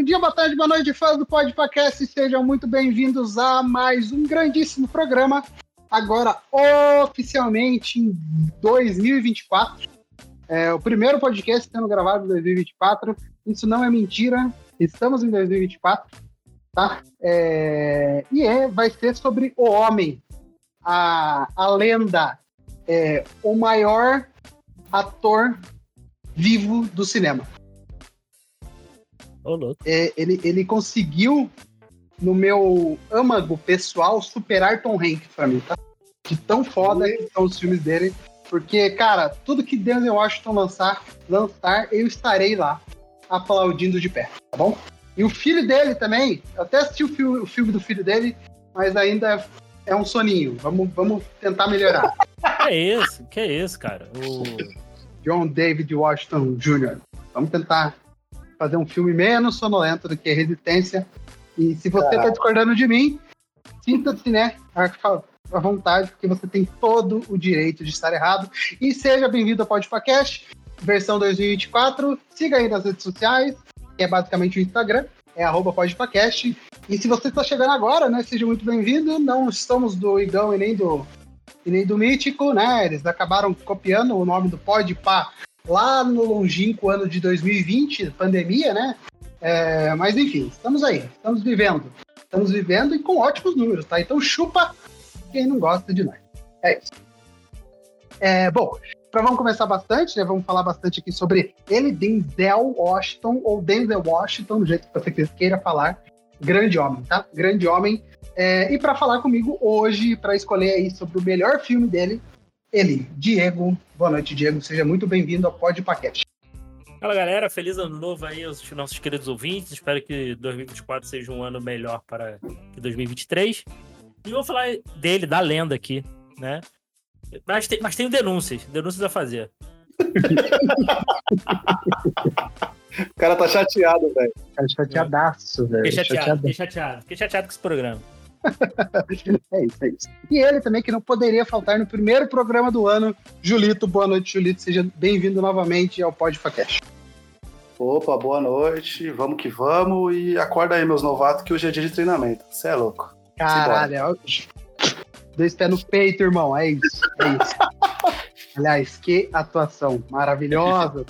bom dia, boa tarde, boa noite, fãs do Podcast. Sejam muito bem-vindos a mais um grandíssimo programa. Agora, oficialmente, em 2024. É o primeiro podcast sendo gravado em 2024. Isso não é mentira. Estamos em 2024. Tá? É... E é, vai ser sobre o homem, a, a lenda, é, o maior ator vivo do cinema. Oh, é, ele, ele conseguiu, no meu âmago pessoal, superar Tom Hanks pra mim, tá? De tão foda que são os filmes dele. Porque, cara, tudo que Denzel Washington lançar, lançar, eu estarei lá, aplaudindo de pé, tá bom? E o filho dele também, eu até assisti o filme, o filme do filho dele, mas ainda é um soninho. Vamos, vamos tentar melhorar. que é isso? Que é isso, cara? O... John David Washington Jr. Vamos tentar fazer um filme menos sonolento do que Resistência. E se você está discordando de mim, sinta-se, né, à vontade, porque você tem todo o direito de estar errado. E seja bem-vindo ao Podpacast, versão 2024. Siga aí nas redes sociais, que é basicamente o Instagram, é arroba podpacast. E se você está chegando agora, né, seja muito bem-vindo. Não estamos do Igão e nem do, e nem do Mítico, né? Eles acabaram copiando o nome do Podpah lá no longínquo ano de 2020, pandemia, né? É, mas enfim, estamos aí, estamos vivendo. Estamos vivendo e com ótimos números, tá? Então chupa quem não gosta de nós. É isso. É, bom, para vamos começar bastante, né? Vamos falar bastante aqui sobre ele, Denzel Washington, ou Denzel Washington, do jeito que você queira falar. Grande homem, tá? Grande homem. É, e para falar comigo hoje, para escolher aí sobre o melhor filme dele, ele, Diego. Boa noite, Diego. Seja muito bem-vindo ao Pod Paquete. Fala galera, feliz ano novo aí aos nossos queridos ouvintes. Espero que 2024 seja um ano melhor para que 2023. E vou falar dele, da lenda aqui, né? Mas, tem, mas tenho denúncias, denúncias a fazer. o cara tá chateado, velho. Cara, chateadaço, velho. Fiquei chateado, fiquei chateado. Fiquei chateado com esse programa. é isso, é isso. E ele também, que não poderia faltar no primeiro programa do ano, Julito. Boa noite, Julito. Seja bem-vindo novamente ao Podfacast. Opa, boa noite. Vamos que vamos. E acorda aí, meus novatos, que hoje é dia de treinamento. Você é louco. Caralho, é dois pés no peito, irmão. É isso, é isso. Aliás, que atuação maravilhosa.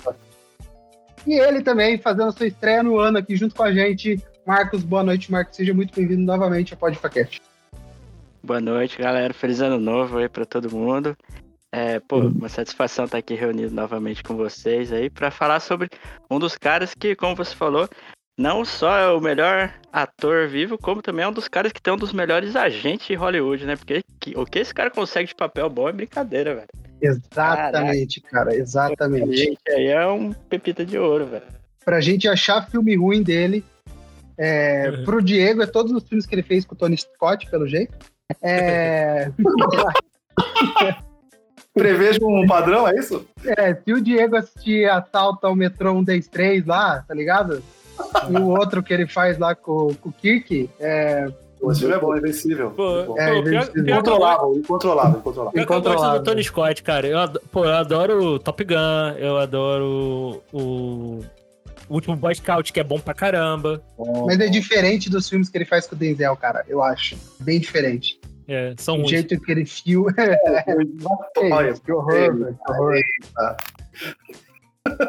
E ele também fazendo sua estreia no ano aqui junto com a gente, Marcos, boa noite, Marcos. Seja muito bem-vindo novamente ao Podpaquete. Boa noite, galera. Feliz ano novo aí para todo mundo. É, pô, uhum. uma satisfação estar aqui reunido novamente com vocês aí para falar sobre um dos caras que, como você falou, não só é o melhor ator vivo, como também é um dos caras que tem um dos melhores agentes de Hollywood, né? Porque que, o que esse cara consegue de papel bom é brincadeira, velho. Exatamente, Caraca. cara, exatamente. Aí é um pepita de ouro, velho. Pra gente achar filme ruim dele, é, uhum. Pro Diego, é todos os filmes que ele fez com o Tony Scott, pelo jeito. É... Prevejo um padrão, é isso? É, se o Diego assistir Assalto ao Metrô 123 lá, tá ligado? E o outro que ele faz lá com, com o Kirk, é, o filme é bom, é invencível. Pô, é, pô, pior, incontrolável, incontrolável, incontrolável. Eu gosto do Tony Scott, cara. Eu, adoro, pô, eu adoro Top Gun, eu adoro o o último Boy Scout, que é bom pra caramba. Mas é diferente dos filmes que ele faz com o Denzel, cara, eu acho. Bem diferente. É, são O jeito que ele fio. É, que horror, velho. Que horror.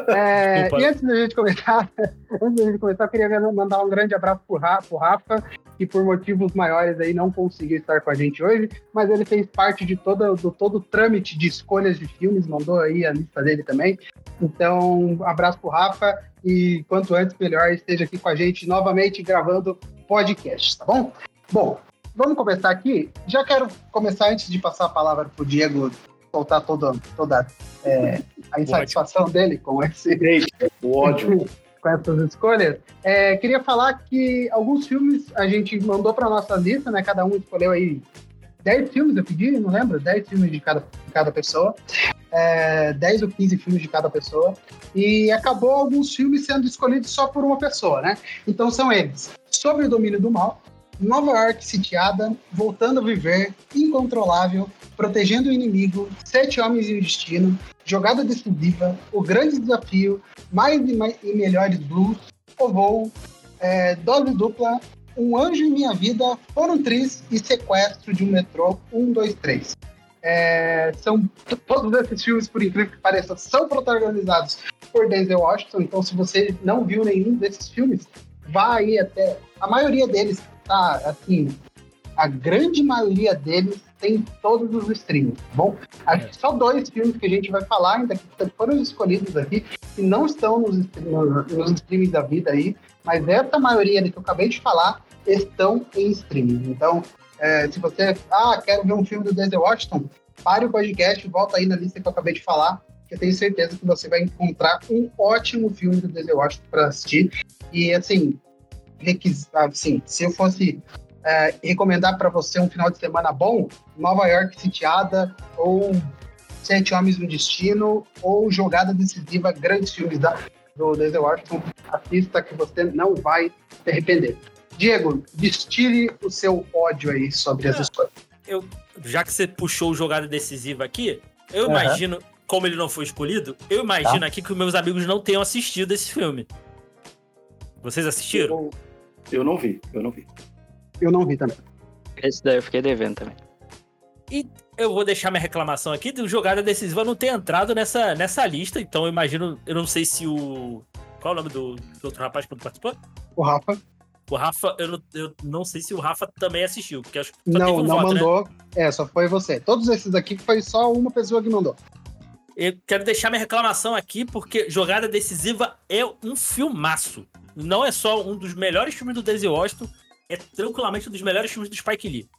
É, e antes da gente começar, antes da gente começar, eu queria mandar um grande abraço pro Rafa, pro Rafa, que por motivos maiores aí não conseguiu estar com a gente hoje, mas ele fez parte de todo, do todo o trâmite de escolhas de filmes, mandou aí a lista dele também. Então, um abraço pro Rafa e quanto antes melhor esteja aqui com a gente novamente gravando podcast, tá bom? Bom, vamos começar aqui. Já quero começar antes de passar a palavra pro Diego soltar toda, toda é, a insatisfação dele com esse o ódio. com essas escolhas. É, queria falar que alguns filmes a gente mandou para nossa lista, né? Cada um escolheu aí 10 filmes, eu pedi, não lembro, 10 filmes de cada, de cada pessoa. É, 10 ou 15 filmes de cada pessoa. E acabou alguns filmes sendo escolhidos só por uma pessoa, né? Então são eles: Sobre o Domínio do Mal, Nova York sitiada, voltando a viver, incontrolável, protegendo o inimigo, Sete Homens e o Destino, Jogada Decisiva, O Grande Desafio, Mais e, mais, e Melhores Blues, O Voo, é, Dose Dupla, Um Anjo em Minha Vida, Foram Tris e Sequestro de um Metrô 1, 2, 3. É, são todos esses filmes, por incrível que pareça, são protagonizados por Denzel Washington. Então, se você não viu nenhum desses filmes, vá aí até. A maioria deles tá assim. A grande maioria deles tem todos os streams, tá bom? Acho que só dois filmes que a gente vai falar ainda que foram escolhidos aqui e não estão nos, nos streams da vida aí, mas essa maioria que eu acabei de falar estão em streaming. Então, é, se você, ah, quero ver um filme do Denzel Washington, pare o podcast, volta aí na lista que eu acabei de falar, que eu tenho certeza que você vai encontrar um ótimo filme do Denzel Washington para assistir. E, assim. Assim, se eu fosse é, recomendar para você um final de semana bom, Nova York sitiada ou Sete Homens no Destino ou Jogada Decisiva, grandes filmes da, do Denzel Washington. Assista que você não vai se arrepender. Diego, destile o seu ódio aí sobre as escolhas. Eu, já que você puxou jogada decisiva aqui, eu uhum. imagino, como ele não foi escolhido, eu imagino tá. aqui que os meus amigos não tenham assistido esse filme. Vocês assistiram? Eu, eu não vi, eu não vi. Eu não vi também. Esse daí eu fiquei devendo também. E eu vou deixar minha reclamação aqui do jogada decisiva não ter entrado nessa, nessa lista, então eu imagino, eu não sei se o. Qual é o nome do, do outro rapaz que participou? O Rafa. O Rafa, eu não, eu não sei se o Rafa também assistiu, porque acho que não, um não voto, né? mandou. Né? É, só foi você. Todos esses daqui foi só uma pessoa que mandou. Eu quero deixar minha reclamação aqui, porque Jogada Decisiva é um filmaço. Não é só um dos melhores filmes do Denzel Washington, é tranquilamente um dos melhores filmes do Spike Lee.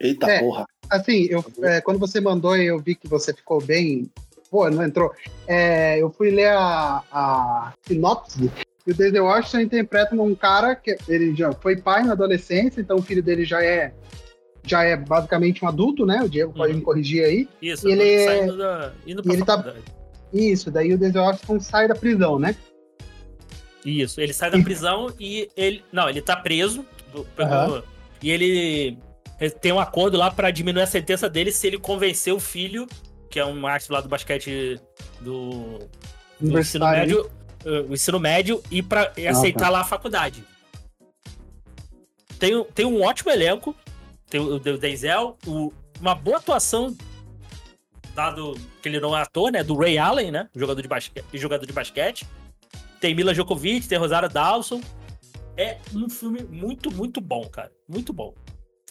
Eita é, porra. Assim, eu, é, quando você mandou e eu vi que você ficou bem. Pô, não entrou. É, eu fui ler a, a sinopse e o Denzel Washington interpreta um cara que ele já foi pai na adolescência, então o filho dele já é já é basicamente um adulto, né? O Diego pode uhum. me corrigir aí. Isso, e ele é indo, da, indo pra ele tá Isso, daí o Denzel Washington sai da prisão, né? Isso, ele sai da prisão e ele. Não, ele tá preso. Uhum. E ele, tem um acordo lá para diminuir a sentença dele se ele convencer o filho, que é um astro lá do basquete do, do ensino médio, o ensino médio e para aceitar tá. lá a faculdade. Tem, tem um ótimo elenco, tem o, o Denzel, o, uma boa atuação, dado que ele não é ator, né? Do Ray Allen, né? Jogador de basquete. Jogador de basquete. Tem Mila Djokovic, tem Rosário Dawson. É um filme muito, muito bom, cara. Muito bom.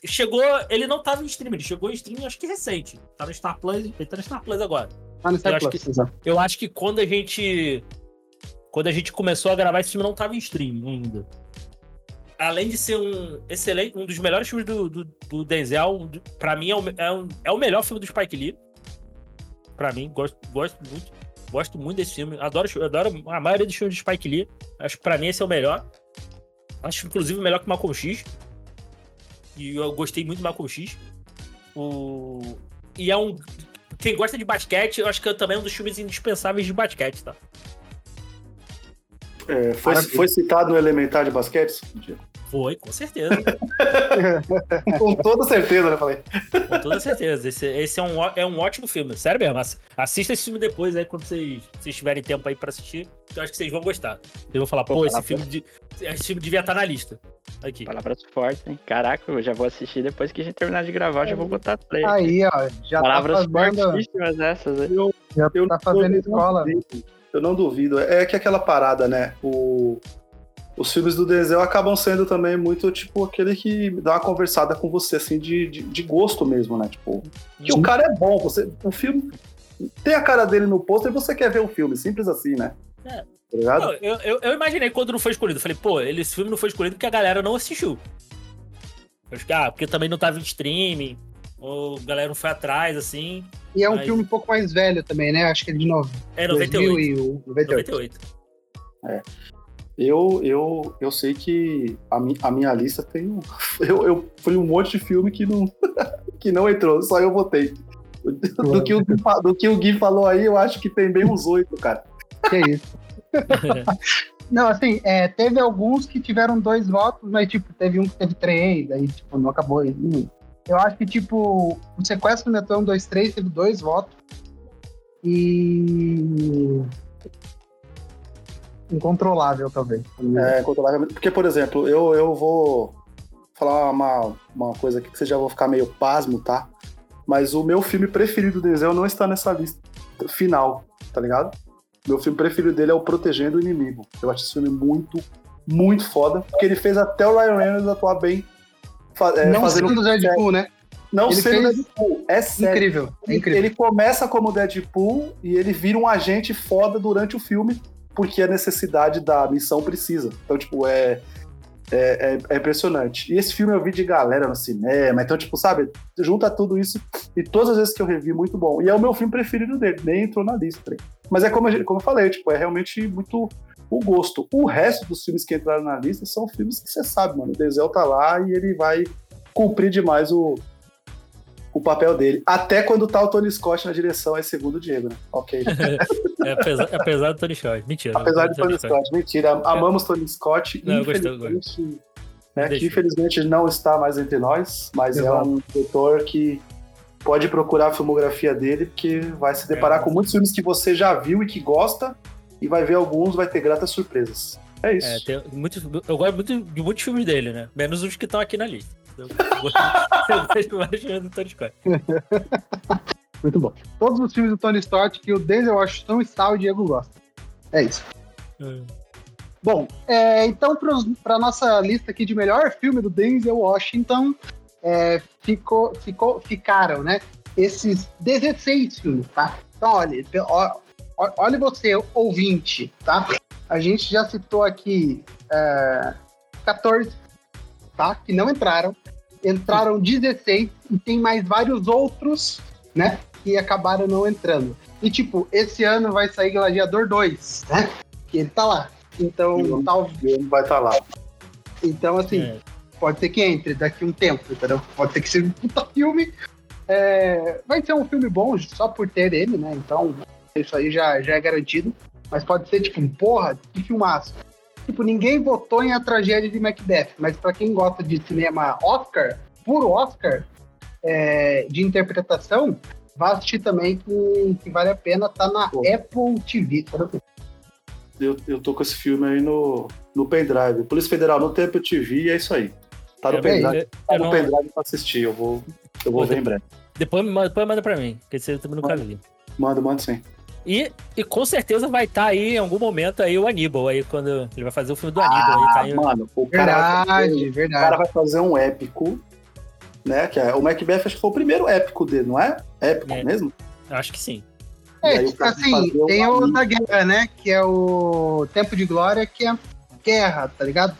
Chegou, ele não tava em stream, ele chegou em stream acho que recente. Tá no Star Plus, ele tá no Star Plus agora. Tá no Star eu Plus, acho que, Eu acho que quando a gente quando a gente começou a gravar, esse filme não estava em stream ainda. Além de ser um excelente, um dos melhores filmes do, do, do Denzel, para mim é, o, é, um, é o melhor filme do Spike Lee. Pra mim, gosto, gosto muito. Gosto muito desse filme. Adoro, adoro a maioria dos filmes do Spike Lee. Acho que pra mim esse é o melhor. Acho, inclusive, melhor que Malcolm X. E eu gostei muito do Malcolm X. O... E é um. Quem gosta de basquete, eu acho que é também um dos filmes indispensáveis de basquete, tá? É, foi, foi, citado no Elementar de Basquete? Foi, com certeza. com toda certeza, né? Falei. Com toda certeza. Esse, esse é, um, é um ótimo filme. Sério mesmo. Assista esse filme depois aí, quando vocês, vocês tiverem tempo aí pra assistir. Eu acho que vocês vão gostar. Vocês vão falar, pô, pô esse, filme de, esse filme devia estar na lista. Aqui. Palavras fortes, hein? Caraca, eu já vou assistir depois que a gente terminar de gravar, já vou botar play. Aí, ó. Já tá Palavras tá fazendo... fortíssimas essas, aí. Eu, já eu tá fazendo escola. Eu não duvido. É que aquela parada, né? O, os filmes do Denzel acabam sendo também muito, tipo, aquele que dá uma conversada com você, assim, de, de, de gosto mesmo, né? Tipo, que o cara é bom. Você, o filme tem a cara dele no pôster e você quer ver o filme. Simples assim, né? É. Tá eu, eu, eu, imaginei quando não foi escolhido. falei, pô, esse filme não foi escolhido porque a galera não assistiu. Eu fiquei, ah, porque também não tava em streaming, ou a galera não foi atrás, assim. E é um mas... filme um pouco mais velho também, né? Acho que é de novo. É 98. E 98. 98. É. Eu, eu, eu sei que a, mi, a minha lista tem um. Eu, eu fui um monte de filme que não, que não entrou, só eu votei. Do que, o, do que o Gui falou aí, eu acho que tem bem uns oito, cara. Que isso. não, assim, é, teve alguns que tiveram dois votos, mas, tipo, teve um que teve três, aí, tipo, não acabou. Não, eu acho que, tipo, o sequestro do 1, 2, 3 teve dois votos. E. incontrolável, talvez. É, incontrolável. Porque, por exemplo, eu, eu vou falar uma, uma coisa aqui que vocês já vão ficar meio pasmo, tá? Mas o meu filme preferido do Denzel não está nessa lista final, tá ligado? Meu filme preferido dele é o Protegendo o Inimigo. Eu acho esse filme muito, muito foda, porque ele fez até o Ryan Reynolds atuar bem. É, não fazendo sendo Deadpool, né? Não ele sendo fez... Deadpool, é sério. Incrível, é incrível. Ele começa como Deadpool e ele vira um agente foda durante o filme, porque a necessidade da missão precisa. Então, tipo, é, é, é, é, impressionante. E esse filme eu vi de galera no cinema, então, tipo, sabe, junta tudo isso e todas as vezes que eu revi, muito bom. E é o meu filme preferido dele, nem entrou na lista. Tá Mas é como, como eu falei, tipo, é realmente muito o gosto. O resto dos filmes que entraram na lista são filmes que você sabe, mano. O Denzel tá lá e ele vai cumprir demais o, o papel dele. Até quando tá o Tony Scott na direção, é segundo o Diego, né? Ok. é, apesar, apesar do Tony Scott. Mentira. Apesar do Tony Scott. Scott. Mentira. Amamos Tony Scott. Não, infelizmente, né, que infelizmente não está mais entre nós, mas Exato. é um diretor que pode procurar a filmografia dele, porque vai se deparar é, com muitos filmes que você já viu e que gosta, e vai ver alguns, vai ter gratas surpresas. É isso. É, tem muitos, eu gosto muito de muitos filmes dele, né? Menos os que estão aqui na lista. Eu gosto mais do Tony Scott. Muito bom. Todos os filmes do Tony Scott que o Denzel Washington está, o Diego gosta. É isso. É. Bom, é, então para nossa lista aqui de melhor filme do Denzel Washington, é, ficou, ficou, ficaram, né? Esses 16 filmes, tá? Então, olha, olha você, ouvinte, tá? A gente já citou aqui é, 14 tá? Que não entraram. Entraram 16 e tem mais vários outros, né? Que acabaram não entrando. E, tipo, esse ano vai sair Gladiador 2, né? Que ele tá lá. Então, talvez. vai estar tá lá. Então, assim, é. pode ser que entre daqui um tempo, entendeu? Pode ser que seja um puta filme. É... vai ser um filme bom só por ter ele, né? Então, isso aí já, já é garantido. Mas pode ser, tipo, porra, que filmaço. Tipo, ninguém votou em A Tragédia de Macbeth, mas para quem gosta de cinema Oscar, puro Oscar, é, de interpretação, vá assistir também que, que vale a pena, tá na Pô. Apple TV. Eu, eu tô com esse filme aí no, no pendrive. Polícia Federal não tem Apple TV e é isso aí. Tá no é, pendrive, tá no não... pendrive pra assistir. Eu vou, eu vou ver em breve. Depois, depois manda pra mim, porque você também nunca vi. Manda, manda sim. E, e com certeza vai estar tá aí em algum momento aí o Aníbal, aí quando ele vai fazer o filme do Aníbal. Ah, aí, tá aí... mano, o cara, verdade, verdade. o cara vai fazer um épico, né? Que é, o Macbeth acho que foi o primeiro épico dele, não é? Épico é, mesmo? Acho que sim. É, assim, tem o da guerra, né? Que é o Tempo de Glória, que é guerra, tá ligado?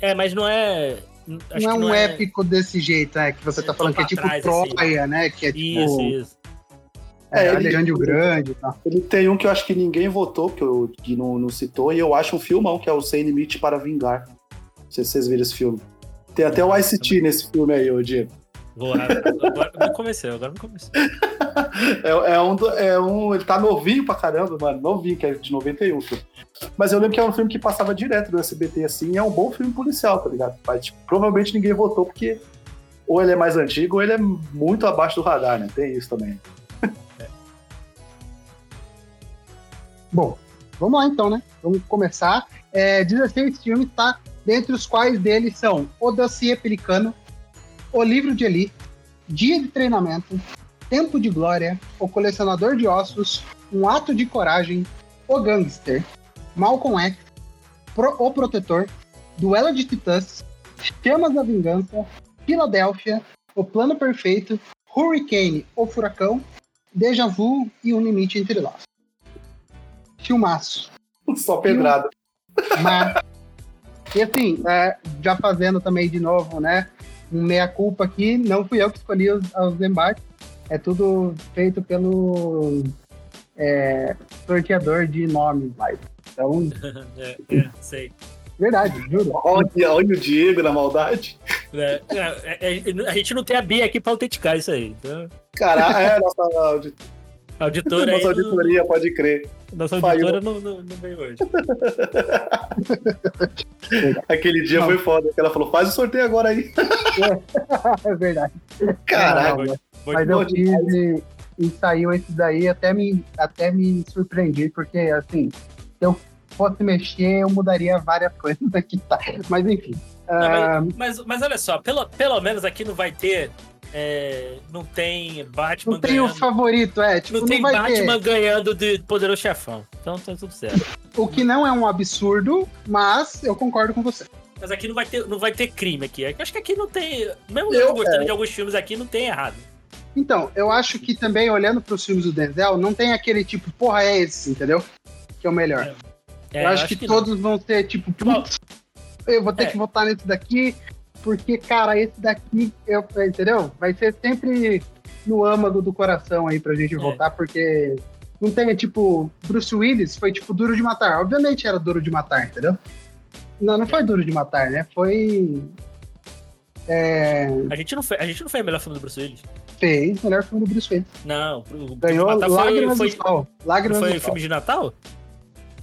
É, mas não é. Acho não é um é... épico desse jeito, né? Que você tá falando que é tipo trás, Troia, assim. né? Que é tipo. Isso, isso. É, é ele, Grande tá. Ele tem um que eu acho que ninguém votou, que, eu, que não, não citou, e eu acho um filmão, que é o Sem Limite para Vingar. Não sei se vocês viram esse filme. Tem até o ICT nesse filme aí, ô Diego. Vou, agora me convenceu, agora me convenceu. é, é, um, é um. Ele tá novinho pra caramba, mano. Novinho, que é de 91 filme. Mas eu lembro que é um filme que passava direto do SBT assim, é um bom filme policial, tá ligado? Mas tipo, provavelmente ninguém votou porque ou ele é mais antigo ou ele é muito abaixo do radar, né? Tem isso também. Bom, vamos lá então, né? Vamos começar. É, 16 filmes, tá? Dentre os quais deles são O Dossiê Pelicano, O Livro de Eli, Dia de Treinamento, Tempo de Glória, O Colecionador de Ossos, Um Ato de Coragem, O Gangster, Malcolm X, Pro, O Protetor, Duelo de Titãs, Chamas da Vingança, Filadélfia, O Plano Perfeito, Hurricane, O Furacão, Deja Vu e Um Limite Entre Nós. Filmaço. Só pedrada. Mas, e assim, é, já fazendo também de novo, né? Um meia-culpa aqui, não fui eu que escolhi os, os embates. É tudo feito pelo é, sorteador de nomes, mas. Então. é, é, sei. Verdade, juro. Olha, olha o Diego na maldade. É, é, é, a gente não tem a Bia aqui pra autenticar isso aí. Então... Caraca, é, nossa auditora. Nossa auditoria, pode crer. Nossa auditora não, não, não, veio hoje. Aquele dia não. foi foda, que ela falou: faz o sorteio agora aí. é verdade. Caralho. Mas eu fiz e, e, saiu esse daí, até me, até me surpreendi, porque assim, eu fosse mexer, eu mudaria várias coisas aqui, tá? Mas enfim. Não, ah, mas, mas, mas olha só, pelo, pelo menos aqui não vai ter. É, não tem Batman não tem o ganhando. favorito, é. Tipo, Não tem vai Batman ter. ganhando de Poderoso Chefão. Então tá tudo certo. O que não é um absurdo, mas eu concordo com você. Mas aqui não vai ter, não vai ter crime aqui. Eu acho que aqui não tem. Mesmo Eu- eu gostando de alguns filmes aqui, não tem errado. Então, eu acho que também, olhando para os filmes do Denzel, não tem aquele tipo, porra, é esse, entendeu? Que é o melhor. É, eu acho, que, não. todos vão ser, tipo, putz, eu vou ter É. que votar nesse daqui, porque, cara, esse daqui, eu, entendeu? Vai ser sempre no âmago do coração aí pra gente É. votar, porque não tem, tipo, Bruce Willis foi, tipo, duro de matar. Obviamente era duro de matar, entendeu? Não, não foi duro de matar, né? Foi. É, A gente, não fez, a gente não fez o melhor filme do Bruce Willis. fez o melhor filme do Bruce Willis. Não, o Ganhou foi, Lágrimas foi, do Sol. Lágrimas foi do Sol. filme de Natal?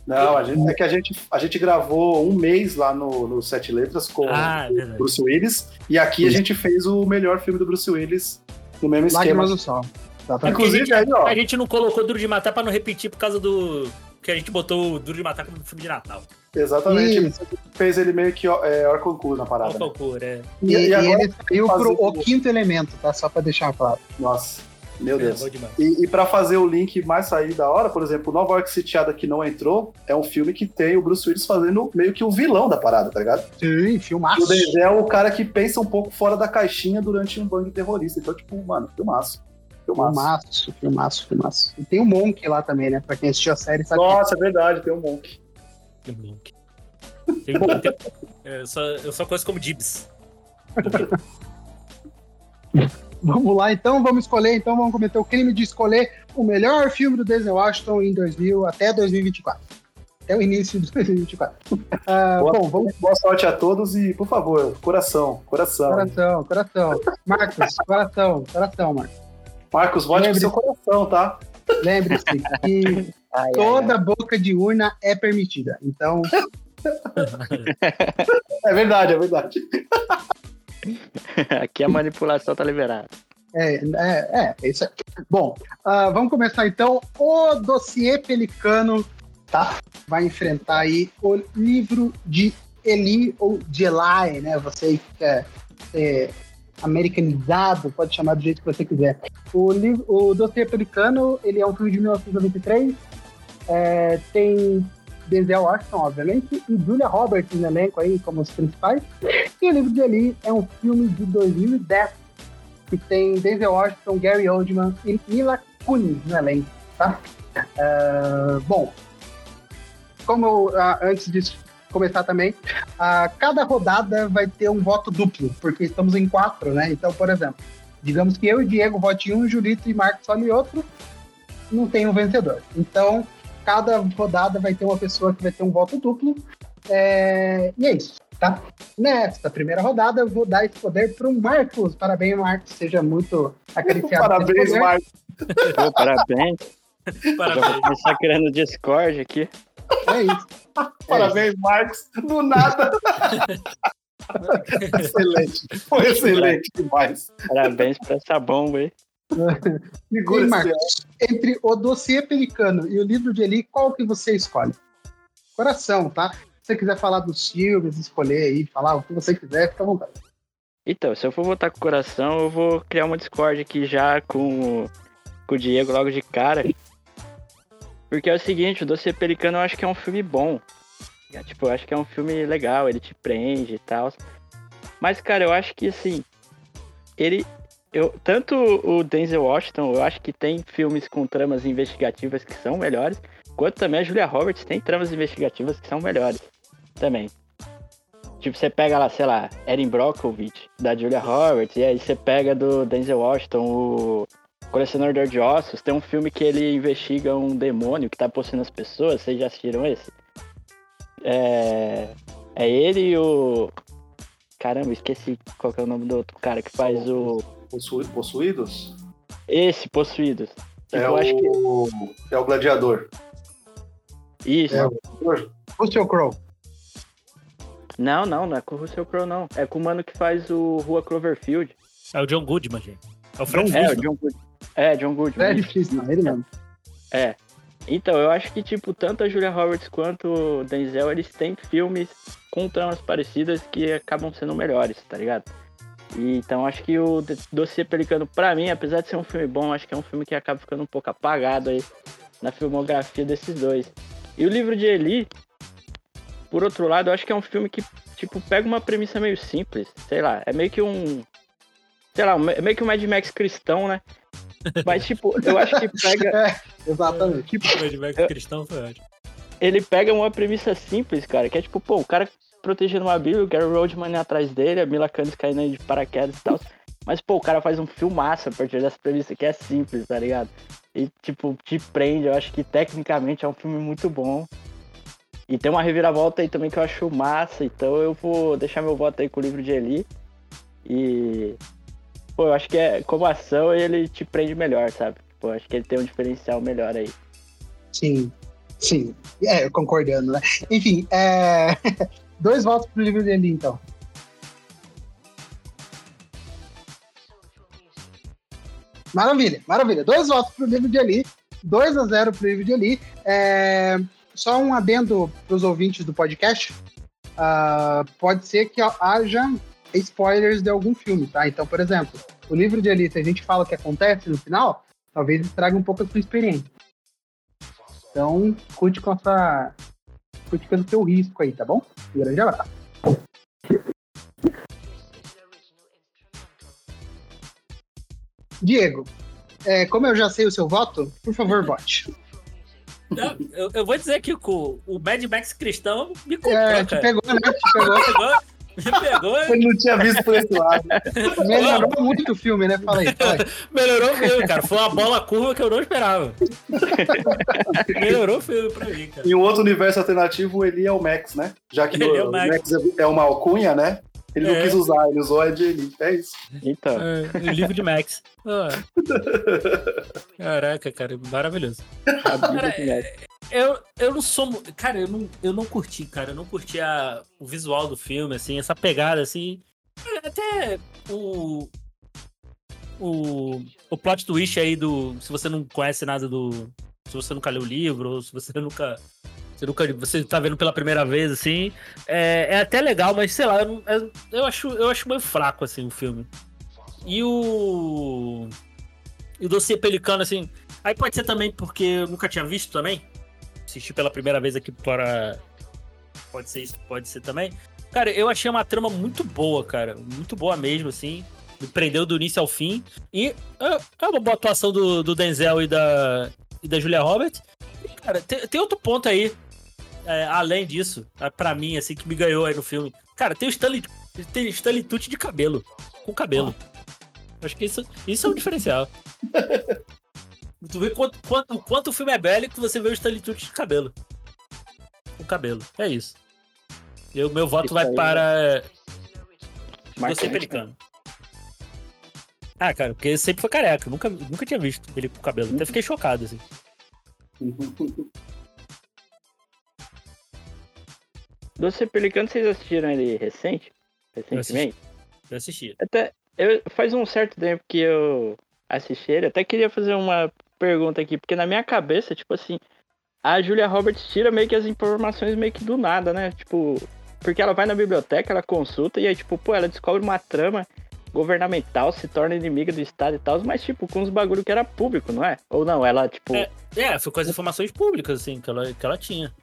Não, a gente, é que a gente, a gente gravou um mês lá no, no Sete Letras com Ah, o verdade. Bruce Willis. E aqui a gente fez o melhor filme do Bruce Willis no mesmo esquema. Lágrimas do Sol. Inclusive, aí, ó. A gente não colocou Duro de Matar pra não repetir por causa do. Que a gente botou o Duro de Matar como filme de Natal. Exatamente. Fez ele meio que é, Orconcourt na parada. Qual cor, é. E, E- e agora ele saiu pro o- O Quinto Elemento, tá? Só pra deixar claro. Nossa, meu Deus. E, e para fazer o link mais sair da hora, por exemplo, Nova York Sitiada que não entrou, é um filme que tem o Bruce Willis fazendo meio que o vilão da parada, tá ligado? Sim, E filmaço. o Denzel é o cara que pensa um pouco fora da caixinha durante um bang terrorista. Então, tipo, mano, filmaço. Filmaço. Filmaço, filmaço, filmaço. E tem o Monk lá também, né? Pra quem assistiu a série, sabe? Nossa, é verdade, tem um monk. Que bom. Tem- tem- é, eu, só, eu só conheço como Dibs. Vamos lá, então, vamos escolher, então vamos cometer o crime de escolher o melhor filme do Denzel Washington em 2000 até 2024. Até o início de 2024. Ah, Boa, bom, vamos boa sorte a todos e, por favor, coração, coração. coração, coração. Marcos, coração, coração, Marcos. Marcos, vote com seu coração, tá? Lembre-se que Ai, ai, toda boca de urna é permitida. Então, É verdade, é verdade. Aqui a manipulação tá liberada. É, é, é, é isso aí. Bom, ah, vamos começar então. O dossiê Pelicano, tá? Vai enfrentar aí o livro de Eli, ou de Eli, né? Você que quer ser americanizado, pode chamar do jeito que você quiser. O, livro, o dossiê Pelicano, ele é um filme de 1993. É, tem Denzel Washington, obviamente, e Julia Roberts no elenco aí como os principais. E o livro de Eli é um filme de 2010 que tem Denzel Washington, Gary Oldman e Mila Kunis no elenco, tá? Ah, bom, como eu, ah, antes de começar também, ah, cada rodada vai ter um voto duplo, porque estamos em quatro, né? Então, por exemplo, digamos que eu e Diego vote em um, Julito e Marcos olhem outro, não tem um vencedor. Então, cada rodada vai ter uma pessoa que vai ter um voto duplo, é, e é isso, tá? Nesta primeira rodada, eu vou dar esse poder para o Marcos. Parabéns, Marcos. Seja muito acariciado. Parabéns. Marcos. Pô, parabéns. Já vou Parabéns. começar criando Discord aqui. É isso. Parabéns, Marcos. Do nada. excelente. Foi excelente demais. Parabéns pra essa bomba aí. E Segura Marcos, entre o dossiê pelicano e o livro de Eli, qual que você escolhe? Coração, tá? Se você quiser falar dos filmes, escolher aí, falar o que você quiser, fica à vontade. Então, se eu for votar com o coração, eu vou criar uma Discord aqui já com, o- com o Diego logo de cara. Porque é o seguinte, o Doce Pelicano eu acho que é um filme bom. É, Tipo, eu acho que é um filme legal, ele te prende e tal. Mas, cara, eu acho que assim, ele. Eu, tanto o Denzel Washington, eu acho que tem filmes com tramas investigativas que são melhores, quanto também a Julia Roberts tem tramas investigativas que são melhores também. Tipo, você pega lá, sei lá, Erin Brockovich, da Julia Roberts, e aí você pega do Denzel Washington, o Colecionador de Ossos, tem um filme que ele investiga um demônio que tá possuindo as pessoas, vocês já assistiram esse? É, é ele e o... Caramba, esqueci qual é o nome do outro cara que faz o... Possu- Possuídos? Esse, Possuídos. É eu acho que... o... é o gladiador. Isso. É. Russell Crowe. Não, não, não é com o Russell Crowe, não. É com o mano que faz o Rua Cloverfield. É o John Goodman, gente. É o Fred É, o Flintstone. John Good. É, John Good. É difícil, não, ele mesmo. É. Então, eu acho que, tipo, tanto a Julia Roberts quanto o Denzel, eles têm filmes com tramas parecidas que acabam sendo melhores, tá ligado? E, então, acho que o Dossiê Pelicano, pra mim, apesar de ser um filme bom, acho que é um filme que acaba ficando um pouco apagado aí na filmografia desses dois. E o livro de Eli, por outro lado, eu acho que é um filme que, tipo, pega uma premissa meio simples, sei lá, é meio que um. Sei lá, é meio que um Mad Max cristão, né? Mas, tipo, eu acho que pega. É, exatamente. Tipo, o Mad Max cristão foi ótimo. Ele pega uma premissa simples, cara, que é tipo, pô, o cara protegendo uma Bíblia, o Gary Roadman atrás dele, a Mila Kunis caindo de paraquedas e tal. Mas, pô, o cara faz um filmaço a partir dessa premissa que é simples, tá ligado? E, tipo, te prende. Eu acho que tecnicamente é um filme muito bom. E tem uma reviravolta aí também que eu acho massa, então eu vou deixar meu voto aí com o livro de Eli. E. Pô, eu acho que é, como ação ele te prende melhor, sabe? Pô, acho que ele tem um diferencial melhor aí. Sim, sim. É, concordando, né? Enfim, é... dois votos pro livro de Eli, então. Maravilha, maravilha. Dois votos pro livro de Eli, 2 a 0 pro livro de Eli. É só um adendo para os ouvintes do podcast. Uh, pode ser que haja spoilers de algum filme, tá? Então, por exemplo, o livro de Elite, a gente fala o que acontece no final, talvez estrague um pouco a sua experiência. Então, cuide com essa. Com o seu risco aí, tá bom? Um grande abraço. Diego, é, como eu já sei o seu voto, por favor, vote. Não, eu, eu, vou dizer que o, o Mad Max cristão me comprou, é, te pegou, né? Te pegou. pegou. Eu não tinha visto por esse lado. Melhorou muito o filme, né? Fala aí, fala aí. Melhorou o filme, cara. Foi uma bola curva que eu não esperava. Melhorou o filme pra mim, cara. Em um outro universo alternativo, ele é o Max, né? Já que o, é o Max. Max é uma alcunha, né? Ele é. não quis usar, ele usou a de Elite. É isso. Então. É, o livro de Max. Oh. Caraca, cara, maravilhoso. Cara, eu, eu não sou. Cara, eu não, eu não curti, cara. Eu não curti a, o visual do filme, assim, essa pegada, assim. Até o. O, o plot twist aí do. Se você não conhece nada do. Se você nunca leu o livro, ou se você nunca você nunca. Você tá vendo pela primeira vez, assim. É, é até legal, mas sei lá, eu, eu, eu, acho, eu acho meio fraco, assim, o filme. E o. E o dossiê pelicano, assim. Aí pode ser também porque eu nunca tinha visto também. Assisti pela primeira vez aqui para. Pode ser isso, pode ser também. Cara, eu achei uma trama muito boa, cara. Muito boa mesmo, assim. Me prendeu do início ao fim. E é, uma boa atuação do, do Denzel e da, e da Julia Roberts. E, cara, tem, tem outro ponto aí é, além disso, é, para mim, assim, que me ganhou aí no filme. Cara, tem o Stanley, tem Stanley Tucci de cabelo. Com cabelo. Acho que isso, isso é um diferencial. tu vê quanto, quanto, quanto o filme é bélico que você vê o Stanley Tucci de cabelo. Com cabelo. É isso. E o meu voto isso vai para. Você Pelicano. Ah, cara, porque ele sempre foi careca. Nunca, nunca tinha visto ele com cabelo. Até fiquei chocado, assim. Doce Pelicano, vocês assistiram ele recente? Recentemente? Eu assisti. Até, eu, faz um certo tempo que eu assisti ele, até queria fazer uma pergunta aqui, porque na minha cabeça, tipo assim, a Julia Roberts tira meio que as informações meio que do nada, né? Tipo, porque ela vai na biblioteca, ela consulta e aí, tipo, pô, ela descobre uma trama governamental, se torna inimiga do Estado e tal, mas, tipo, com os bagulho que era público, não é? Ou não, ela, tipo. É, é foi com as informações públicas, assim, que ela, que ela tinha.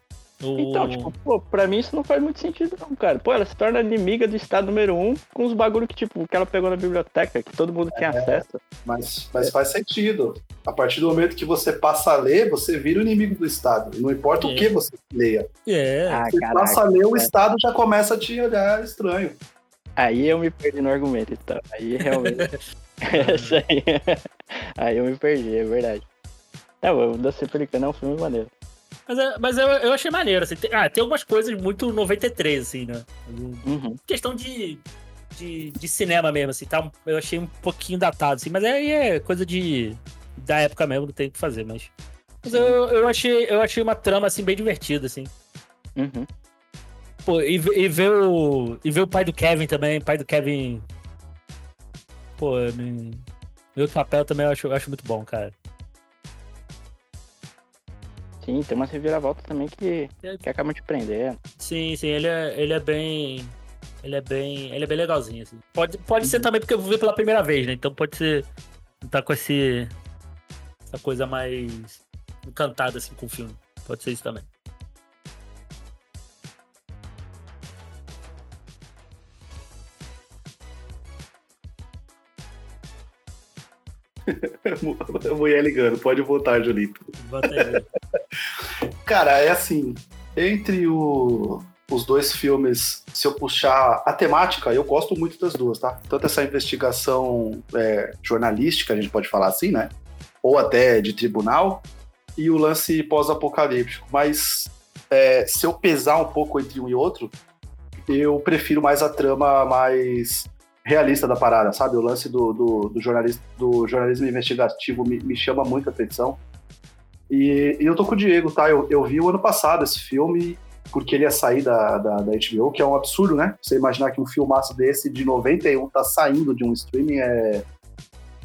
Então, tipo, pô, pra mim isso não faz muito sentido, não, cara. Pô, ela se torna inimiga do estado número um com os bagulho que, tipo, que ela pegou na biblioteca, que todo mundo tinha é, acesso. Mas, mas faz sentido. A partir do momento que você passa a ler, você vira o inimigo do Estado. Não importa é. o que você leia. É. Ah, você caraca, passa a ler, o Estado já começa a te olhar estranho. Aí eu me perdi no argumento, então. Aí realmente. Essa aí. aí eu me perdi, é verdade. Não, o da Pelicano é um filme maneiro. Mas, é, mas eu, eu achei maneiro, assim. Tem, ah, tem algumas coisas muito 93, assim, né? Uhum. Questão de, de, de, cinema mesmo, assim, tá? Eu achei um pouquinho datado, assim, mas aí é, é coisa de. da época mesmo, não tem o que fazer, mas. Mas eu, eu, achei, eu achei uma trama, assim, bem divertida, assim. Uhum. Pô, e, e, ver o. E ver o pai do Kevin também, pai do Kevin. Pô, meu papel também eu acho, eu acho muito bom, cara. Sim, tem uma reviravolta também que, que acaba te prendendo. Sim, sim, ele é, ele é bem. Ele é bem. Ele é bem legalzinho, assim. Pode, pode ser também porque eu vou ver pela primeira vez, né? Então pode ser. Tá com esse. Essa coisa mais encantada assim com o filme. Pode ser isso também. Mulher ligando, pode voltar, Julito. Cara, é assim, entre o, os dois filmes, se eu puxar a temática, eu gosto muito das duas, tá? Tanto essa investigação é, jornalística, a gente pode falar assim, né? Ou até de tribunal, e o lance pós-apocalíptico. Mas é, se eu pesar um pouco entre um e outro, eu prefiro mais a trama mais realista da parada, sabe? O lance do, do, do, jornalismo, do jornalismo investigativo me, me chama muita atenção. E, e, eu tô com o Diego, tá? Eu, eu vi o ano passado esse filme, porque ele ia sair da, da, da, HBO, que é um absurdo, né? Você imaginar que um filmaço desse de 91 tá saindo de um streaming é,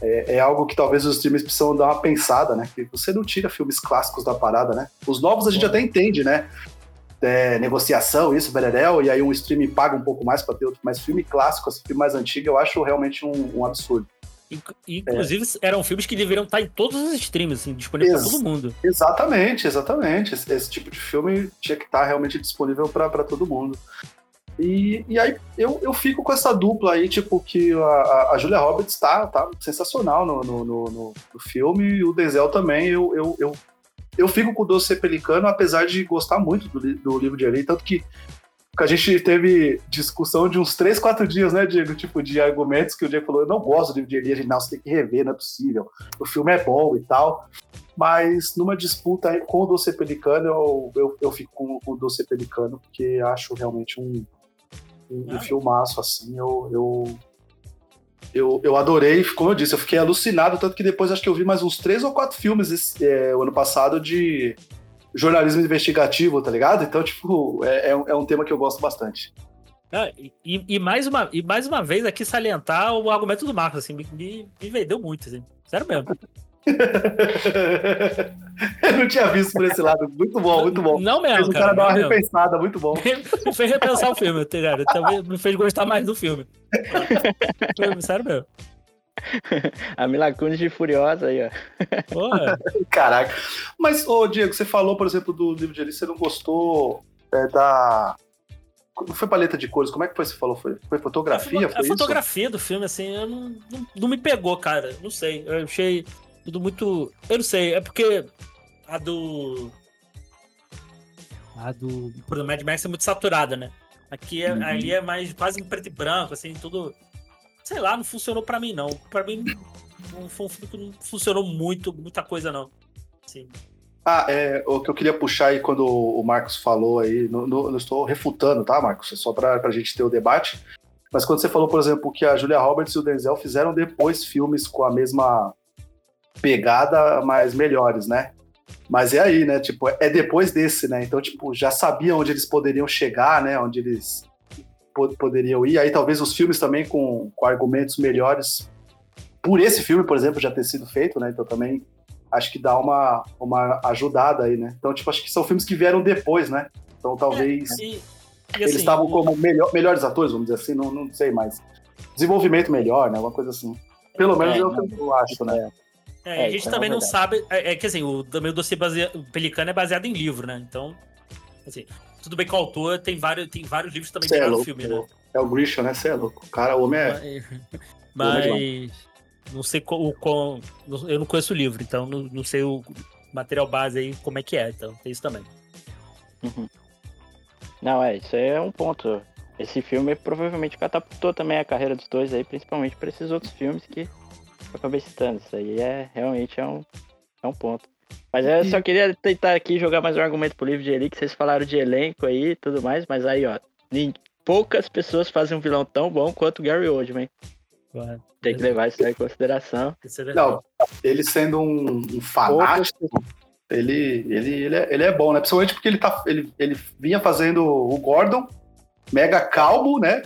é, é, algo que talvez os streamers precisam dar uma pensada, né? Que você não tira filmes clássicos da parada, né? Os novos a gente até entende, né? é, negociação, isso, Bererel, e aí um streaming paga um pouco mais para ter outro, mas filme clássico, assim, filme mais antigo, eu acho realmente um, um absurdo. Inclusive, é. eram filmes que deveriam estar em todos os streams, assim, disponível para todo mundo. Exatamente, exatamente. Esse, esse, tipo de filme tinha que estar realmente disponível para todo mundo. E, e aí eu, eu fico com essa dupla aí, tipo, que a, a Julia Roberts tá, tá sensacional no, no, no, no filme, e o Denzel também, eu, eu, eu eu fico com o Doce Pelicano, apesar de gostar muito do, do livro de Eli, tanto que a gente teve discussão de uns 3, 4 dias, né, Diego? Tipo, de argumentos que o Diego falou, eu não gosto do livro de não, você tem que rever, não é possível. O filme é bom e tal. Mas numa disputa com o Doce Pelicano, eu, eu, eu fico com, com o Doce Pelicano, porque acho realmente um, um, um filmaço, assim, eu, eu, eu, eu adorei, como eu disse, eu fiquei alucinado, tanto que depois acho que eu vi mais uns três ou quatro filmes esse, é, o ano passado de jornalismo investigativo, tá ligado? Então, tipo, é, é, um, é tema que eu gosto bastante. Ah, e, e, mais uma, e mais uma vez aqui salientar o argumento do Marcos, assim, me, me, me vendeu muito, assim. Sério mesmo. eu não tinha visto por esse lado. Muito bom, muito bom. Não mesmo. Fez o cara, cara dar uma mesmo. repensada, muito bom. me fez repensar o filme, tá ligado? Também me fez gostar mais do filme. Sério mesmo. A Mila de Furiosa aí, ó. Porra. Caraca. Mas, ô, Diego, você falou, por exemplo, do livro de Alice, você não gostou é, da. Não foi paleta de cores, como é que foi? Você falou? Foi, foi fotografia? A, foi a fotografia do filme, assim, não, não, não, me pegou, cara. Não sei. Eu achei tudo muito. Eu não sei, é porque a do. A do. Por Mad Max é muito saturada, né? Aqui é, uhum. ali é mais quase em preto e branco, assim, tudo. Sei lá, não funcionou para mim, não. Para mim, não foi um filme que não funcionou muito, muita coisa, não. Assim. Ah, é, o que eu queria puxar aí quando o Marcos falou aí, não, não, não estou refutando, tá, Marcos? É só para a gente ter o debate. Mas quando você falou, por exemplo, que a Julia Roberts e o Denzel fizeram depois filmes com a mesma pegada, mas melhores, né? Mas é aí, né? Tipo, é depois desse, né? Então, tipo, já sabia onde eles poderiam chegar, né? Onde eles poderiam ir. Aí talvez os filmes também com, com argumentos melhores. Por esse filme, por exemplo, já ter sido feito, né? Então também acho que dá uma, uma ajudada aí, né? Então, tipo, acho que são filmes que vieram depois, né? Então talvez é, e, e eles assim, estavam como melhor, melhores atores, vamos dizer assim, não, não sei mais. Desenvolvimento melhor, né? Alguma coisa assim. Pelo menos é, é que eu acho, né? É, é, a gente é também não sabe. É, é, que assim, o, também o dossiê baseado, o Pelicano é baseado em livro, né? Então, assim, tudo bem que o autor tem vários, tem vários livros também é louco, filme, né? É o Grisham, né? Você é louco. O cara, o homem é. Mas. mas não sei qual, qual, Eu não conheço o livro, então não, não sei o material base aí como é que é. Então, tem isso também. Uhum. Não, é, isso é um ponto. Esse filme provavelmente catapultou também a carreira dos dois aí, principalmente para esses outros filmes que eu acabei citando. Isso aí é realmente é um, é um ponto. Mas eu só queria tentar aqui jogar mais um argumento pro livro de Eli, que vocês falaram de elenco aí e tudo mais, mas aí, ó, poucas pessoas fazem um vilão tão bom quanto o Gary Oldman. Ué, Tem que levar isso aí em consideração. É Não, ele sendo um, um fanático, ele, ele, ele, é, ele é bom, né? Principalmente porque ele, tá, ele, ele vinha fazendo o Gordon, mega calmo, né?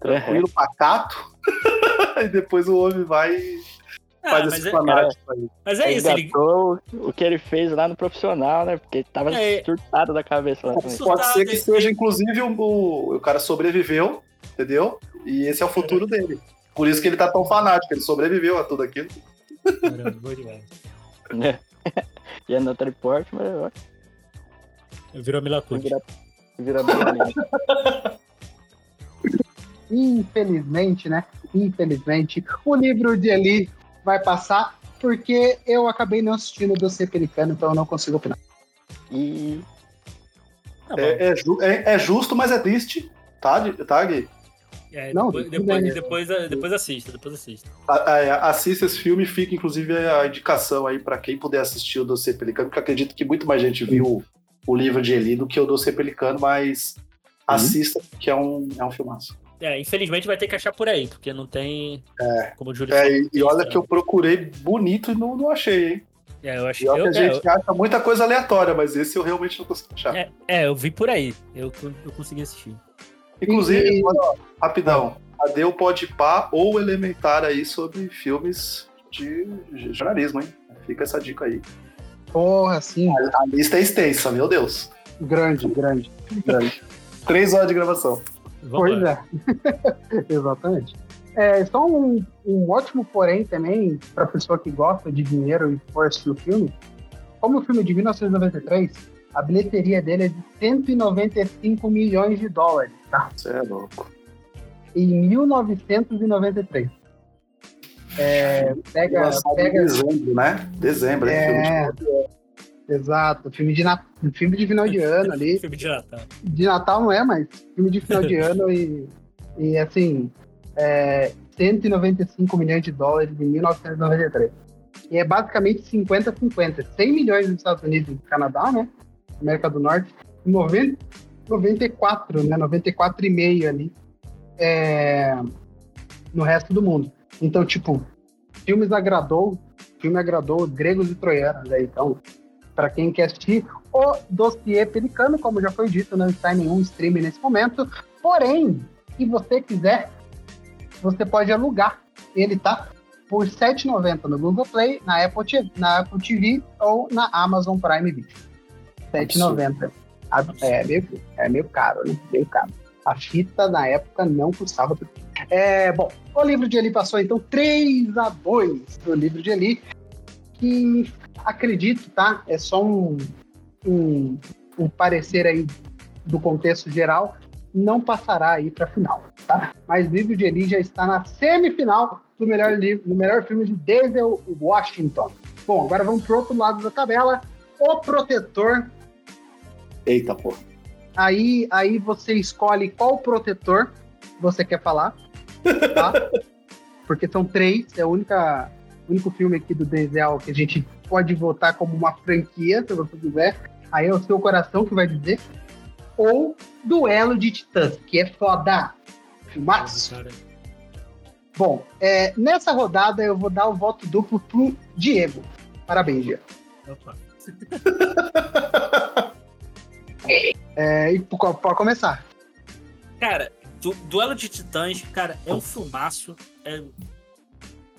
Tranquilo, uhum. pacato. e depois o homem vai faz mas esse é- fanático aí. Mas é isso, ele. O que ele fez lá no profissional, né? Porque ele tava É. surtado da cabeça lá também. Isso- Pode ser que seja, inclusive, o, o, o cara sobreviveu, entendeu? E esse é o futuro dele. Por isso que ele tá tão fanático, ele sobreviveu a tudo aquilo. Caramba, boa demais. né? Ia no teleporte, mas Virou Mila Kunis. vira, vira. Infelizmente, né? Infelizmente, o livro de Eli vai passar porque eu acabei não assistindo o dossiê pelicano, então eu não consigo opinar. E Tá. É, é ju- é- é justo, mas é triste, tá, tá Gui? É, Não, depois, depois, depois, depois assista, depois assista. A- a- Assista esse filme, fica inclusive a indicação aí pra quem puder assistir o Dossiê Pelicano, porque acredito que muito mais gente viu o livro de Eli do que o Dossiê Pelicano, mas assista, que é um, é um filmaço. É, infelizmente vai ter que achar por aí, porque não tem. Como o Júlio É, falou, e, e olha que eu procurei bonito e não, não achei, hein? É, eu acho E olha eu, que a é, gente acha muita coisa aleatória, mas esse eu realmente não consegui achar. É, é, eu vi por aí. Eu, eu consegui assistir. Inclusive, E- ó, rapidão, cadê o Podpah ou Elementar aí sobre filmes de jornalismo, hein? Fica essa dica aí. Porra, sim, A lista é extensa, meu Deus. grande, grande, grande. Três horas de gravação. Vamos Pois lá. é. Exatamente. É, só um, um ótimo porém também, para pessoa que gosta de dinheiro e for assistir o filme. Como o filme é de 1993, a bilheteria dele é de 195 milhões de dólares, tá? Você é louco. Em 1993. É, pega, pega, dezembro, né? Dezembro, é. É. exato, filme de, na, filme de final de ano ali. Filme de Natal. de Natal não é, mas filme de final de ano e, e assim, é, 195 milhões de dólares em 1993. E é basicamente 50-50. 100 milhões nos Estados Unidos e Canadá, né? América do Norte. E 90, 94, né? 94,5 ali é, no resto do mundo. Então, tipo, filmes agradou, filme agradou gregos e troianos. Né? Então, para quem quer assistir, o dossiê pelicano, como já foi dito, não está em nenhum streaming nesse momento. Porém, se você quiser, você pode alugar. Ele tá por R$ 7,90 no Google Play, na Apple, TV, na Apple TV ou na Amazon Prime Video. R$ 7,90. A- É meio, é meio caro, né? Meio caro. A fita na época não custava. É, bom, o livro de Eli passou então 3 a 2 do livro de Eli, que acredito, tá? É só um, um, um parecer aí do contexto geral, não passará aí para final, tá? Mas o livro de Eli já está na semifinal do melhor livro, do melhor filme de Denzel Washington. Bom, agora vamos pro outro lado da tabela. O Protetor. Eita, pô. Aí, aí você escolhe qual protetor você quer falar, tá? Porque são três, é a única, o único filme aqui do Denzel que a gente pode votar como uma franquia, se você quiser. Aí é o seu coração que vai dizer. Ou Duelo de Titãs, que é foda. Filmaço. Cara, Bom, é, nessa rodada eu vou dar o voto duplo pro Diego. Parabéns, Diego. opa. É, e pode começar. Cara, du Duelo de Titãs, cara, é um filmaço. É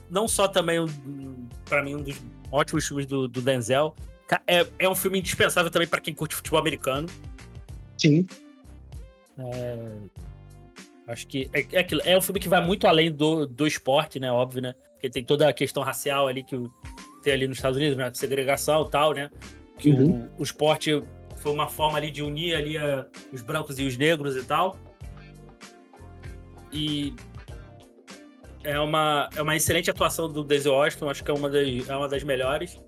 não só também, um, pra mim, um dos ótimos filmes do, do Denzel. É, é um filme indispensável também pra quem curte futebol americano. Sim. Acho que é, é, aquilo, é um filme que vai muito além do, do esporte, né? Óbvio, né? Porque tem toda a questão racial ali que o- tem ali nos Estados Unidos, né? Segregação e tal, né? Que o- Uhum. o, esporte foi uma forma ali de unir ali a- os brancos e os negros e tal. E é uma, é uma excelente atuação do Denzel Washington, acho que é uma das, é uma das melhores.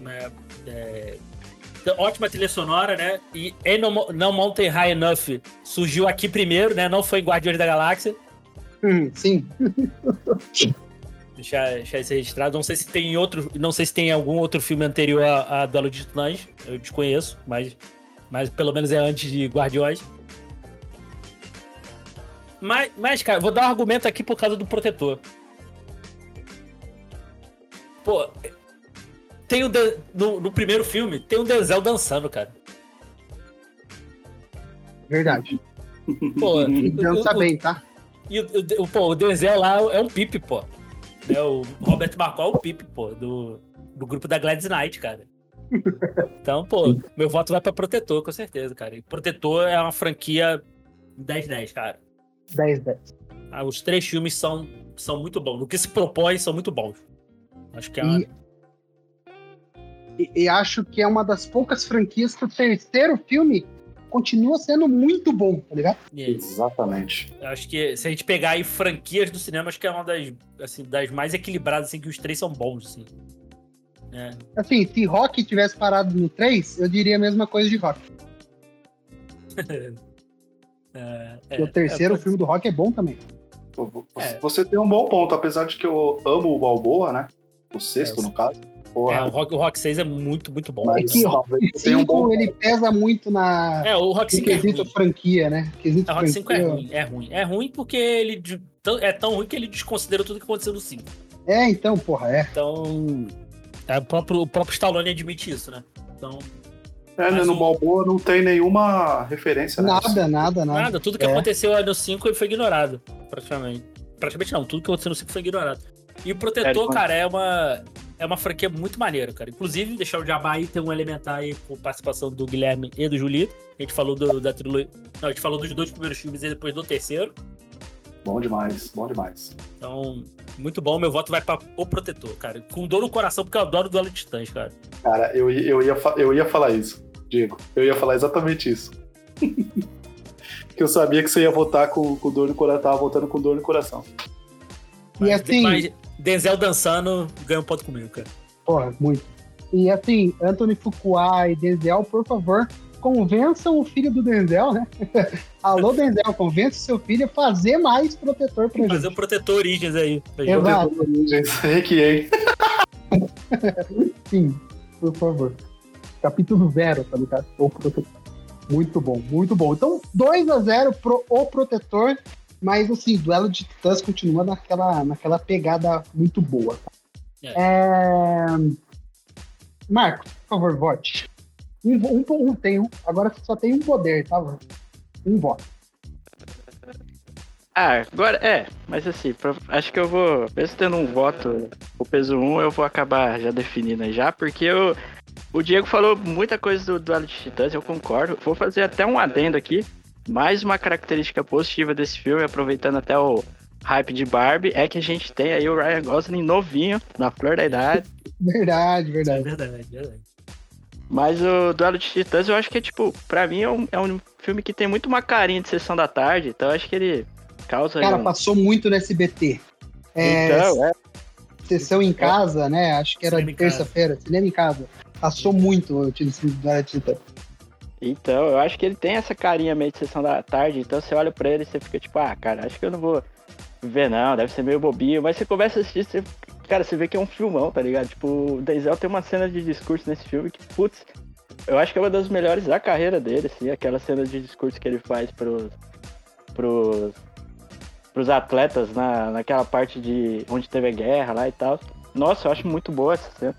Né? É, ótima trilha sonora, né? E No, no Mountain High Enough surgiu aqui primeiro, né? Não foi em Guardiões da Galáxia. Hum, sim. Deixar, deixar isso registrado. Não sei se tem outro. Não sei se tem algum outro filme anterior a, a Duelo de Titãs. Eu desconheço, mas, mas pelo menos é antes de Guardiões. Mas, mas, cara, vou dar um argumento aqui por causa do protetor. Pô, tem o De- no, no primeiro filme, tem o Denzel dançando, cara. Verdade. Pô, Dança o- o- bem, tá? E o, o, pô, o Denzel lá é um pipe, pô. É, o Roberto Marcol é o Pip, pô, do, do grupo da Gladys Knight, cara. Então, pô, meu voto vai pra Protetor, com certeza, cara. E Protetor é uma franquia 10-10, cara. 10-10. Ah, os três filmes são, são muito bons. No que se propõe, são muito bons. Acho que é uma... E, e, e acho que é uma das poucas franquias que o terceiro filme continua sendo muito bom, tá ligado? Exatamente. Acho que se a gente pegar aí franquias do cinema, acho que é uma das, assim, das mais equilibradas, assim, que os três são bons, assim. É. Assim, se Rock tivesse parado no 3, eu diria a mesma coisa de Rock. é, é, o terceiro é, filme do Rock é bom também. É. Você tem um bom ponto, apesar de que eu amo o Balboa, né? O sexto, É, no caso. É, o Rock, o Rock 6 é muito, muito bom. Mas- É que o Rock tenha um 5 bom ele pesa muito na. É, o Rock no 5 é quesito ruim. franquia, né? Quesito É, o Rock 5 é franquia. ruim, é ruim. É ruim porque ele é tão ruim que ele desconsiderou tudo que aconteceu no 5. É, então, porra, é. Então. é, o, próprio, o próprio Stallone admite isso, né? Então. É, né, mas no o- Balboa não tem nenhuma referência, né? Nada, nada, nada. Nada, tudo que É. aconteceu no 5 foi ignorado, praticamente. Praticamente não, tudo que aconteceu no 5 foi ignorado. E o Protetor, Sério, cara, é uma, é uma franquia muito maneira, cara. Inclusive, deixar o Jabá aí, tem um elementar aí com participação do Guilherme e do Julito. A gente falou do, da trilogia. Não, a gente falou dos dois primeiros filmes e depois do terceiro. Bom demais, bom demais. Então, muito bom. Meu voto vai pra O Protetor, cara. Com dor no coração, porque eu adoro Duelo de Titãs, cara. Cara, eu, ia- eu, ia, eu ia falar isso, Diego. Eu ia falar exatamente isso. que eu sabia que você ia votar com, com dor no coração, tava votando com dor no coração. E assim, Mas Denzel dançando ganha um ponto comigo, cara. porra, muito. E assim, Anthony Fuqua e Denzel, por favor, convençam o filho do Denzel, né? Alô, Denzel, convença o seu filho a fazer mais protetor pra Fazer gente. um Protetor Origens aí. pra gente. Exato. Requiei. Sim, por favor. Capítulo zero, tá ligado? O protetor. Muito bom, muito bom. Então, 2 a 0 pro O Protetor, mas assim, duelo de titãs continua naquela, naquela pegada muito boa. tá? É... Marcos, por favor, vote. Um, um, um tem um, agora só tem um poder, tá? Um voto. Ah, agora é, mas assim, pra- acho que eu vou, mesmo tendo um voto, o peso 1, eu vou acabar já definindo aí já, porque eu, o Diego falou muita coisa do Duelo de Titãs, eu concordo. Vou fazer até um adendo aqui. Mais uma característica positiva desse filme, aproveitando até o hype de Barbie, é que a gente tem aí o Ryan Gosling novinho, na flor da idade. Verdade, É verdade. verdade, verdade. Mas o Duelo de Titãs, eu acho que é tipo, pra mim é um, é um filme que tem muito uma carinha de sessão da tarde, então eu acho que ele causa. Cara, um... passou muito no SBT. É, Então, é. sessão em casa, né? Acho que era terça-feira, cinema em casa. Passou muito o time do Duelo de Titãs. Então, eu acho que ele tem essa carinha meio de sessão da tarde, então você olha pra ele e você fica tipo, ah, cara, acho que eu não vou ver não, deve ser meio bobinho, mas você começa a assistir, você, cara, você vê que é um filmão, tá ligado? Tipo, o Denzel tem uma cena de discurso nesse filme que, putz, eu acho que é uma das melhores da carreira dele, assim, aquela cena de discurso que ele faz pros, pros, pros atletas na, naquela parte de onde teve a guerra lá e tal. Nossa, eu acho muito boa essa cena.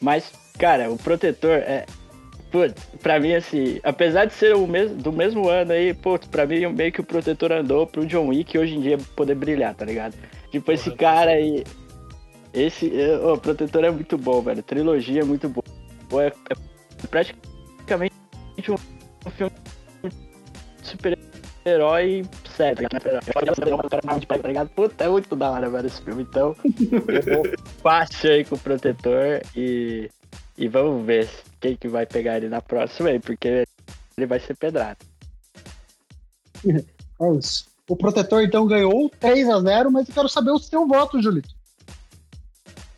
Mas, cara, o protetor é, Putz, pra mim, assim, apesar de ser o mesmo, do mesmo ano aí, putz, pra mim meio que o protetor andou pro John Wick hoje em dia poder brilhar, tá ligado? Tipo, esse cara aí. Esse. é, O protetor é muito bom, velho. Trilogia é muito boa. É, é praticamente um, filme de super-herói sério, ligado? Puta, é muito da hora, velho, esse filme. Então, eu vou fácil aí com o protetor e. E vamos ver quem que vai pegar ele na próxima aí, porque ele vai ser pedrado. É isso. O protetor, então, ganhou 3 a 0 mas eu quero saber o seu voto, Julito.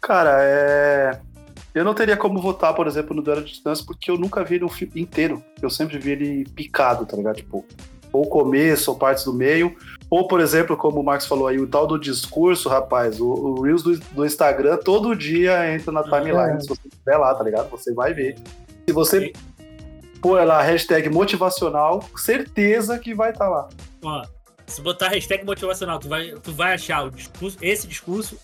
Cara, é. Eu não teria como votar, por exemplo, no Duelo de Titãs, porque eu nunca vi ele um filme inteiro. Eu sempre vi ele picado, tá ligado? Tipo, ou começo, ou partes do meio. Ou, por exemplo, como o Marcos falou aí, o tal do discurso, rapaz, o, o Reels do, do Instagram todo dia entra na timeline. É. Se você estiver lá, tá ligado? Você vai ver. Se você pôr lá a hashtag motivacional, certeza que vai estar lá. Ó, se botar hashtag motivacional, tu vai, tu vai achar o discurso, esse discurso,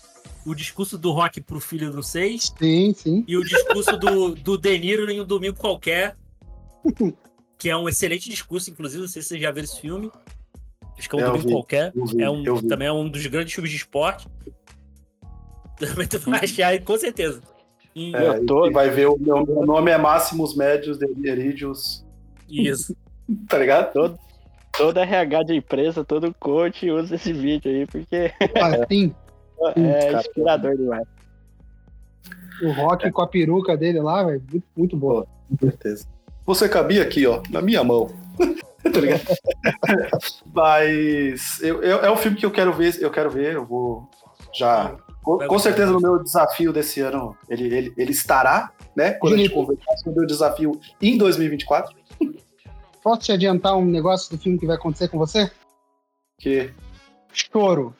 o discurso do rock pro filho do 6 Sim, sim. e o discurso do, do De Niro em um domingo qualquer. Que é um excelente discurso, inclusive, não sei se vocês já viram esse filme. Acho que é um É, eu domingo vi, qualquer. vi, é um, também é um dos grandes filmes de esporte. Também tu vai achar, com certeza. E- É, Eu tô- vai ver o meu, meu nome é Máximos Médios de Erídeos, Isso. tá ligado? Todo, toda RH de empresa, todo coach usa esse vídeo aí, porque Assim, é inspirador demais. o Rock com a peruca dele lá, velho, muito, muito boa. Com certeza. Você cabia aqui, ó, na minha mão. tá ligado? Mas eu, eu- é um filme que eu quero ver, eu quero ver, eu vou já. Com, com certeza no meu desafio desse ano ele, ele, ele estará, né? Quando a gente conversar sobre o meu desafio em 2024. Posso te adiantar um negócio do filme que vai acontecer com você? Que. Choro.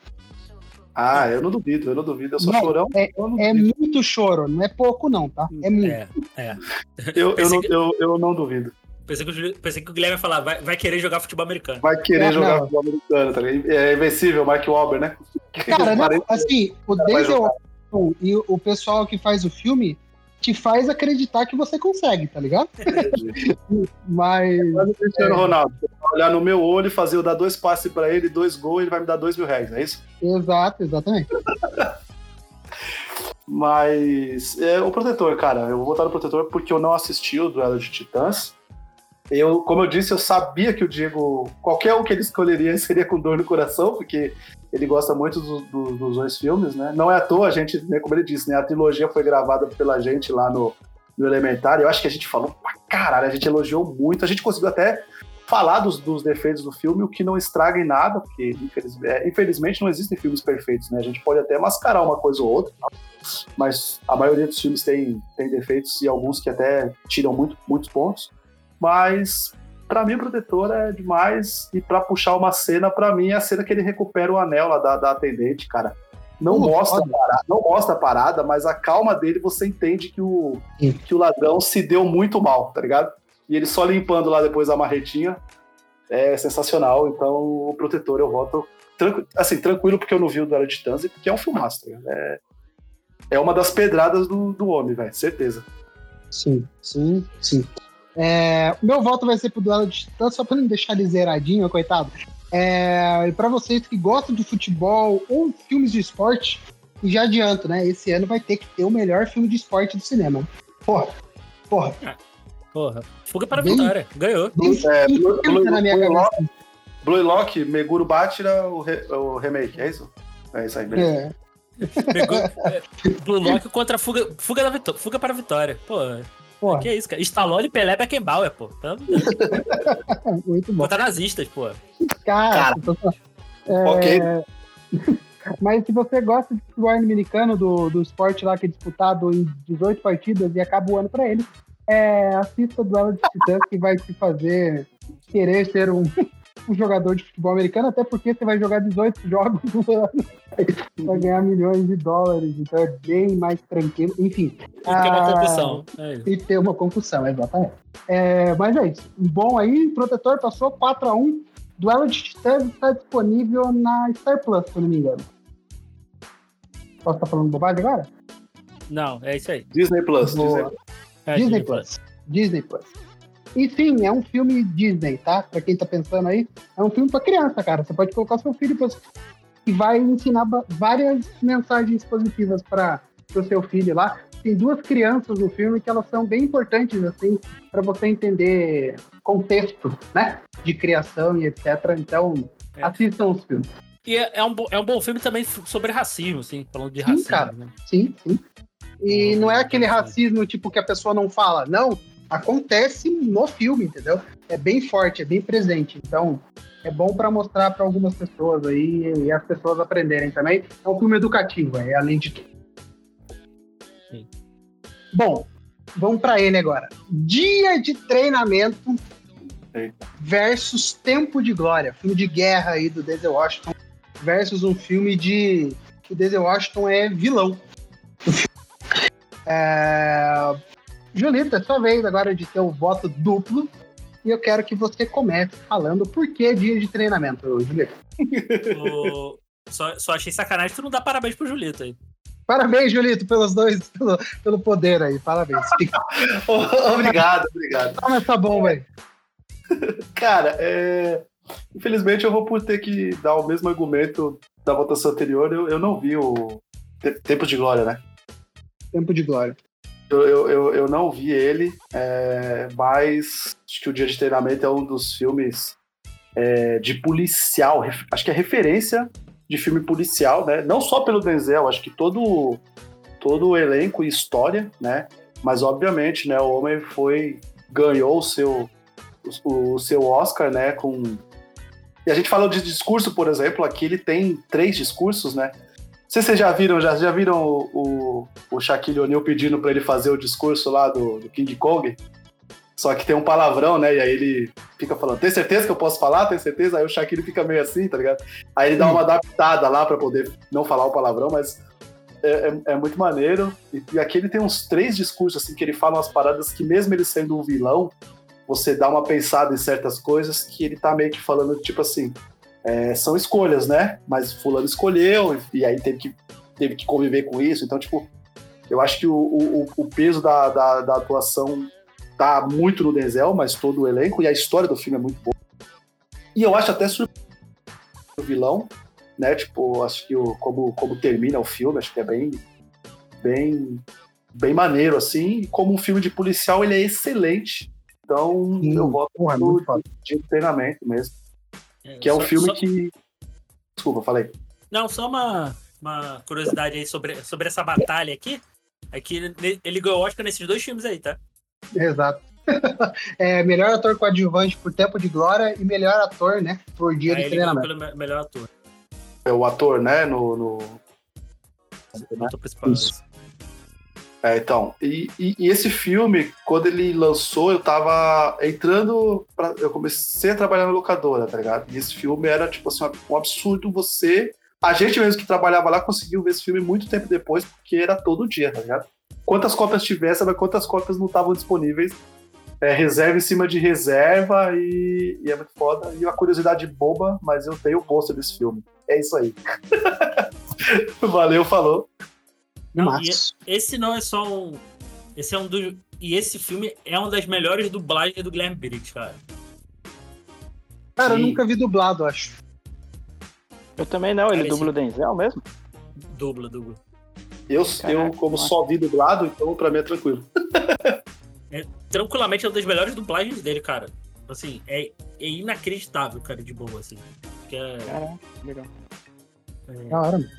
Ah, eu não duvido, eu não duvido. Eu sou Não, chorão. é- eu não É muito choro, não é pouco não, tá? É muito. É, é. Eu, eu, não, que- eu, eu não duvido. Pensei que, o pensei que o Guilherme ia falar, vai, vai querer jogar futebol americano. Vai querer É, jogar não. futebol americano, tá ligado? É invencível, Mark Wahlberg, né? Cara, não, assim, o Denzel e o pessoal que faz o filme te faz acreditar que você consegue, tá ligado? Mas o Cristiano Ronaldo, você vai olhar no meu olho e fazer eu dar dois passes pra ele, dois gols, ele vai me dar dois mil reais, é isso? exato, exatamente. Mas é, o protetor, cara, eu vou votar no protetor porque eu não assisti o duelo de titãs. Eu, como eu disse, eu sabia que o Diego, qualquer um que ele escolheria seria com dor no coração, porque ele gosta muito do- do- dos dois filmes, né? Não é à toa, a gente, né, como ele disse, né, a trilogia foi gravada pela gente lá no, no Elementar. Eu acho que a gente falou pra caralho, a gente elogiou muito, a gente conseguiu até falar dos, dos defeitos do filme, o que não estraga em nada, porque é, infelizmente não existem filmes perfeitos, né? A gente pode até mascarar uma coisa ou outra, mas a maioria dos filmes tem, tem defeitos e alguns que até tiram muito, muitos pontos. Mas pra mim o protetor é demais e pra puxar uma cena, pra mim é a cena que ele recupera o anel lá da, da atendente, cara. Não Pô, mostra, parada, não mostra a parada, mas a calma dele você entende que o, Sim. que o ladrão se deu muito mal, tá ligado? E ele só limpando lá depois a marretinha é sensacional. Então o protetor eu voto tranqui- assim, tranquilo porque eu não vi o Duelo de e porque é um filmaço. tá? É, é uma das pedradas do, do homem, velho, certeza. Sim, sim, sim. É, o meu voto vai ser pro duelo de titãs, só pra não deixar ele zeradinho, coitado. É, e pra vocês que gostam de futebol ou filmes de esporte, e já adianto, né? Esse ano vai ter que ter o melhor filme de esporte do cinema. Porra, porra, Porra. Fuga para a Bem- vitória. Ganhou. nem É, Blue, entra na minha Blue, cabeça. Blue Lock, Meguro Batira, o, re- o remake, é isso? É isso aí, beleza. É, é, Blue Lock contra fuga, fuga, da vitó- fuga para a vitória. Pô, porra, que isso, cara? Stallone, Pelé, Beckenbauer, pô. Então, muito bom. contra nazistas, pô. Cara, é, Ok. Mas se você gosta de futebol americano, do, do esporte lá que é disputado em 18 partidas e acaba o ano pra ele, é, assista o Duelo de Titãs que vai te fazer querer ser um, um jogador de futebol americano, até porque você vai jogar 18 jogos no ano, vai ganhar milhões de dólares, então é bem mais tranquilo. Enfim. Porque é uma ah, concussão. É. E ter uma concussão, exatamente. É, mas é isso. Bom aí, protetor passou 4x1. Duelo de Titãs está disponível na Star Plus, se eu não me engano. Posso estar falando bobagem agora? Não, é isso aí. Disney Plus. Disney- É, Disney Disney Plus. Disney Plus. E sim, é um filme Disney, tá? Pra quem tá pensando aí, é um filme pra criança, cara. Você pode colocar seu filho pra... que vai ensinar várias mensagens positivas para o seu filho lá. Tem duas crianças no filme que elas são bem importantes, assim, para você entender contexto, né? De criação e etc. Então, É. assistam os filmes. E é, é um, é um bom filme também sobre racismo, assim, falando de Sim, racismo. cara. né? Sim, sim. E não é aquele racismo tipo que a pessoa não fala, não. Acontece no filme, entendeu? É bem forte, é bem presente. Então, é bom para mostrar para algumas pessoas aí e as pessoas aprenderem também. É um filme educativo, é além de tudo. Sim. Bom, vamos para ele agora. Dia de treinamento Eita. versus Tempo de Glória, filme de guerra aí do Denzel Washington versus um filme de que o Denzel Washington é vilão. É... Julita, é sua vez agora de ter o voto duplo. E eu quero que você comece falando por que dia de treinamento, Julita. O- Só, só achei sacanagem tu não dá parabéns pro Julito aí. Parabéns, Julito, pelos dois, pelo, pelo poder aí. Parabéns. Obrigado, obrigado. Toma essa bomba aí. Cara, é... infelizmente eu vou por ter que dar o mesmo argumento da votação anterior. Eu, eu não vi o, Te- Tempos de Glória, né? Tempo de Glória. Eu, eu, eu, não vi ele, é, mas acho que o Dia de Treinamento é um dos filmes é, de policial, acho que é referência de filme policial, né? Não só pelo Denzel, acho que todo, todo o elenco e história, né? Mas obviamente, né? O homem foi ganhou o seu o, o seu Oscar, né? Com e a gente falou de discurso, por exemplo, aqui ele tem três discursos, né? Sei se vocês já viram, já, já viram o, o, o Shaquille O'Neal pedindo pra ele fazer o discurso lá do, do King Kong? Só que tem um palavrão, né? E aí ele fica falando, tem certeza que eu posso falar? Tem certeza? Aí o Shaquille fica meio assim, tá ligado? Aí ele dá uma adaptada lá pra poder não falar o palavrão, mas é, é- é muito maneiro. E, e aqui ele tem uns três discursos, assim, que ele fala umas paradas que mesmo ele sendo um vilão, você dá uma pensada em certas coisas que ele tá meio que falando, tipo assim, é, são escolhas, né? Mas fulano escolheu, e aí teve que, teve que conviver com isso. Então, tipo, eu acho que o, o, o peso da, da, da atuação tá muito no Denzel, mas todo o elenco, e a história do filme é muito boa. E eu acho até surpreendente o vilão, né? Tipo, acho que o, como, como termina o filme, acho que é bem, bem, bem maneiro, assim. E como um filme de policial, ele é excelente. Então, Sim. eu voto Porra, é no foda. de treinamento mesmo. Que é um Só- filme só- que. Desculpa, falei. Não, só uma, uma curiosidade aí sobre, sobre essa batalha aqui. É que ele, ganhou Oscar nesses dois filmes aí, tá? Exato. é, melhor ator coadjuvante por Tempo de Glória e melhor ator, né? Por dia Aí de treinamento. pelo me- melhor ator. É o ator, né? No, no- ator principal. Isso. É, então. E, e- e esse filme, quando ele lançou, eu tava entrando. Pra, eu comecei a trabalhar na locadora, tá ligado? E esse filme era, tipo assim, um absurdo você. A gente mesmo que trabalhava lá conseguiu ver esse filme muito tempo depois, porque era todo dia, tá ligado? Quantas cópias tivesse, mas quantas cópias não estavam disponíveis. É, reserva em cima de reserva e, e é muito foda. E uma curiosidade boba, mas eu tenho o pôster desse filme. É isso aí. Valeu, falou. Não, e esse não é só um. Esse é um dos. E esse filme é uma das melhores dublagens do Guilherme Briggs, cara. cara, eu Sim. nunca vi dublado, acho. Eu também não, ele dubla o Denzel mesmo? Dubla, dubla. Eu, Caraca, eu como massa. só vi dublado, então pra mim é tranquilo. Tranquilamente é uma das melhores dublagens dele, cara. Assim, é, é inacreditável, cara, de boa, assim. Que é- Caraca, legal. Da hora, mano.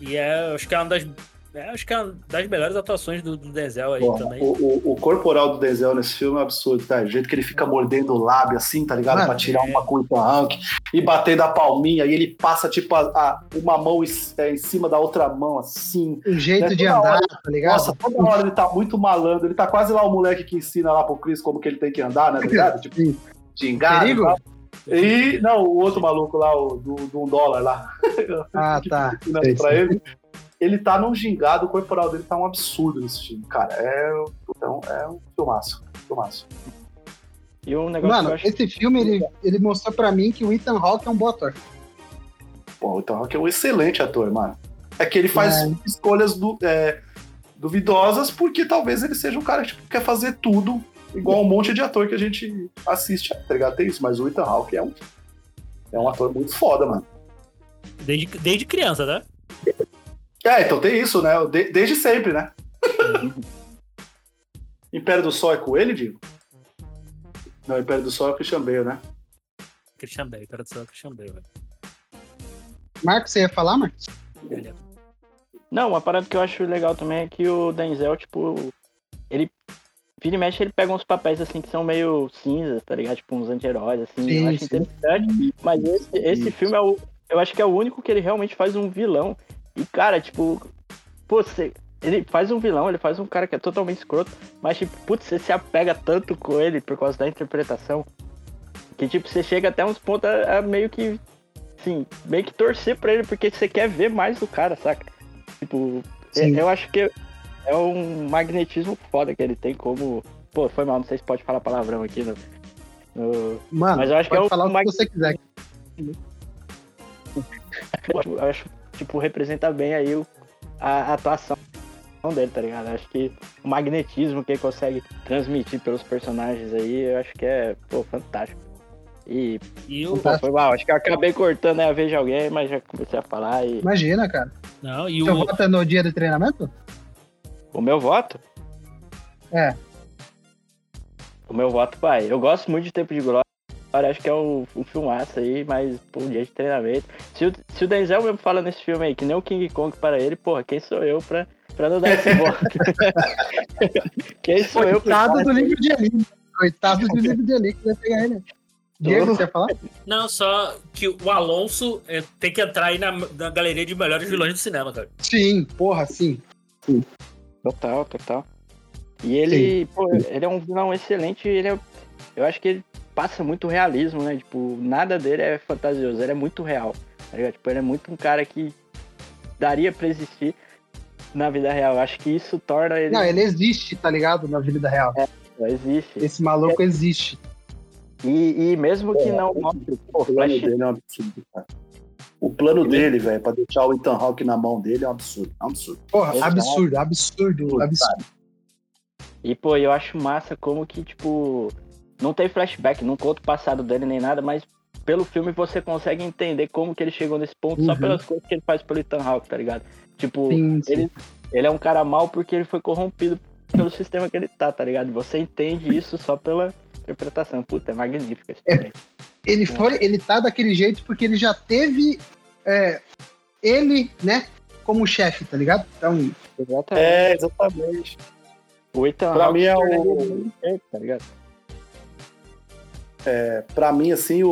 e é, acho que é uma das. É, acho que é uma das melhores atuações do, do Denzel aí Porra, também. o, o- o corporal do Denzel nesse filme é absurdo, tá? O jeito que ele fica mordendo o lábio assim, tá ligado? Mano, pra tirar é. uma curta rank e batendo a palminha, e ele passa, tipo, a, a- uma mão em, é, em cima da outra mão, assim. O jeito É de toda andar, hora. tá ligado? Nossa, toda hora ele tá muito malandro. Ele tá quase lá o moleque que ensina lá pro Chris como que ele tem que andar, né? Tá ligado? Tipo, gingado. Perigo? e não, o outro maluco lá, o do, do um dólar lá. Ah, tá. pra ele. Ele tá num gingado, o corporal dele tá um absurdo nesse filme, cara. É, então, é um filmaço. filmaço. E um negócio Mano, acho esse filme, ele, ele mostrou pra mim que o Ethan Hawke é um bom ator. Pô, então Rock é um excelente ator, mano. É que ele faz É. escolhas du- é, duvidosas porque talvez ele seja um cara que tipo, quer fazer tudo igual um monte de ator que a gente assiste, tá ligado? Tem isso, mas o Ethan Hawke é um, é um ator muito foda, mano. Desde, desde criança, né? É, então tem isso, né? De- desde sempre, né? Império do Sol é com ele, Digo? Não, Império do Sol é o Christian Bale, né? Christian Bale, cara do céu, Christian Bale, velho. Marcos, você ia falar, Marcos? É- Não, uma parada que eu acho legal também é que o Denzel, tipo, ele. Vira e mexe, ele pega uns papéis assim que são meio cinzas, tá ligado? Tipo, uns anti-heróis, assim. Sim, eu acho sim. interessante. Mas esse, esse filme é o. Eu acho que é o único que ele realmente faz um vilão. E, cara, tipo. Pô, você. Ele faz um vilão, ele faz um cara que é totalmente escroto, mas, tipo, putz, você se apega tanto com ele por causa da interpretação, que, tipo, você chega até uns pontos a, a meio que, assim, meio que torcer pra ele, porque você quer ver mais do cara, saca? Tipo, Sim. eu acho que é um magnetismo foda que ele tem como... Pô, foi mal, não sei se pode falar palavrão aqui no- Mano, Mas eu acho que é o falar o que Mag- você quiser. eu acho, tipo, representa bem aí o, a, a atuação dele, tá ligado? Acho que o magnetismo que ele consegue transmitir pelos personagens aí, eu acho que é, pô, fantástico. E, E o, pô, foi mal, acho que eu acabei cortando aí a vez de alguém, mas já comecei a falar e... Imagina, cara. Não, e Seu o. voto é no dia do treinamento? O meu voto? É. O meu voto, pai. Eu gosto muito de Tempo de Glória. Acho que é o, o filmaço aí, mas, pô, um dia de treinamento. Se o, se o Denzel mesmo fala nesse filme aí, que nem o King Kong para ele, porra, quem sou eu pra, pra não dar esse voto? quem sou eu pra Coitado do livro de Eli. Coitado do livro de Eli que vai pegar ele. Diego, você ia falar? Não, só que o Alonso é, tem que entrar aí na, na galeria de melhores vilões do cinema, cara. Sim, porra, sim. Total, total. E ele, pô, ele é um vilão excelente, ele é, eu acho que ele passa muito realismo, né? Tipo, nada dele é fantasioso, ele é muito real, tá ligado? Tipo, ele é muito um cara que daria pra existir na vida real. Eu acho que isso torna ele... Não, ele existe, tá ligado? Na vida real. Não existe. Esse maluco existe. E, e mesmo que não mostre, pô, O plano dele é um absurdo, cara. O plano dele, velho, pra deixar o Ethan Hawke na mão dele é um absurdo. É um absurdo. Porra, Exato. absurdo, absurdo, absurdo. E, pô, eu acho massa como que, tipo, não tem flashback, não conta o passado dele nem nada, mas pelo filme você consegue entender como que ele chegou nesse ponto só Uhum. pelas coisas que ele faz pelo Ethan Hawke, tá ligado? Tipo, Sim, sim. ele, ele é um cara mal porque ele foi corrompido pelo sistema que ele tá, tá ligado? Você entende isso só pela interpretação. Puta, é magnífico esse É. filme. Ele foi, ele tá daquele jeito porque ele já teve é, ele, né, como chefe, tá ligado? Então, Exatamente. É, exatamente. O Ethan pra Hawke mim é o- ele perfeito, tá ligado? Pra mim, assim, o,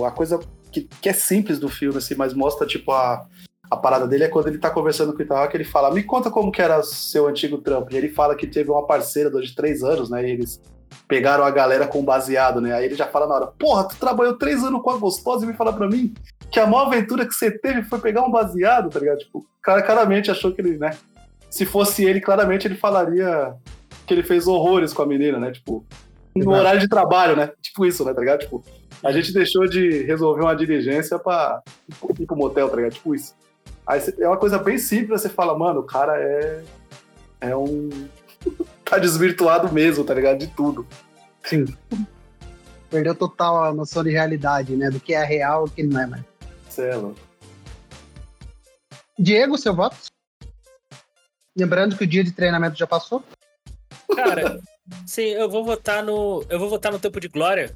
o- a coisa que, que é simples do filme, assim, mas mostra, tipo, a, a parada dele é quando ele tá conversando com o Hawke, ele fala, me conta como que era seu antigo trampo. E ele fala que teve uma parceira de três anos, né, e eles pegaram a galera com baseado, né, aí ele já fala na hora, porra, tu trabalhou três anos com a gostosa e me fala pra mim que a maior aventura que você teve foi pegar um baseado, tá ligado? Tipo, o cara claramente achou que ele, né, se fosse ele, claramente ele falaria que ele fez horrores com a menina, né, tipo, no horário de trabalho, né? Tipo isso, né, tá ligado? Tipo, a gente deixou de resolver uma diligência pra ir pro motel, tá ligado? Tipo isso. Aí é uma coisa bem simples, você fala, mano, o cara é. É um. tá desvirtuado mesmo, tá ligado? De tudo. sim. Perdeu total a noção de realidade, né? Do que é real e o que não é mais. Cê é. Diego, seu voto? Lembrando que o dia de treinamento já passou. Cara, sim, eu vou votar no. Eu vou votar no Tempo de Glória.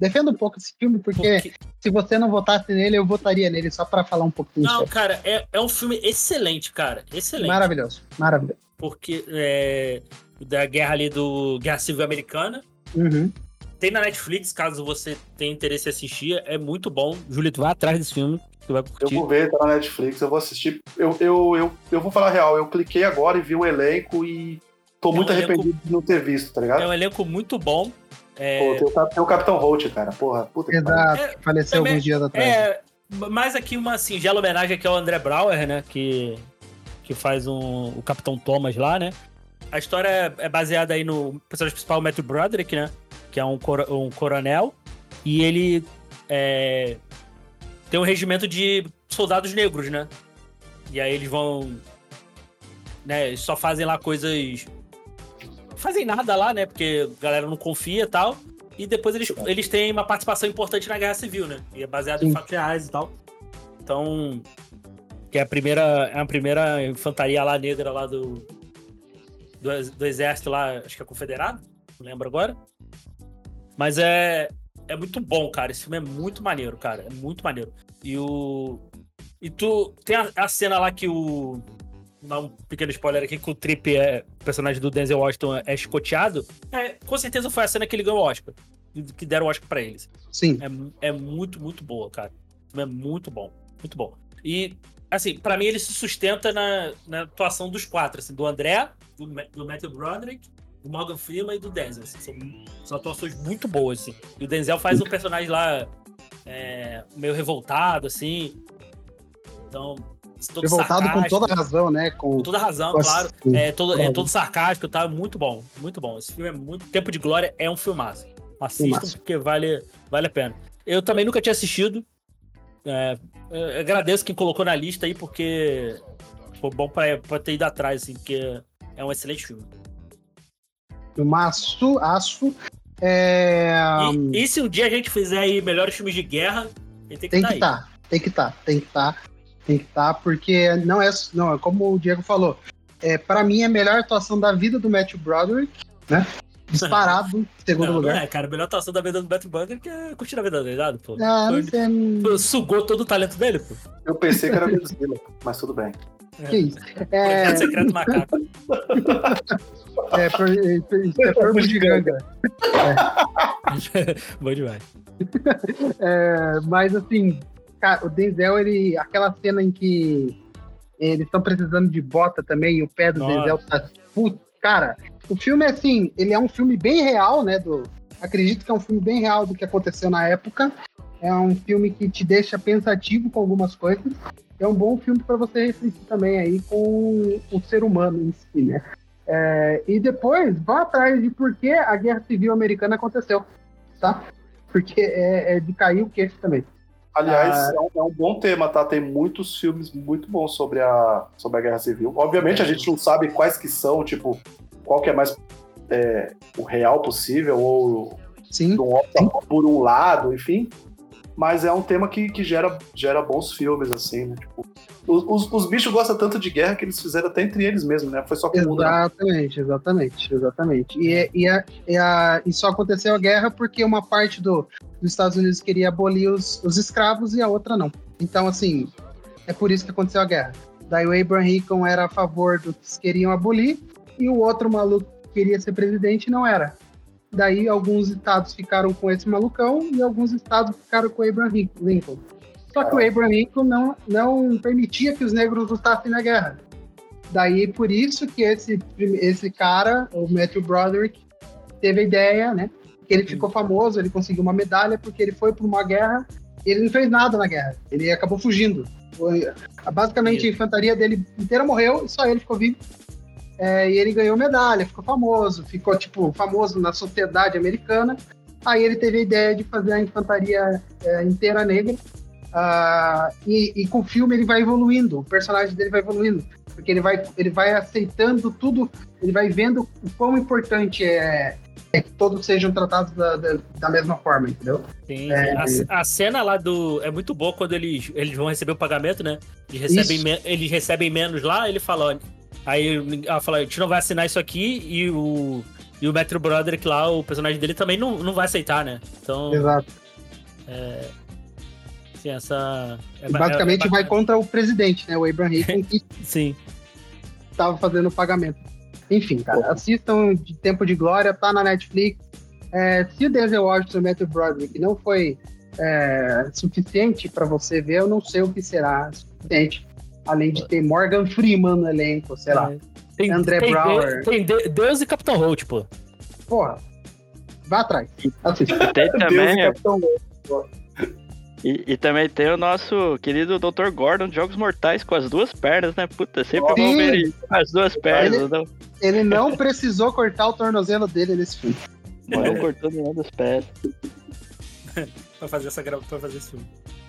Defenda um pouco esse filme, porque, Porque. se você não votasse nele, eu votaria nele só pra falar um pouquinho Não, sobre. cara, é, é um filme excelente, cara. Excelente. Maravilhoso, maravilhoso. Porque é. Da guerra ali do Guerra Civil Americana. Uhum. Tem na Netflix, caso você tenha interesse em assistir. É muito bom. Julito, vai atrás desse filme. Eu vou ver, tá na Netflix, eu vou assistir. Eu, eu, eu, eu vou falar a real, eu cliquei agora e vi o elenco e tô É muito um elenco- arrependido de não ter visto, tá ligado? É um elenco muito bom. É, Pô, tem, o, Capitão Holt, cara. Porra, puta que pariu. Exato, É, faleceu também- alguns dias atrás. É, mais aqui uma singela homenagem aqui ao André Brauer, né? Que, que faz um, o Capitão Thomas lá, né? A história é- é baseada aí no personagem principal, o Matthew Broderick, né? Que é um, coro- um coronel. E ele é, tem um regimento de soldados negros, né? E aí eles vão. Né, eles só fazem lá coisas. Fazem nada lá, né? Porque a galera não confia e tal. E depois eles, eles têm uma participação importante na Guerra Civil, né? E é baseado em Sim. fatos reais e tal. Então. Que é a primeira, é a primeira infantaria lá negra lá do, do, do exército lá, acho que é confederado, não lembro agora. Mas é, é muito bom, cara. Esse filme é muito maneiro, cara. É muito maneiro. E o. E tu. Tem a, a cena lá que o. Dar um pequeno spoiler aqui, que o Trip é. O personagem do Denzel Washington é escoteado. É, com certeza foi a cena que ele ganhou o Oscar. Que deram o Oscar pra eles. Sim. É, é muito, muito boa, cara. É muito bom. Muito bom. E, assim, pra mim ele se sustenta na, na atuação dos quatro, assim, do André, do, do Matthew Broderick, do Morgan Freeman e do Denzel. assim, são, são atuações muito boas, assim. E o Denzel faz um personagem lá é, meio revoltado, assim. Então, Revoltado com toda razão, né? Com, com toda razão, com claro. as- É todo, é todo sarcástico, tá? Muito bom, muito bom. Esse filme é muito. Tempo de Glória é um filmaço. Assistam Filmaço. porque vale, vale a pena. Eu também nunca tinha assistido. É, agradeço quem colocou na lista aí, porque foi bom pra, pra ter ido atrás, assim, porque é um excelente filme. Filmaço, aço. É, E, e se um dia a gente fizer aí melhores filmes de guerra, ele tem que tem estar que aí. estar, tem que estar, tem que estar. Tem que estar, porque não é, não, é como o Diego falou, é, para mim é a melhor atuação da vida do Matthew Broderick, né? Disparado, em segundo Não, não lugar. é, cara. A melhor atuação da vida do Beto Bunker que é curtir a vida dele, pô? Ah, não Foi- sei, Pô, Sugou todo o talento dele, pô. Eu pensei que era Godzilla, mas tudo bem. que isso. É, Secreto Macaco. é, pro- é, isso é forma de ganga. Bom demais. É, mas assim, cara, o Denzel, ele. Aquela cena em que eles estão precisando de bota também, e o pé do Nossa. Denzel tá. Putz, cara, o filme é assim, ele é um filme bem real, né? Do, acredito que é um filme bem real do que aconteceu na época. É um filme que te deixa pensativo com algumas coisas. É um bom filme para você refletir também aí com o ser humano em si, né? É, e depois vá atrás de por que a Guerra Civil Americana aconteceu, tá? Porque é, é de cair o queixo também. Aliás, Ah. é, um, é um bom tema, tá? Tem muitos filmes muito bons sobre a, sobre a Guerra Civil. Obviamente a gente não sabe quais que são, tipo, qual que é mais é, o real possível, ou Sim, opta por um lado, enfim. Mas é um tema que, que gera, gera bons filmes, assim, né? Tipo, os, os, os bichos gostam tanto de guerra que eles fizeram até entre eles mesmo, né? Foi só com o exatamente, exatamente, exatamente. E, é- e, a- e, a- e só aconteceu a guerra porque uma parte do, dos Estados Unidos queria abolir os, os escravos e a outra não. Então, assim, é por isso que aconteceu a guerra. Daí o Abraham Lincoln era a favor dos que queriam abolir e o outro maluco que queria ser presidente não era. Daí alguns estados ficaram com esse malucão e alguns estados ficaram com o Abraham Lincoln. Só que o Abraham Lincoln não, não permitia que os negros lutassem na guerra. Daí por isso que esse, esse cara, o Matthew Broderick, teve a ideia, né? Que ele ficou famoso, ele conseguiu uma medalha porque ele foi para uma guerra e ele não fez nada na guerra. Ele acabou fugindo. Basicamente a infantaria dele inteira morreu e só ele ficou vivo. É, e ele ganhou medalha, ficou famoso, ficou tipo famoso na sociedade americana. Aí ele teve a ideia de fazer a infantaria é, inteira negra. Ah, e, e com o filme ele vai evoluindo, o personagem dele vai evoluindo, porque ele vai, ele vai aceitando tudo, ele vai vendo o quão importante é, é que todos sejam tratados da, da, da mesma forma, entendeu? Sim, É, a, a cena lá do. É muito boa quando eles, eles vão receber o pagamento, né? Eles recebem, me- eles recebem menos lá, ele fala, aí ela fala, a gente não vai assinar isso aqui e o. E o Metro Broderick lá, o personagem dele também não, não vai aceitar, né? Então, Exato. Assim, essa. é E ba- basicamente é vai contra o presidente, né? O Abraham Lincoln, que Sim. estava fazendo o pagamento. Enfim, cara, assistam de Tempo de Glória, tá na Netflix. É, se o Denzel Washington e o Matthew Broderick não foi é, suficiente para você ver, eu não sei o que será suficiente. Além de ter Morgan Freeman no elenco, sei lá. É. Tem, André tem, Brower. Tem De- Deus e Capitão Holt, pô. Porra, vá atrás. Assista. E tem Deus, também, Capitão e, e também tem o nosso querido Dr. Gordon de Jogos Mortais com as duas pernas, né? Puta, sempre Sim. vão ver ele com as duas pernas. Ele- Não, Ele não precisou cortar o tornozelo dele nesse filme. não cortou nenhum dos pés. Pra fazer essa grava, pra fazer esse filme.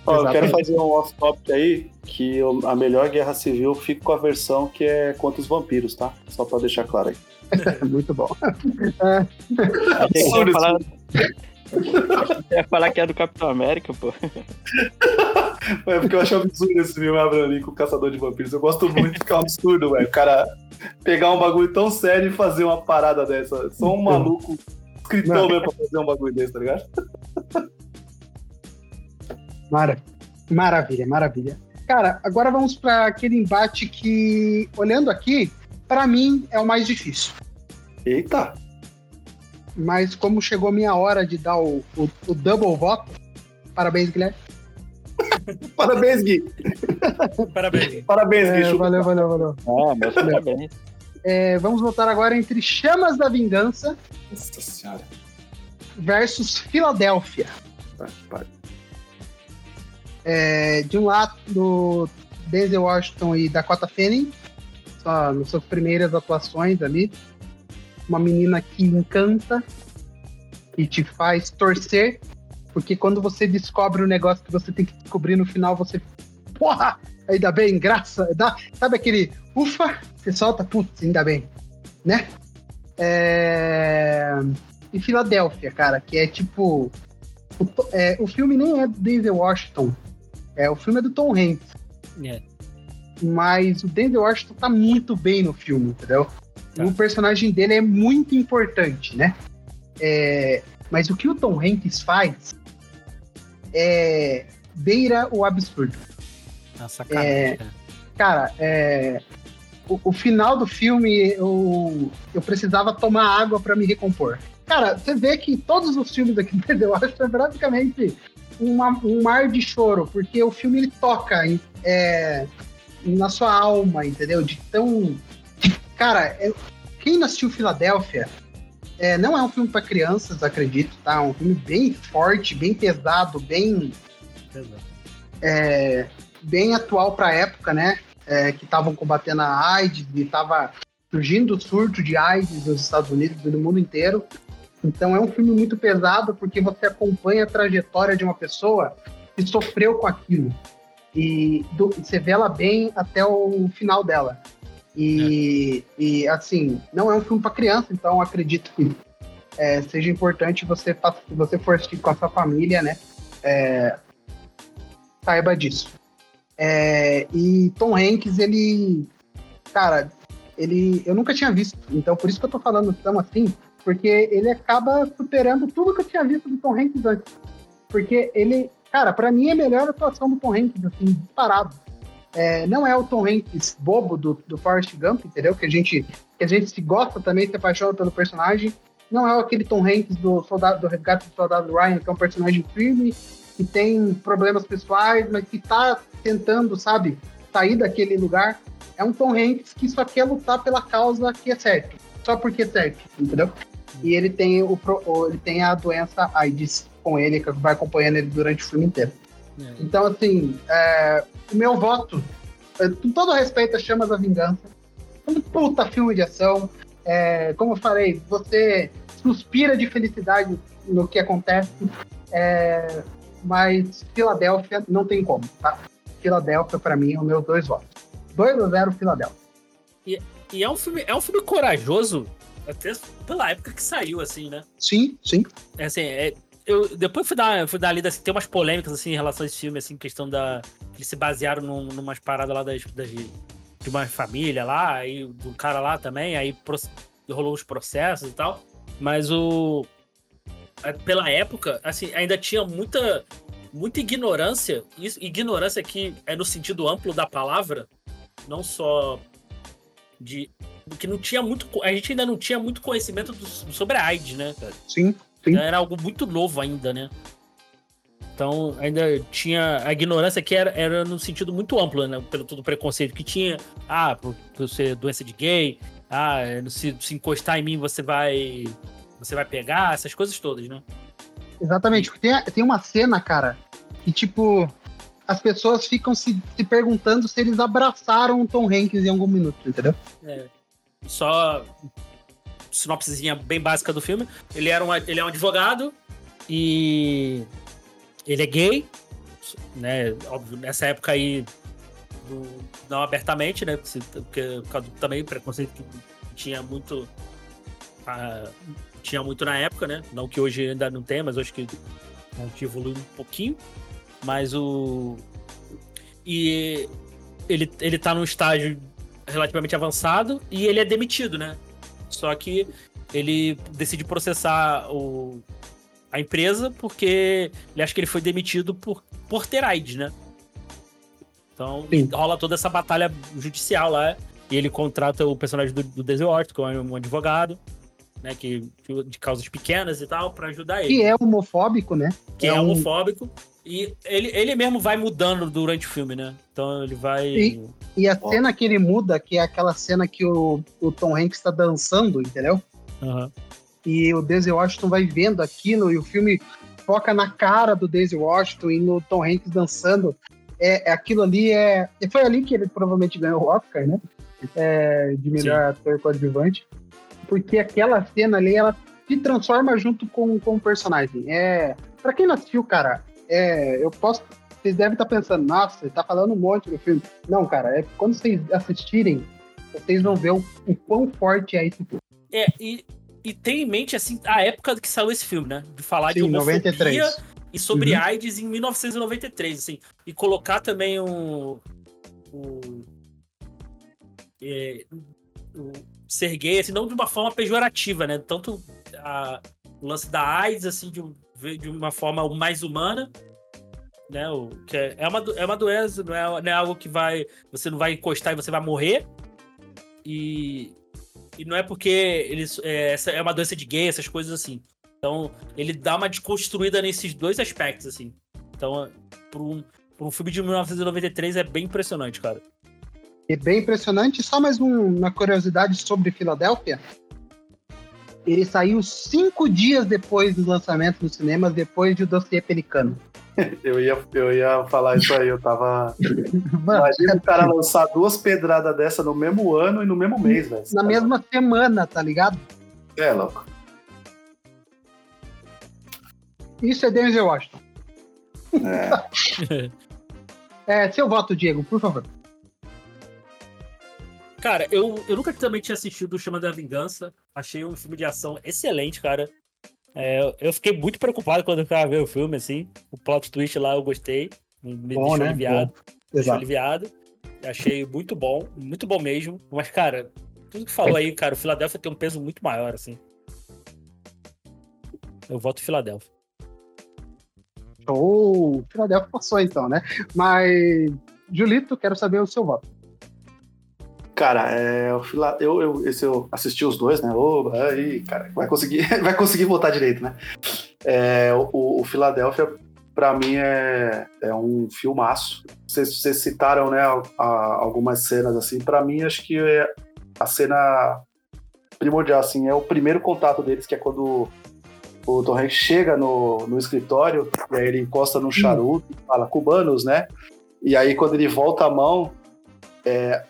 Ó, eu quero fazer um off-topic aí, que o- a melhor guerra civil fica com a versão que é contra os vampiros, tá? Só pra deixar claro aí. Muito bom. Achei que você ia falar... Você ia falar que é do Capitão América, pô. É porque eu acho absurdo esse filme Abraham Lincoln, Caçador de Vampiros. Eu gosto muito, porque é um absurdo, velho. O cara pegar um bagulho tão sério e fazer uma parada dessa. Só um maluco escritão Não. mesmo pra fazer um bagulho desse, tá ligado? Mara- Maravilha, maravilha. Cara, agora vamos para aquele embate que, olhando aqui, para mim é o mais difícil. Eita! Mas como chegou a minha hora de dar o, o, o double voto, parabéns, Guilherme. Parabéns, Gui! Parabéns. Parabéns, Gui! É, valeu, valeu, valeu. Ah, mas parabéns. É, vamos votar agora entre Chamas da Vingança Nossa senhora. versus Filadélfia. Tá. É, de um lado, do Denzel Washington e Dakota Fanning, só nas suas primeiras atuações ali. Uma menina que encanta e te faz torcer, porque quando você descobre o negócio que você tem que descobrir no final, você. Porra! Ainda bem, graça. Dá, sabe aquele. Ufa! Você solta, putz, ainda bem. Né? É... E Filadélfia, cara, que é tipo. O, é, o filme nem é do Denzel Washington. É, o filme é do Tom Hanks. É. Mas o Denzel Washington tá muito bem no filme, entendeu? Tá. O personagem dele é muito importante, né? É, mas o que o Tom Hanks faz é beira o absurdo. Ah, sacanagem. É. cara. É, o, o final do filme eu, eu precisava tomar água pra me recompor. Cara, você vê que todos os filmes aqui do Denzel Washington é praticamente uma- um mar de choro, porque o filme ele toca é, na sua alma, entendeu? De tão. Cara, é- quem não assistiu Filadélfia é, não é um filme pra crianças, acredito, tá? É um filme bem forte, bem pesado, bem é, bem atual para a época, né? É, que estavam combatendo a AIDS e estava surgindo o surto de AIDS nos Estados Unidos e no mundo inteiro. Então é um filme muito pesado porque você acompanha a trajetória de uma pessoa que sofreu com aquilo. E do- você vê ela bem até o final dela. E, e, assim, não é um filme para criança, então acredito que é, seja importante você, se você for assistir com a sua família, né? É, saiba disso. É, e Tom Hanks, ele. Cara, ele. Eu nunca tinha visto, então por isso que eu tô falando tão assim, porque ele acaba superando tudo que eu tinha visto do Tom Hanks antes. Porque ele. Cara, pra mim é a melhor atuação do Tom Hanks, assim, disparado. É, não é o Tom Hanks bobo do, do Forrest Gump, entendeu? Que a gente que a gente se gosta também, se apaixona pelo personagem. Não é aquele Tom Hanks do soldado do resgate do soldado Ryan, que é um personagem firme, que tem problemas pessoais, mas que tá tentando, sabe, sair daquele lugar. É um Tom Hanks que só quer lutar pela causa que é certo, só porque é certo, entendeu? E ele tem o ele tem a doença AIDS com ele, que vai acompanhando ele durante o filme inteiro. É. Então, assim, é, o meu voto, é, com todo respeito a Chamas da Vingança, um puta filme de ação. É, como eu falei, você suspira de felicidade no que acontece, é, mas Filadélfia não tem como, tá? Filadélfia, pra mim, é os meus dois votos. 2 a 0 Filadélfia. E é um filme, é um filme corajoso, até pela época que saiu, assim, né? Sim, sim. É assim, é, eu depois fui dar, fui dar ali, assim, tem umas polêmicas assim em relação a esse filme, assim, questão da. Eles se basearam num, numas paradas lá das, das- de uma família lá, aí do cara lá também, aí pro- rolou os processos e tal. Mas o. é, Pela época, assim, ainda tinha muita. Muita ignorância. Isso, ignorância que é no sentido amplo da palavra, não só de. Que não tinha muito. A gente ainda não tinha muito conhecimento do- sobre a AIDS, né? Sim, Sim. Era algo muito novo ainda, né? Então, ainda tinha a ignorância que era, era no sentido muito amplo, né? Pelo todo o preconceito que tinha. Ah, por, por ser doença de gay. Ah, se, se encostar em mim você vai. Você vai pegar, essas coisas todas, né? Exatamente. Tem, tem uma cena, cara, que tipo. As pessoas ficam se, se perguntando se eles abraçaram o Tom Hanks em algum minuto, entendeu? Só sinopsezinha bem básica do filme. Ele, era um, ele é um advogado e ele é gay, né? Óbvio, nessa época aí, do- não abertamente, né? Porque por causa do- também preconceito que tinha muito. ah, tinha muito na época, né? Não que hoje ainda não tem, mas acho que evoluiu um pouquinho. Mas o. E ele, ele tá num estágio relativamente avançado e ele é demitido, né? Só que ele decide processar o, a empresa porque ele acha que ele foi demitido por, por ter AIDS, né? Então Sim. rola toda essa batalha judicial lá e ele contrata o personagem do, do Denzel que é um advogado, né? Que, de causas pequenas e tal, pra ajudar ele Que é homofóbico, né? que é, É um- homofóbico. E ele, ele mesmo vai mudando durante o filme, né? Então ele vai. E- E a cena que ele muda, que é aquela cena que o, o Tom Hanks tá dançando, entendeu? Aham. E o Denzel Washington vai vendo aquilo e o filme foca na cara do Denzel Washington e no Tom Hanks dançando. É, é aquilo ali é. e Foi ali que ele provavelmente ganhou o Oscar, né? É, de melhor ator coadjuvante. Porque aquela cena ali, ela se transforma junto com, com o personagem. É, pra quem não assistiu, cara, é, eu posso. Vocês devem estar pensando, nossa, tá falando um monte do filme. Não, cara, é quando vocês assistirem, vocês vão ver o, o quão forte é esse filme. É, e, e tem em mente, assim, a época que saiu esse filme, né? De falar de Sim, homofobia 93. e sobre Uhum. AIDS em 1993, assim. E colocar também um. o, é, o ser gay, assim, não de uma forma pejorativa, né? Tanto a, o lance da AIDS, assim, de, de uma forma mais humana, né? O, que é, é, uma, é uma doença, não é, não é algo que vai. Você não vai encostar e você vai morrer. E, e não é porque eles, é, essa é uma doença de gay, essas coisas assim. Então, ele dá uma desconstruída nesses dois aspectos, assim. Então, por um, um filme de 1993 é bem impressionante, cara. É bem impressionante. Só mais um, uma curiosidade sobre Filadélfia. Ele saiu cinco dias depois do lançamento nos cinemas, depois de O Dossiê Pelicano. Eu ia, eu ia falar isso aí, eu tava. Imagina o cara lançar duas pedradas dessa no mesmo ano e no mesmo mês, velho. Na mesma semana, tá ligado? É, louco. Isso é Denzel Washington. É. é, seu voto, Diego, por favor. Cara, eu, eu nunca também tinha assistido o Chama da Vingança. Achei um filme de ação excelente, cara. É, eu fiquei muito preocupado quando eu ficava ver o filme, assim. O plot twist lá eu gostei. Me bom, deixou né? aliviado. Bom. Deixou aliviado. Achei muito bom, muito bom mesmo. Mas, cara, tudo que falou aí, cara, o Philadelphia tem um peso muito maior, assim. Eu voto Philadelphia. Show! Oh, Philadelphia passou então, né? Mas, Julito, quero saber o seu voto. Cara, é, eu, eu, esse eu assisti os dois, né? Oh, aí, cara, vai conseguir, vai conseguir votar direito, né? É, o, o Philadelphia, para mim, é, é um filmaço. Vocês, vocês citaram, né, a, a, algumas cenas, assim. Para mim, acho que é a cena primordial, assim, é o primeiro contato deles, que é quando o Tom Hanks chega no, no escritório, e aí ele encosta no charuto, hum. fala, cubanos, né? E aí, quando ele volta a mão, é,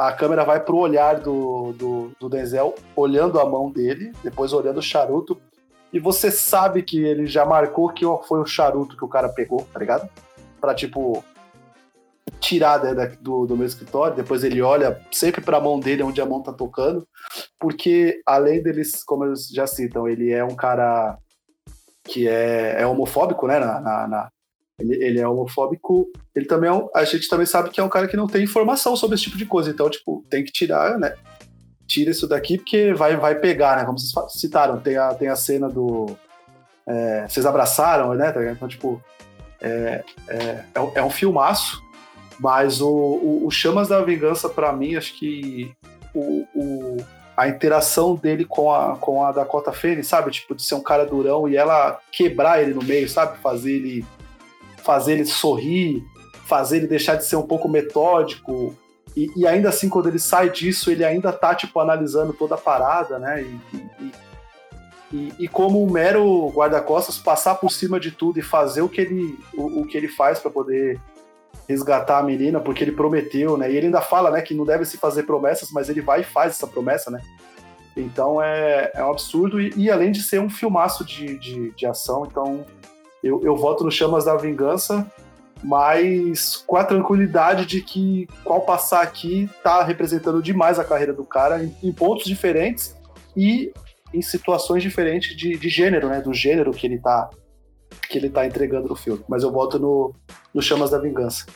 a câmera vai pro olhar do, do, do, Denzel, olhando a mão dele, depois olhando o charuto, e você sabe que ele já marcou que foi o charuto que o cara pegou, tá ligado? Pra, tipo, tirar do, do meu escritório, depois ele olha sempre pra mão dele, onde a mão tá tocando, porque além deles, como eles já citam, ele é um cara que é, é homofóbico, né, na, na, na ele, ele é homofóbico, ele também é um, a gente também sabe que é um cara que não tem informação sobre esse tipo de coisa, então, tipo, tem que tirar, né? Tira isso daqui porque vai, vai pegar, né? Como vocês citaram, tem a, tem a cena do. É, vocês abraçaram, né? Tá então, tipo, é, é, é, é um filmaço, mas o, o, o Chamas da Vingança, para mim, acho que o, o, a interação dele com a, com a Dakota Fanning, sabe? Tipo, de ser um cara durão e ela quebrar ele no meio, sabe? Fazer ele fazer ele sorrir, fazer ele deixar de ser um pouco metódico. E, e ainda assim, quando ele sai disso, ele ainda tá, tipo, analisando toda a parada, né? E, e, e, como um mero guarda-costas, passar por cima de tudo e fazer o que ele, o, o que ele faz para poder resgatar a menina, porque ele prometeu, né? E ele ainda fala, né, que não deve se fazer promessas, mas ele vai e faz essa promessa, né? Então é, é um absurdo, e, e além de ser um filmaço de, de, de ação, então eu, eu voto no Chamas da Vingança, mas com a tranquilidade de que qual passar aqui tá representando demais a carreira do cara em, em pontos diferentes e em situações diferentes de, de, gênero, né? Do gênero que ele tá que ele tá entregando no filme. Mas eu voto no, no Chamas da Vingança.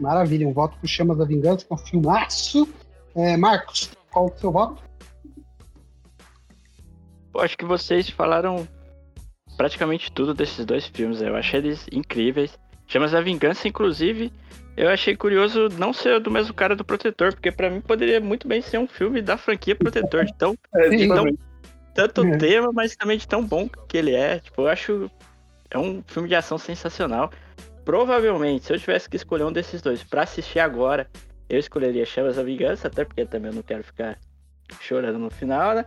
Maravilha, um voto pro Chamas da Vingança, com um filmaço. É, Marcos, qual o seu voto? Pô, acho que vocês falaram praticamente tudo desses dois filmes. Eu achei eles incríveis. Chamas da Vingança, inclusive, eu achei curioso não ser do mesmo cara do Protetor, porque para mim poderia muito bem ser um filme da franquia Protetor. Então, é, de tão, tanto é. tema, mas também de tão bom que ele é. Tipo, eu acho é um filme de ação sensacional. Provavelmente, se eu tivesse que escolher um desses dois para assistir agora, eu escolheria Chamas da Vingança, até porque também eu não quero ficar chorando no final, né?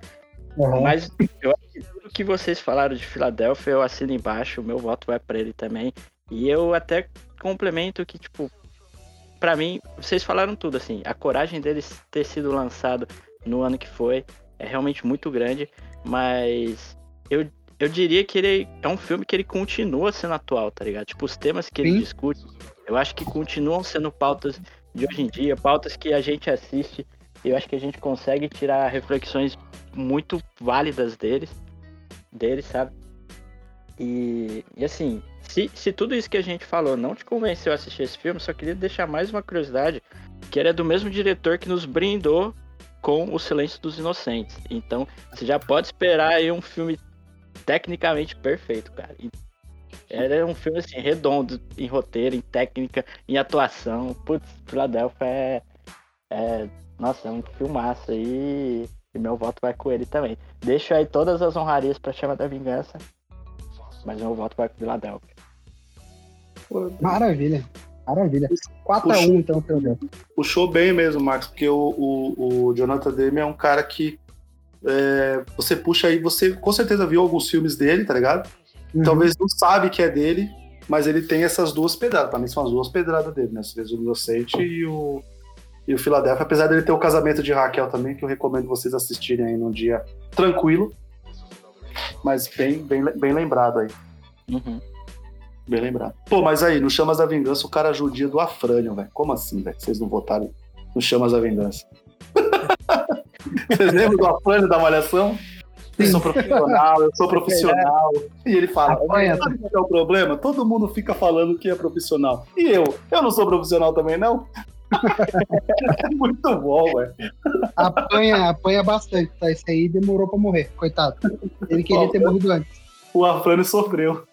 Uhum. Mas eu tudo que vocês falaram de Filadélfia, eu assino embaixo, o meu voto vai para ele também. E eu até complemento que, tipo, para mim, vocês falaram tudo, assim, a coragem deles ter sido lançado no ano que foi é realmente muito grande, mas eu, eu diria que ele é um filme que ele continua sendo atual, tá ligado? Tipo, os temas que Sim. ele discute, eu acho que continuam sendo pautas de hoje em dia, pautas que a gente assiste eu acho que a gente consegue tirar reflexões muito válidas deles, deles, sabe? E, e assim, se, se tudo isso que a gente falou não te convenceu a assistir esse filme, só queria deixar mais uma curiosidade, que ele é do mesmo diretor que nos brindou com O Silêncio dos Inocentes. Então, você já pode esperar aí um filme tecnicamente perfeito, cara. E era um filme assim, redondo em roteiro, em técnica, em atuação. Putz, Philadelphia é, é. Nossa, é um filmaço aí. E meu voto vai com ele também. Deixo aí todas as honrarias pra Chama da Vingança. Mas meu voto vai com Philadelphia. Maravilha. Maravilha. 4x1, então, menos. Puxou bem mesmo, Marcos, porque o, o, o Jonathan Demme é um cara que é, você puxa aí, você com certeza viu alguns filmes dele, tá ligado? Uhum. Talvez não sabe que é dele, mas ele tem essas duas pedradas. Pra mim são as duas pedradas dele, né? O Inocente e o, e o Philadelphia. Apesar dele ter o casamento de Raquel também, que eu recomendo vocês assistirem aí num dia tranquilo. Mas bem, bem, bem lembrado aí. Uhum. Bem lembrado. Pô, mas aí, no Chamas da Vingança, o cara judia do Afrânio, velho. Como assim, velho? Vocês não votaram no Chamas da Vingança? Vocês lembram do Afrânio da Malhação? Eu sou profissional, eu sou profissional. E ele fala: Apanha. sabe qual é o problema? Todo mundo fica falando que é profissional. E eu? Eu não sou profissional também, não? Muito bom, velho. Apanha, apanha bastante, tá? Esse aí demorou pra morrer, coitado. Ele queria ter morrido antes. O Afrânio sofreu.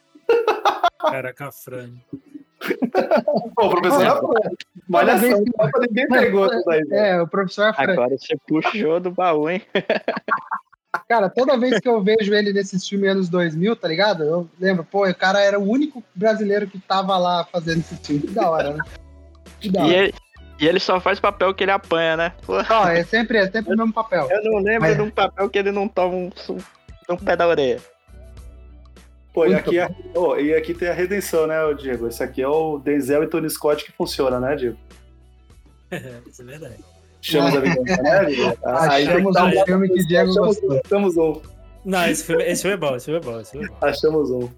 Caraca, Frânio. Pô, o professor Afrânio. Malhação, que... ninguém pegou isso aí. É, o professor Afrânio. Agora você puxou do baú, hein? Cara, toda vez que eu vejo ele nesses filmes anos 2000, tá ligado? Eu lembro, pô, o cara era o único brasileiro que tava lá fazendo esse filme. Que da hora, né? Que da hora. E ele, e ele só faz papel que ele apanha, né? Ó, é sempre, é sempre o mesmo papel. Eu não lembro Mas... de um papel que ele não toma um, um pé da orelha. Pô, e aqui, é, oh, e aqui tem a redenção, né, Diego? Esse aqui é o Denzel e Tony Scott que funciona, né, Diego? Isso é verdade. Chama da vingança, né, Diego? Achamos um filme que Diego achamos, gostou. Achamos um. Não, esse filme, esse filme é bom, esse filme é bom, esse filme é bom. Achamos um.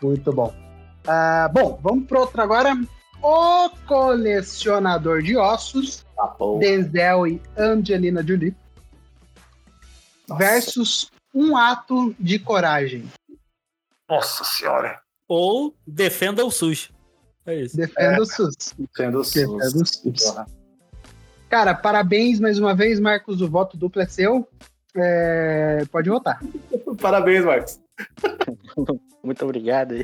Muito bom. Uh, bom, vamos pro outro agora. O Colecionador de Ossos, tá Denzel e Angelina Jolie, Nossa. versus Um Ato de Coragem. Nossa Senhora. Ou Defenda o SUS. É isso. Defenda é, o SUS. Defenda o SUS. Defenda o SUS. Cara, parabéns mais uma vez, Marcos. O voto duplo é seu. É... Pode votar. parabéns, Marcos. Muito obrigado.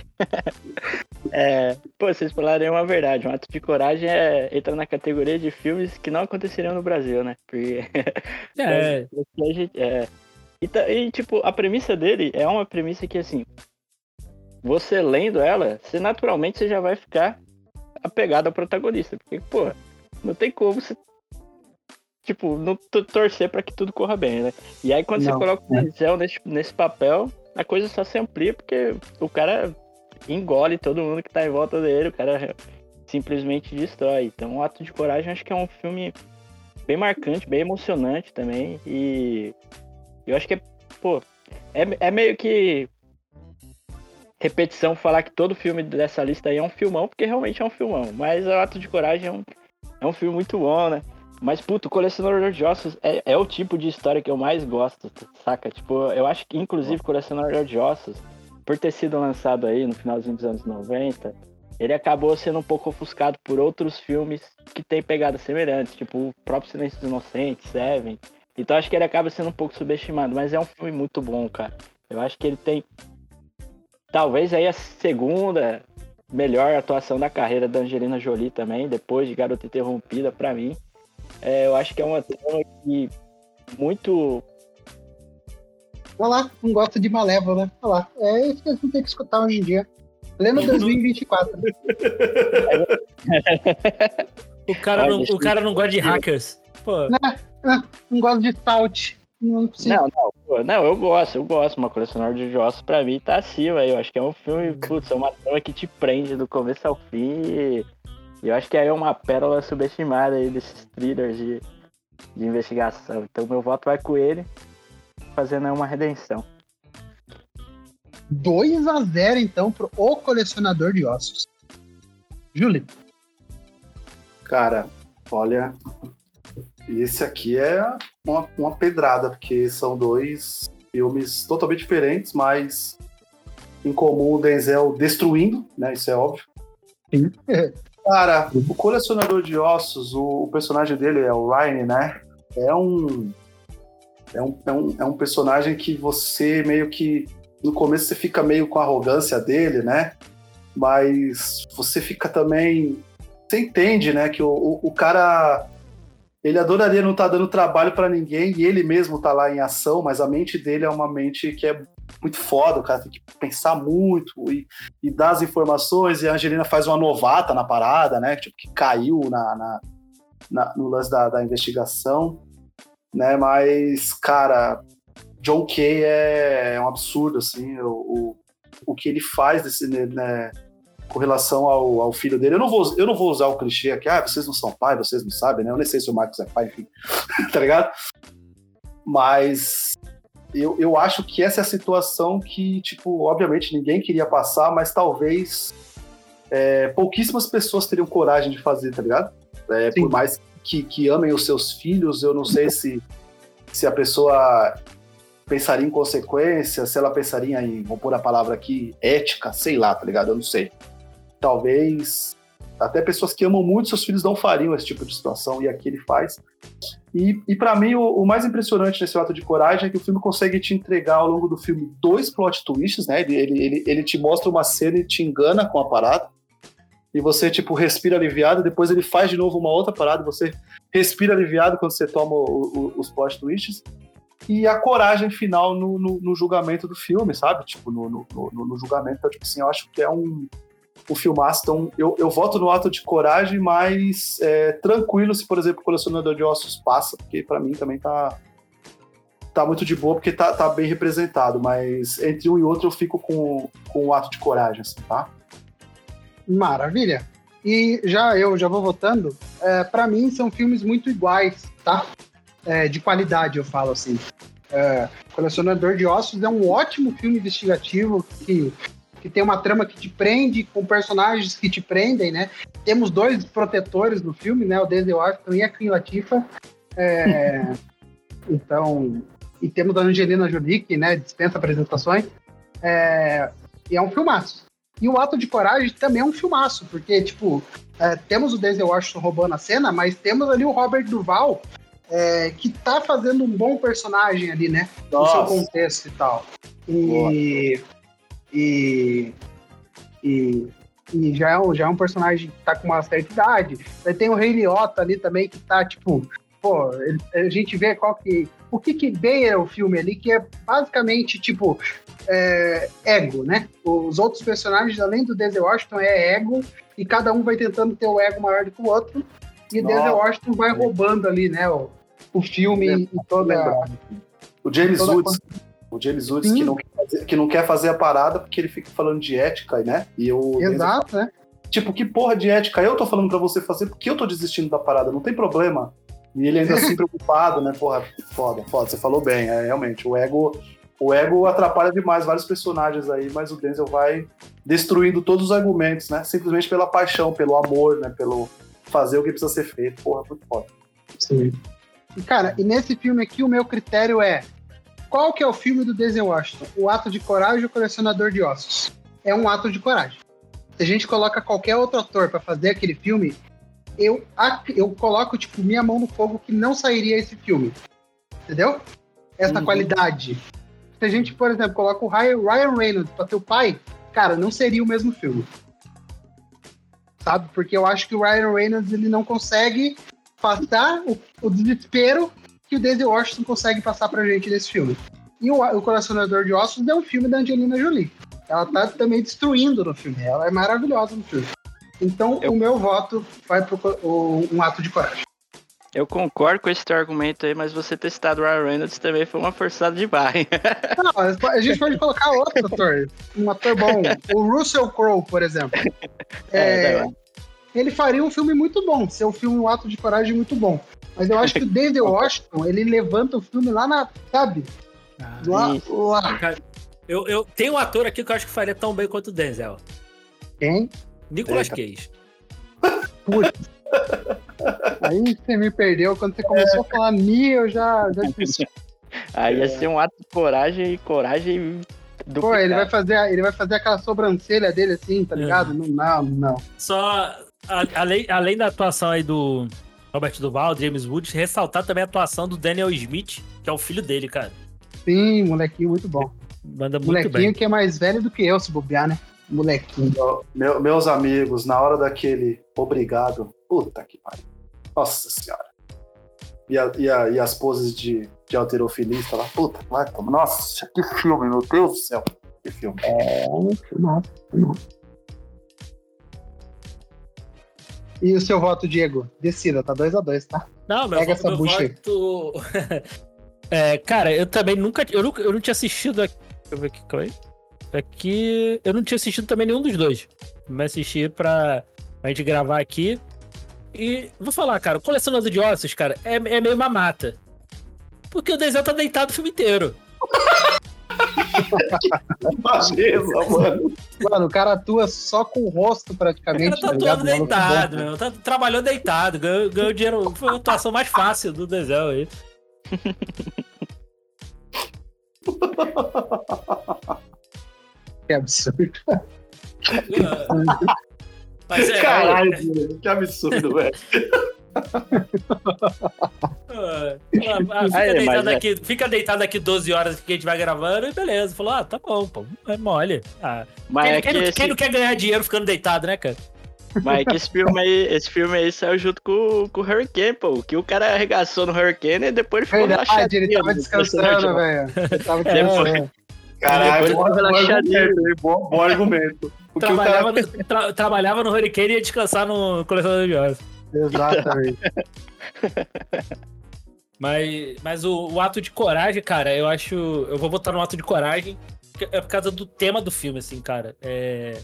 É, pô, vocês falaram uma verdade. Um ato de coragem é, entra na categoria de filmes que não aconteceriam no Brasil, né? Porque. É. é e, e, tipo, a premissa dele é uma premissa que, assim, você lendo ela, você naturalmente você já vai ficar apegado ao protagonista. Porque, pô, não tem como você. Tipo, não torcer para que tudo corra bem, né? E aí quando não, você coloca o Denzel nesse, nesse papel, a coisa só se amplia porque o cara engole todo mundo que tá em volta dele, o cara simplesmente destrói. Então, o Ato de Coragem acho que é um filme bem marcante, bem emocionante também. E eu acho que é, pô, é, é meio que repetição falar que todo filme dessa lista aí é um filmão, porque realmente é um filmão. Mas o Ato de Coragem é um, é um filme muito bom, né? Mas, puto, Colecionador de Ossos é, é o tipo de história que eu mais gosto, saca? Tipo, eu acho que, inclusive, Colecionador de Ossos, por ter sido lançado aí no finalzinho dos anos 90, ele acabou sendo um pouco ofuscado por outros filmes que têm pegadas semelhantes, tipo o próprio Silêncio dos Inocentes, Seven. Então acho que ele acaba sendo um pouco subestimado, mas é um filme muito bom, cara. Eu acho que ele tem talvez aí a segunda melhor atuação da carreira da Angelina Jolie também, depois de Garota Interrompida, para mim. É, eu acho que é uma trama que muito. Olha lá, não gosta de Malévola, né? Olha lá. É isso que a gente tem que escutar hoje em dia. Pleno 2024. o, cara não, o cara não gosta de hackers. Pô. Não, não, não gosta de Stout. Não, não, não, não, eu gosto, eu gosto. Uma colecionador de ossos pra mim tá acima. Eu acho que é um filme, putz, é uma trama que te prende do começo ao fim. E e eu acho que aí é uma pérola subestimada aí desses thrillers de, de investigação. Então meu voto vai com ele, fazendo uma redenção. 2 a 0 então pro O Colecionador de Ossos. Júlio. Cara, olha, esse aqui é uma, uma pedrada, porque são dois filmes totalmente diferentes, mas em comum o Denzel destruindo, né? Isso é óbvio. Sim. Cara, o colecionador de ossos, o, o personagem dele é o Ryan, né? É um, é um, é um. É um personagem que você meio que. No começo você fica meio com a arrogância dele, né? Mas você fica também. Você entende, né? Que o, o, o cara. Ele adoraria não estar tá dando trabalho para ninguém e ele mesmo tá lá em ação, mas a mente dele é uma mente que é muito foda, o cara tem que pensar muito e, e dar as informações, e a Angelina faz uma novata na parada, né? Tipo, que caiu na, na, na no lance da, da, investigação, né? Mas, cara, John Kay é, é um absurdo, assim, o, o, o que ele faz desse, né, com relação ao, ao, filho dele. Eu não, vou, eu não vou usar o clichê aqui, ah, vocês não são pai, vocês não sabem, né? Eu nem sei se o Marcos é pai, enfim, tá ligado? Mas eu, eu acho que essa é a situação que, tipo, obviamente ninguém queria passar, mas talvez é, pouquíssimas pessoas teriam coragem de fazer, tá ligado? É, por mais que, que amem os seus filhos, eu não sei se, se a pessoa pensaria em consequência, se ela pensaria em, vou pôr a palavra aqui, ética, sei lá, tá ligado? Eu não sei. Talvez até pessoas que amam muito seus filhos não fariam esse tipo de situação, e aqui ele faz. E, e para mim, o, o, mais impressionante nesse ato de coragem é que o filme consegue te entregar ao longo do filme dois plot twists, né? Ele, ele, ele te mostra uma cena e te engana com a parada. E você, tipo, respira aliviado, depois ele faz de novo uma outra parada, você respira aliviado quando você toma o, o, os plot twists. E a coragem final no, no, no, julgamento do filme, sabe? Tipo, no, no, julgamento. Então, tipo assim, eu acho que é um, o filmaço. Então, eu, eu voto no ato de coragem, mas é, tranquilo se, por exemplo, o colecionador de ossos passa, porque para mim também tá, tá muito de boa, porque tá, tá bem representado. Mas entre um e outro eu fico com, com o ato de coragem, assim, tá? Maravilha. E já eu já vou votando. É, para mim são filmes muito iguais, tá? É, de qualidade, eu falo assim. É, Colecionador de Ossos é um ótimo filme investigativo que que tem uma trama que te prende, com personagens que te prendem, né? Temos dois protetores no filme, né? O Denzel Washington e a Queen Latifah. É... então, e temos a Angelina Jolie, que né, dispensa apresentações. É... E é um filmaço. E o Ato de Coragem também é um filmaço, porque, tipo, é, temos o Denzel Washington roubando a cena, mas temos ali o Robert Duval, é, que tá fazendo um bom personagem ali, né? Nossa. No seu contexto e tal. E, e, e, e já, é um, já é um personagem que tá com uma certa idade. Aí tem o Rei Liotta ali também, que tá, tipo, pô, ele, a gente vê qual que. O que que beira o filme ali, que é basicamente, tipo, é, ego, né? Os outros personagens, além do Denzel Washington, é ego, e cada um vai tentando ter o ego maior do que o outro, e o Denzel Washington vai roubando ali, né, o, o filme é, e toda... O James Woods, o James Woods que não, fazer, que não, quer fazer a parada porque ele fica falando de ética, né? E eu, Exato, né? Tipo, que porra de ética eu tô falando pra você fazer porque eu tô desistindo da parada, não tem problema. E ele ainda assim preocupado, né? Porra, foda, foda, você falou bem, é, realmente. O ego, o ego atrapalha demais vários personagens aí, mas o Denzel vai destruindo todos os argumentos, né? Simplesmente pela paixão, pelo amor, né? Pelo fazer o que precisa ser feito. Porra, muito foda. Sim. Cara, e nesse filme aqui o meu critério é qual que é o filme do Denzel Washington? O Ato de Coragem ou o Colecionador de Ossos? É um ato de coragem. Se a gente coloca qualquer outro ator para fazer aquele filme, eu, eu coloco, tipo, minha mão no fogo que não sairia esse filme. Entendeu? Essa uhum. qualidade. Se a gente, por exemplo, coloca o Ryan Reynolds pra ter o pai, cara, não seria o mesmo filme. Sabe? Porque eu acho que o Ryan Reynolds ele não consegue passar o, o desespero que o Denzel Washington consegue passar pra gente nesse filme. E o, o Colecionador de Ossos é um filme da Angelina Jolie. Ela tá também destruindo no filme. Ela é maravilhosa no filme. Então, eu... o meu voto vai pro o, um ato de coragem. Eu concordo com esse teu argumento aí, mas você ter citado o Ryan Reynolds também foi uma forçada de barra. Não, a gente pode colocar outro ator, um ator bom. O Russell Crowe, por exemplo. É, é, ele faria um filme muito bom, ser um filme, um ato de coragem muito bom. Mas eu acho que o David Washington, ele levanta o filme lá na, sabe? Ah, lá, lá. Eu, eu tenho um ator aqui que eu acho que faria tão bem quanto o Denzel. Quem? Nicolas Eita. Cage. Putz. Aí você me perdeu. Quando você começou é. a falar Mi, eu já, já Aí ia ser um ato de coragem e coragem Pô, ele vai, fazer, ele vai fazer aquela sobrancelha dele assim, tá ligado? Não, não, não. Só, a- além, além da atuação aí do Robert Duval, James Woods, ressaltar também a atuação do Daniel Smith, que é o filho dele, cara. Sim, molequinho muito bom. Manda muito molequinho bem. que é mais velho do que eu, se bobear, né? Molequinho. Meu- meus amigos, na hora daquele obrigado, puta que pariu. Nossa senhora. E, a- e a- e as poses de, de alterofilista lá, puta, vai tomar. Nossa, que filme, meu Deus do céu. Que filme. É, não, não. E o seu voto, Diego? Decida, tá 2x2, tá? Não, meu, Pega vo- essa bucha voto... é, cara, eu também nunca... Eu, nunca, eu não tinha assistido... Aqui, deixa eu ver aqui, calma aí. Aqui... Eu não tinha assistido também nenhum dos dois. Mas assisti pra, pra gente gravar aqui. E vou falar, cara, o Colecionador de Ossos, cara, é, é meio mamata. Porque o Denzel tá deitado o filme inteiro. Imagina, mano. Mano, o cara atua só com o rosto O praticamente. cara tá ligado? atuando Maluco deitado, bom. meu. Tá, trabalhou deitado, ganhou, ganhou dinheiro. Foi a atuação mais fácil do Denzel aí. Que absurdo. Mas é, Caralho, Diego, que absurdo, velho. Ah, ah, fica, Aí, deitado mas é- aqui, fica deitado aqui 12 horas que a gente vai gravando e beleza. Falou, ah, tá bom, pô, é mole. Ah, Mas quem, é quem esse, quem não quer ganhar dinheiro ficando deitado, né, cara? mas é que esse filme aí, esse filme aí saiu junto com, com o Hurricane, pô. Que o cara arregaçou no Hurricane e depois ele ficou Verdade, relaxadinho. ele tava personagem. descansando, velho. Ele tava É, descansando. Caralho, bom, bom argumento, bom, bom argumento. Cara Trabalhava, no, tra- trabalhava no Hurricane e ia descansar no colecionador de horas. Exatamente. Mas, mas o, o ato de coragem, cara, eu acho. Eu vou botar no ato de coragem. É por causa do tema do filme, assim, cara. É.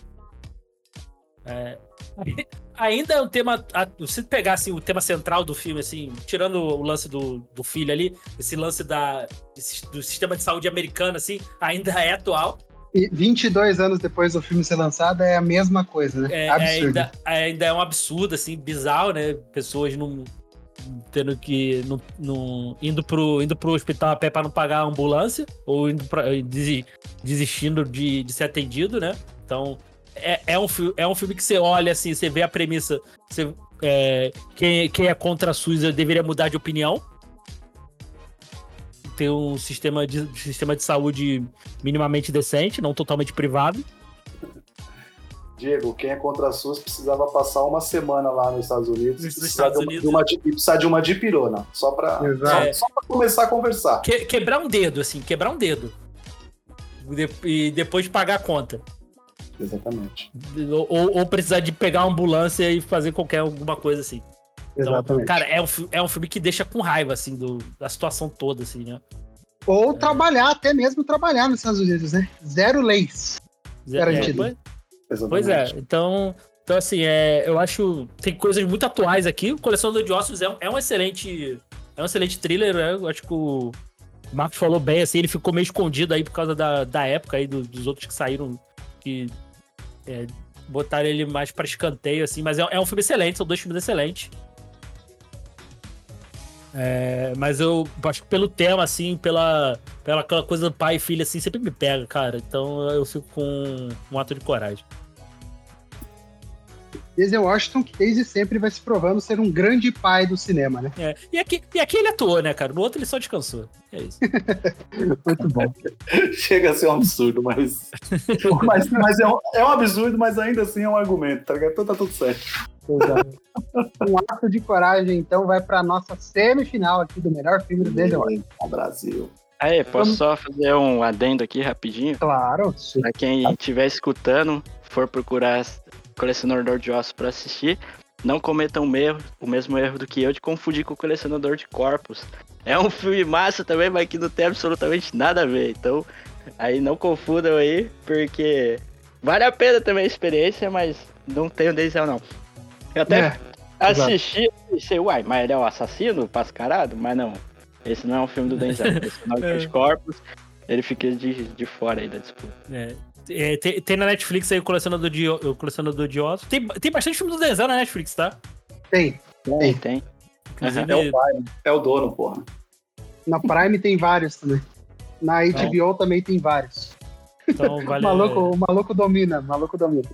é, ainda é um tema. Se pegar assim, o tema central do filme, assim, tirando o lance do, do filho ali, esse lance da, do sistema de saúde americano, assim, ainda é atual. E 22 anos depois do filme ser lançado é a mesma coisa, né? É, é absurdo. ainda, ainda é um absurdo, assim, bizarro, né? Pessoas não. Tendo que. Não, indo, pro, indo pro hospital a pé pra não pagar a ambulância, ou indo pra, desi- desistindo de, de ser atendido, né? Então, é, é, um, é um filme que você olha assim, você vê a premissa. Você, é, quem, quem é contra a SUS deveria mudar de opinião. Ter um sistema de, sistema de saúde minimamente decente, não totalmente privado. Diego, quem é contra a SUS precisava passar uma semana lá nos Estados Unidos. Nos e precisar Estados de uma, Unidos. de uma, e precisar de uma dipirona. Só pra, Exato. só, só pra começar a conversar. Que- quebrar um dedo, assim, quebrar um dedo. De- e depois pagar a conta. Exatamente. Ou, ou precisar de pegar uma ambulância e fazer qualquer alguma coisa assim. Então, Exatamente. cara, é um, é um filme que deixa com raiva, assim, do, da situação toda, assim, né? Ou trabalhar, até mesmo trabalhar nos Estados Unidos, né? Zero leis. Garantido. É, pois- Exatamente. pois é, então. Então, assim, é, eu acho. Tem coisas muito atuais aqui. O Colecionador de Ossos é, um- é um excelente. É um excelente thriller, né? Eu acho que o Marcos falou bem, assim, ele ficou meio escondido aí por causa da, da época aí, do- dos outros que saíram, que é, botaram ele mais pra escanteio, assim, mas é, é um filme excelente, são dois filmes excelentes. É, mas eu acho que pelo tema, assim, pela, pela aquela coisa do pai e filho, assim, sempre me pega, cara. Então eu fico com um ato de coragem. Denzel Washington, que desde sempre vai se provando ser um grande pai do cinema, né? É, e, aqui, e aqui ele atuou, né, cara? No outro ele só descansou. É isso. Muito bom. Chega a ser um absurdo, mas. mas mas é, um, é um absurdo, mas ainda assim é um argumento, tá ligado? Então tá tudo certo. Exato. um ato de coragem, então, vai pra nossa semifinal aqui do melhor filme do Denzel Washington. Brasil. Aí, posso só fazer um adendo aqui rapidinho? Claro. Pra quem estiver escutando, for procurar Colecionador de Ossos pra assistir, não cometam o, erro, o mesmo erro do que eu de confundir com o Colecionador de Corpos. É um filme massa também, mas que não tem absolutamente nada a ver. Então, aí não confundam aí, porque vale a pena também a experiência, mas não tem o Denzel não. Eu até É, assisti e pensei, uai, mas ele é o assassino mascarado? Mas não, esse não é um filme do Denzel. Colecionador de Corpos, ele fica de, de fora aí da disputa. É, é, tem, tem na Netflix aí o colecionador de, o colecionador de ossos. Tem, tem bastante filme do Denzel na Netflix, tá? tem. Tem, tem. Inclusive, É o né? é o dono, porra. Na Prime tem vários também. Na HBO também tem vários. Então vale. maluco, o maluco domina, o maluco domina.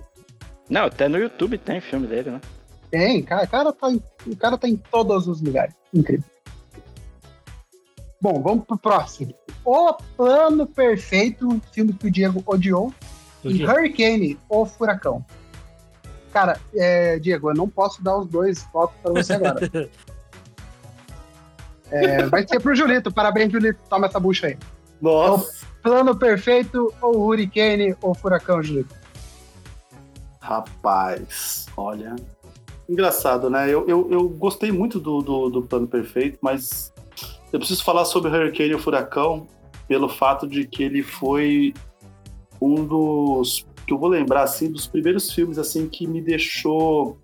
Não, até no YouTube tem filme dele, né? Tem, cara, cara tá em, o cara tá em todos os lugares. Incrível. Bom, vamos pro próximo. O Plano Perfeito, filme que o Diego odiou. E. Hurricane, O Furacão. Cara, é, Diego, eu não posso dar os dois votos pra você agora. É, vai ser pro Julito. Parabéns, Julito. Toma essa bucha aí. Nossa, Plano Perfeito, ou Hurricane, ou Furacão, Julito. rapaz, olha. Engraçado, né? Eu, eu, eu gostei muito do, do, do Plano Perfeito, mas eu preciso falar sobre o Hurricane e o Furacão pelo fato de que ele foi um dos que eu vou lembrar assim dos primeiros filmes assim que me deixou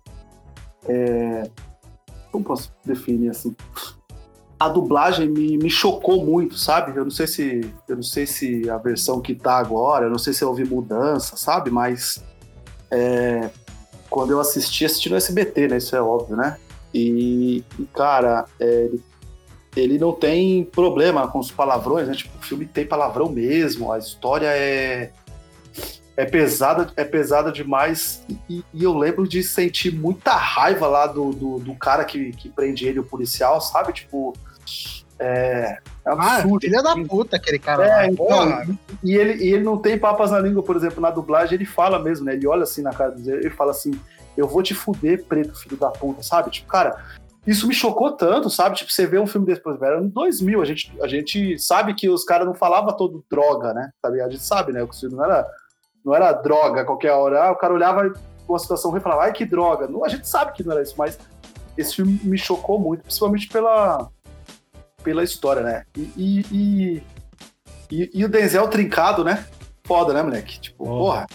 é, como posso definir assim? A dublagem me, me chocou muito sabe? Eu não sei se eu não sei se a versão que tá agora eu não sei se houve mudança sabe? Mas é, quando eu assisti assisti no SBT né? Isso é óbvio né? E, e, cara é, ele não tem problema com os palavrões, né? Tipo, o filme tem palavrão mesmo, a história é é pesada, é pesada demais e, e eu lembro de sentir muita raiva lá do, do, do cara que, que prende ele, o policial, sabe? Tipo, é, é Ah, absurdo. filha da puta aquele cara É, lá. então, e ele, e ele não tem papas na língua, por exemplo, na dublagem ele fala mesmo, né? Ele olha assim na cara dele, ele fala assim: Eu vou te fuder, preto, filho da puta, sabe? Tipo, cara, isso me chocou tanto, sabe? Tipo, você vê um filme desse, exemplo, era no 2000, a gente, a gente sabe que os caras não falavam todo droga, né? Tá? A gente sabe, né? Que o filme não era, não era droga a qualquer hora. Ah, o cara olhava com uma situação ruim e falava, ai que droga. Não, a gente sabe que não era isso, mas esse filme me chocou muito, principalmente pela, pela história, né? E, e, e, e- e o Denzel trincado, né? Foda, né, moleque? Tipo, Porra. porra,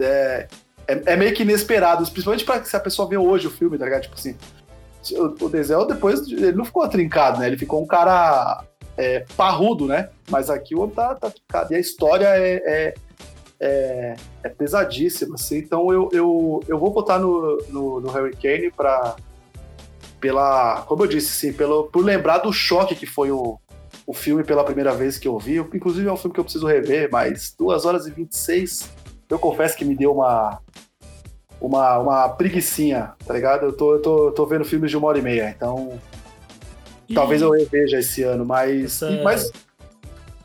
é, é, é meio que inesperado, principalmente pra se a pessoa vê hoje o filme, tá ligado? Tipo assim, o, o Denzel depois, ele não ficou trincado, né? Ele ficou um cara é, parrudo, né? Mas aqui o homem tá, tá trincado. E a história é, é, é, pesadíssima, assim. Então eu, eu, eu vou botar no, no, no Hurricane pra, pela, como eu disse, assim, pelo, por lembrar do choque que foi o, o filme pela primeira vez que eu vi. Inclusive é um filme que eu preciso rever, mas 2 horas e 26, eu confesso que me deu uma, uma, uma preguiçinha, tá ligado? Eu tô, eu tô, eu tô vendo filmes de uma hora e meia, então E- talvez eu reveja esse ano, mas. Essa- mas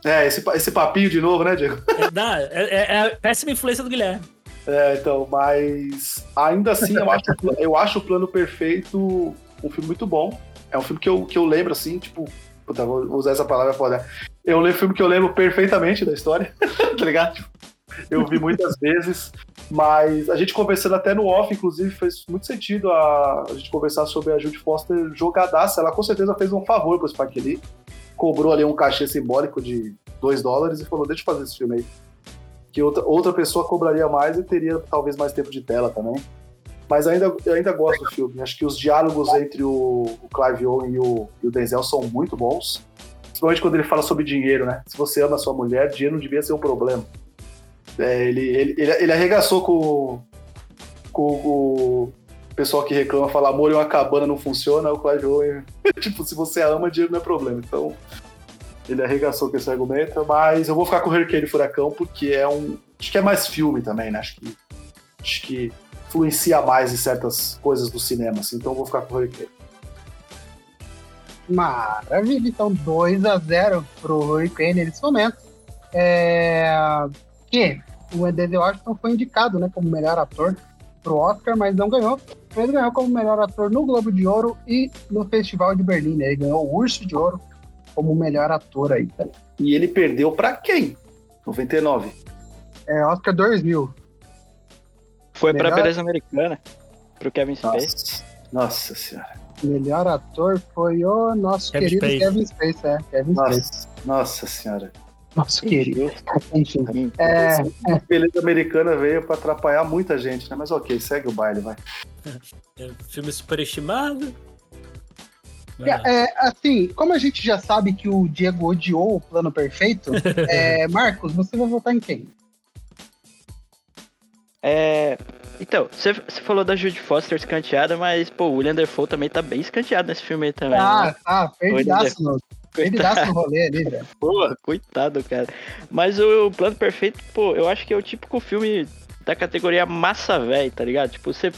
é, esse, esse papinho de novo, né, Diego? É, dá, é, é- é a péssima influência do Guilherme. É, então, mas ainda assim eu acho, eu acho o plano perfeito um filme muito bom. É um filme que eu, que eu lembro, assim, tipo. Puta, vou usar essa palavra foda. É um filme que eu lembro perfeitamente da história, tá ligado? Tipo, Eu vi muitas vezes, mas a gente conversando até no off, inclusive, fez muito sentido a, a gente conversar sobre a Judy Foster jogadaça. Ela com certeza fez um favor pro Spike Lee, cobrou ali um cachê simbólico de 2 dólares e falou: Deixa eu fazer esse filme aí. Que outra, outra pessoa cobraria mais e teria talvez mais tempo de tela também. Mas ainda, ainda gosto do filme. Acho que os diálogos entre o, o Clive Owen e o, e o Denzel são muito bons. Principalmente quando ele fala sobre dinheiro, né? Se você ama a sua mulher, dinheiro não devia ser um problema. É, ele, ele, ele, ele arregaçou com, com, o pessoal que reclama, fala amor em uma cabana não funciona, o Clive Owen, tipo, se você ama, dinheiro não é problema. Então, ele arregaçou com esse argumento, mas eu vou ficar com o Hurricane e Furacão, porque é um. Acho que é mais filme também, né? Acho que, acho que influencia mais em certas coisas do cinema, assim, então eu vou ficar com o Hurricane. Maravilha, então 2 a 0 pro Hurricane nesse momento. É... Que o Denzel Washington foi indicado né, como melhor ator pro Oscar, mas não ganhou. Ele ganhou como melhor ator no Globo de Ouro e no Festival de Berlim. né? Ele ganhou o Urso de Ouro como melhor ator aí. Tá? E ele perdeu pra quem? 99. É Oscar 2000. Foi pra Melhor- beleza americana, pro Kevin Spacey. Nossa, senhora. Melhor ator foi o nosso Kevin querido Spacey. Kevin Spacey. É, Kevin Spacey. Nossa, nossa senhora. Nosso querido. Enfim. Hum, É, A beleza americana veio pra atrapalhar muita gente, né? Mas ok, segue o baile, vai. É, filme superestimado. É, assim, como a gente já sabe que o Diego odiou o plano perfeito, é, Marcos, você vai votar em quem? É, então, você falou da Judy Foster escanteada, mas, pô, o William Dafoe também tá bem escanteado nesse filme aí também. Ah, né? tá, perdidaço. No- Ele dá seu rolê ali, velho. Pô, coitado, cara. Mas o, o Plano Perfeito, pô, eu acho que é o típico filme da categoria massa velho, tá ligado? Tipo, você.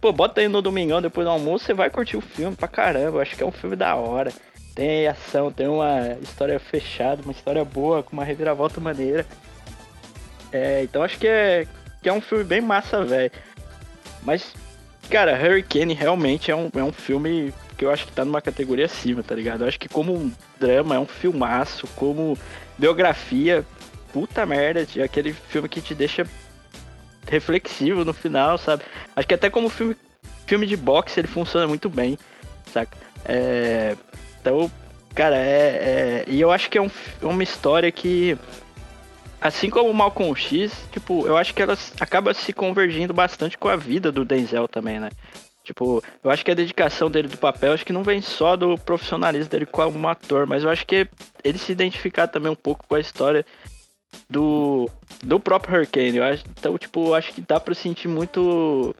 Pô, bota aí no domingão depois do almoço, você vai curtir o filme pra caramba. Eu acho que é um filme da hora. Tem ação, tem uma história fechada, uma história boa, com uma reviravolta maneira. É, então acho que é, que é um filme bem massa, velho. Mas, cara, Hurricane realmente é um, é um filme que eu acho que tá numa categoria acima, tá ligado? Eu acho que como um drama é um filmaço, como biografia, puta merda, é aquele filme que te deixa reflexivo no final, sabe? Acho que até como filme, filme de boxe ele funciona muito bem, saca? É, então, cara, é, é, E eu acho que é um, uma história que assim como o Malcolm X, tipo, eu acho que ela acaba se convergindo bastante com a vida do Denzel também, né? Tipo, eu acho que a dedicação dele do papel, acho que não vem só do profissionalismo dele como ator, mas eu acho que ele se identificar também um pouco com a história do, do próprio Hurricane. Eu acho, então, tipo, acho que dá pra sentir muito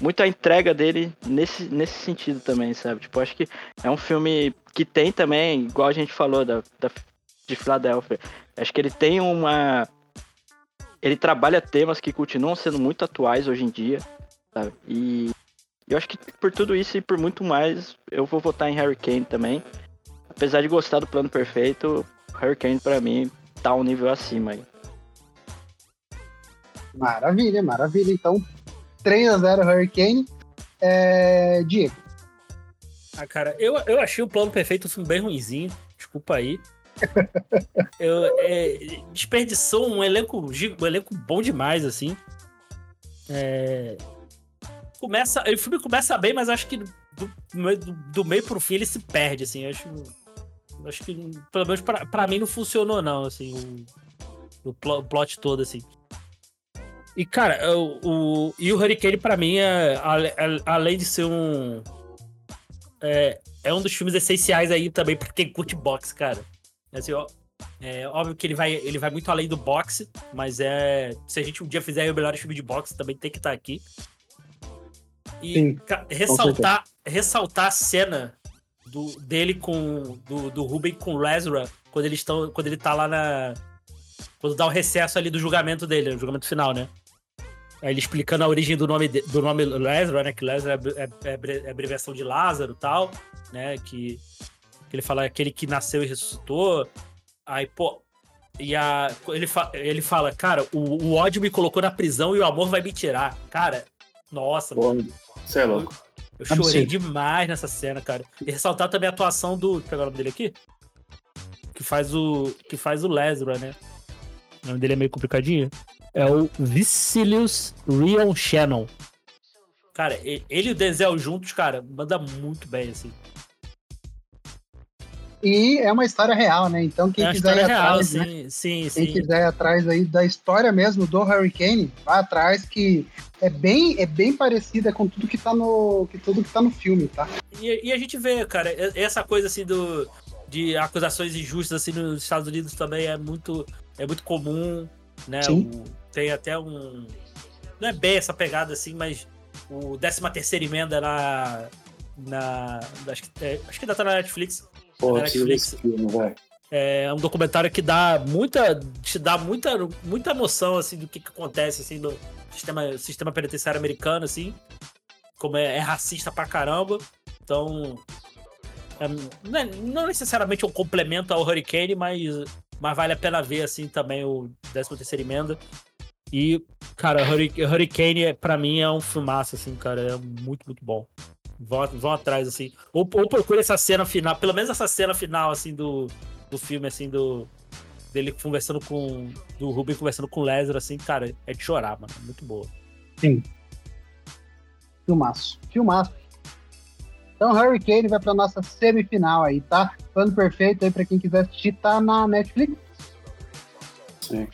muito a entrega dele nesse, nesse sentido também, sabe? Tipo, acho que é um filme que tem também, igual a gente falou da, da de Filadélfia, acho que ele tem uma. Ele trabalha temas que continuam sendo muito atuais hoje em dia, sabe? E eu acho que por tudo isso e por muito mais, eu vou votar em Harry Kane também. Apesar de gostar do plano perfeito, Harry Kane pra mim tá um nível acima aí. Maravilha, maravilha. Então, 3x0 Harry Kane. É... Diego. Ah, cara, eu, eu achei o plano perfeito um filme bem ruimzinho. Desculpa aí. eu, é, desperdiçou um elenco, um elenco bom demais, assim. É, começa. O filme começa bem, mas acho que do, do, do meio pro fim ele se perde, assim. Acho, acho que, pelo menos pra, pra mim, não funcionou, não, assim, o, o plot todo, assim. E, cara, o, o, e o Hurricane, pra mim, é, é, além de ser um. É, é um dos filmes essenciais aí também pra quem curte boxe, cara. Assim, ó, é óbvio que ele vai, ele vai muito além do boxe, mas é. Se a gente um dia fizer o melhor filme de boxe, também tem que estar tá aqui. E Sim, ressaltar, ressaltar a cena do, dele com. Do, do Ruben com Lazarus quando eles estão. Quando ele tá lá na. Quando dá o recesso ali do julgamento dele, o julgamento final, né? Aí ele explicando a origem do nome, do nome Lázaro, né? Que Lázaro é, é, é, abreviação de Lázaro e tal, né? Que, que ele fala aquele que nasceu e ressuscitou. Aí, pô. E a, ele, fa, ele fala, cara, o, o ódio me colocou na prisão e o amor vai me tirar. Cara, nossa, mano. Você é louco. Eu, eu chorei demais nessa cena, cara. E ressaltar também a atuação do. Deixa eu pegar o nome dele aqui. Que faz o. Que faz o Lazarus, né? O nome dele é meio complicadinho. É o Vicilius Rion Shannon. Cara, ele e o Denzel juntos, cara, manda muito bem, assim. E é uma história real, né? Então quem é quiser ir real, atrás, sim, né? sim, quem sim. quiser ir atrás aí da história mesmo do Hurricane, vá atrás que é bem, é bem parecida com tudo que tá no, que tudo que tá no filme, tá? E, e a gente vê, cara, essa coisa assim do de acusações injustas assim nos Estados Unidos também é muito é muito comum, né? O, tem até um não é bem essa pegada assim, mas o 13 terceira emenda na na acho que é, acho que ainda tá na Netflix Filme, é um documentário que dá muita. te dá muita, muita noção assim, do que, que acontece assim, no sistema, sistema penitenciário americano, assim. Como é, é racista pra caramba. Então. É, não, é, não, necessariamente um complemento ao Hurricane, mas, mas vale a pena ver assim também o 13 terceira emenda. E, cara, Hurricane, pra mim, é um filmaço, assim, cara. É muito, muito bom. Vão, vão atrás, assim. Ou, ou procura essa cena final, pelo menos essa cena final, assim, do, do filme, assim, do. Dele conversando com. Do Ruben conversando com o Lázaro, assim, cara, é de chorar, mano. Muito boa. Sim. Filmaço. Filmaço. Então, Hurricane vai pra nossa semifinal aí, tá? Plano perfeito aí pra quem quiser assistir, tá na Netflix. Sim.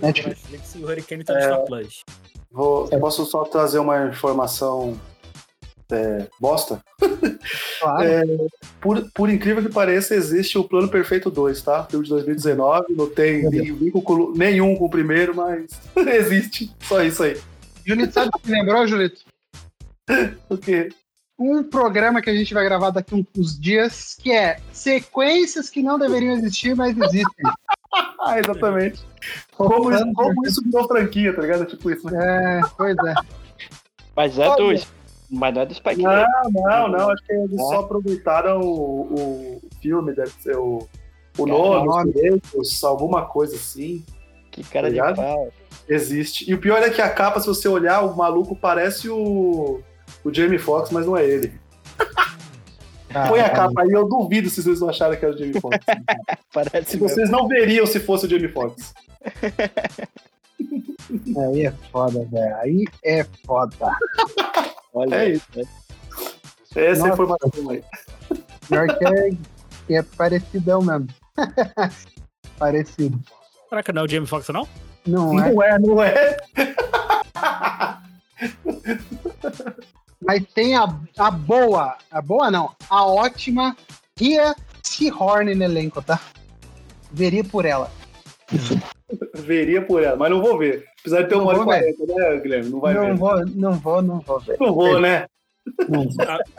Netflix. Netflix e o Hurricane tá no é, Star Plus. Vou, posso só trazer uma informação é, bosta. Claro. É, por, por incrível que pareça, existe o Plano Perfeito 2, tá? Filme de 2019, não tem nenhum com, nenhum com o primeiro, mas existe. Só isso aí. Julito, sabe o que lembrou, Julito? o quê? um programa que a gente vai gravar daqui uns dias, que é sequências que não deveriam existir, mas existem. ah, exatamente. Como isso, como isso virou franquia, tá ligado? Tipo isso. Né? É, pois é. Mas é do, mas não é do Spike Não, não, não. Acho que eles só aproveitaram o, o filme, deve ser o, o nome, os direitos, alguma coisa assim. Que cara tá de pau. Existe. E o pior é que a capa, se você olhar, o maluco parece o, o Jamie Foxx, mas não é ele. Ah, Põe a capa aí, eu duvido se vocês não acharam que era o Jamie Foxx. Parece se vocês não veriam se fosse o Jamie Foxx. Aí é foda, velho. Aí é foda. Olha é isso. Né? Essa Nossa, informação aí. Pior que é, que é parecidão mesmo. Parecido. Será que não é o Jamie Foxx, não? Não é. Não é, não é. Mas tem a, a boa, a boa não, a ótima Ria Seahorn no elenco, tá? Veria por ela. Veria por ela, mas não vou ver. Apesar de ter uma hora 40, né, Guilherme? Não vai não ver. Vou, não vou, não vou ver. Não vou, né?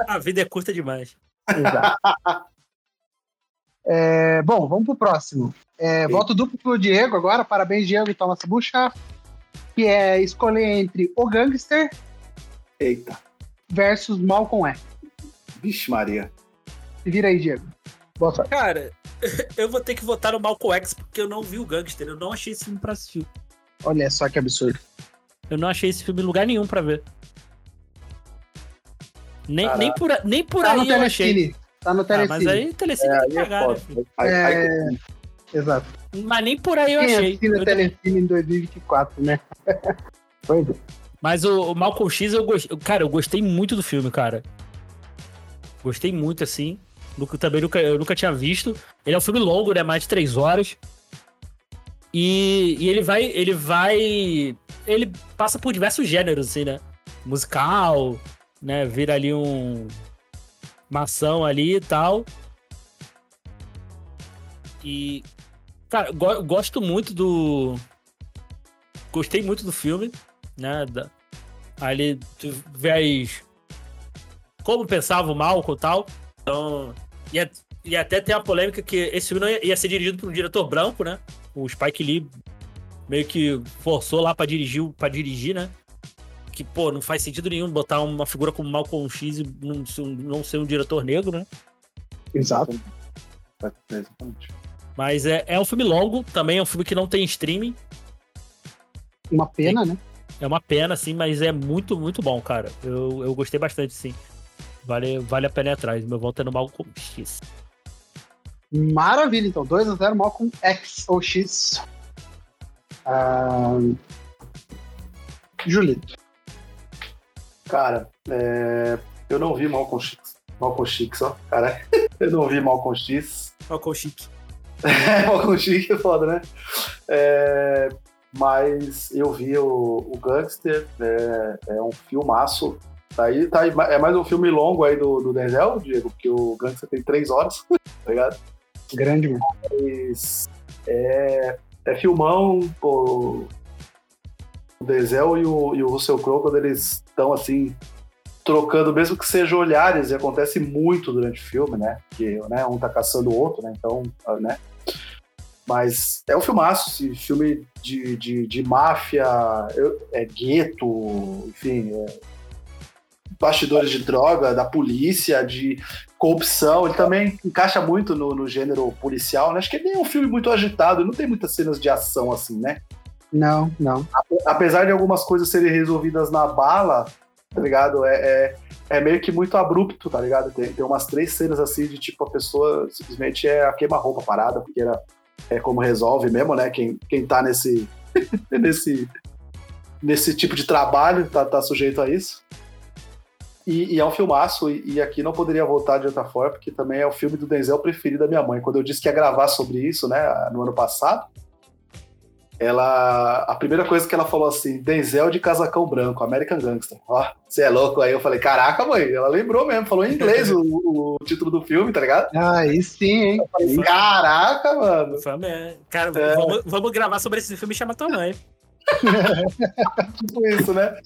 A, a vida é curta demais. Exato. É, bom, vamos pro próximo. É, voto duplo pro Diego agora. Parabéns, Diego e Thomas Bucha. Que é escolher entre o Gangster. Eita. Versus Malcolm E. Vixe, Maria. Se vira aí, Diego. Boa sorte. Cara, eu vou ter que votar no Malcolm X porque eu não vi o Gangster. Eu não achei esse filme pra assistir. Olha só que absurdo. Eu não achei esse filme em lugar nenhum pra ver. Nem, nem por, nem por tá aí eu achei. Tá no Telecine. Ah, mas aí Telecine é, tem que é né, é, Exato. Mas nem por aí eu Quem achei. Quem Telecine em 2024, né? pois é. Mas o, o Malcolm X, eu gostei. Cara, eu gostei muito do filme, cara. Gostei muito, assim. Também nunca, eu nunca tinha visto. Ele é um filme longo, né? Mais de três horas. E, e ele vai. Ele vai. Ele passa por diversos gêneros, assim, né? Musical, né? Vira ali um uma ação ali e tal. E. Cara, go gosto muito do. Gostei muito do filme, né? Da... Ali tu vê as... como pensava o Malcolm e tal. Então. E, e até tem a polêmica que esse filme não ia, ia ser dirigido por um diretor branco, né? O Spike Lee meio que forçou lá para dirigir, para dirigir, né? que, pô, não faz sentido nenhum botar uma figura como Malcolm X e não, não ser um diretor negro, né? Exato. Mas é, é um filme longo, também é um filme que não tem streaming. Uma pena, tem, né? É uma pena, sim, mas é muito, muito bom, cara. Eu, eu gostei bastante, sim. Vale, vale a pena ir atrás. Meu voto é no Malcolm X. Maravilha, então. 2x0 Malcolm X ou X. Ah, Julito. Cara, é... eu não vi Malcolm X. Malcolm X, ó. Cara, eu não vi Malcolm X. Malcolm Chic. É, Malcolm Chic é foda, né? É... Mas eu vi o, o Gangster, é, é um filmaço. Tá aí, tá aí, é mais um filme longo aí do, do Denzel, Diego, porque o Gangster tem três horas, tá ligado? Grande, mano. Mas é, é filmão, pô, o Denzel e o, e o Russell Crowe, quando eles estão assim, trocando, mesmo que sejam olhares, e acontece muito durante o filme, né? Que né, um tá caçando o outro, né? Então, né? Mas é um filmaço, esse filme de, de, de máfia, é gueto, enfim, é, bastidores de droga, da polícia, de corrupção. Ele também encaixa muito no, no gênero policial, né? Acho que ele é um filme muito agitado, não tem muitas cenas de ação assim, né? Não, não. Apesar de algumas coisas serem resolvidas na bala, tá ligado? É, é, é meio que muito abrupto, tá ligado? Tem, tem umas três cenas assim de tipo, a pessoa simplesmente é a queima-roupa parada, porque era, é como resolve mesmo, né? Quem, quem tá nesse, nesse, nesse tipo de trabalho tá, tá sujeito a isso. E, e, é um filmaço, e, e, aqui não poderia voltar de outra forma, porque também é o filme do Denzel preferido da minha mãe. Quando eu disse que ia gravar sobre isso, né, no ano passado, ela. A primeira coisa que ela falou assim: Denzel de casacão branco, American Gangster. Ó, você é louco. Aí eu falei: caraca, mãe. Ela lembrou mesmo, falou em inglês o, o, título do filme, tá ligado? Ah, aí sim, hein? Falei, caraca, mano. Fama é. Cara, é. Vamos, vamos, gravar sobre esse filme e chama tua mãe. tipo isso, né?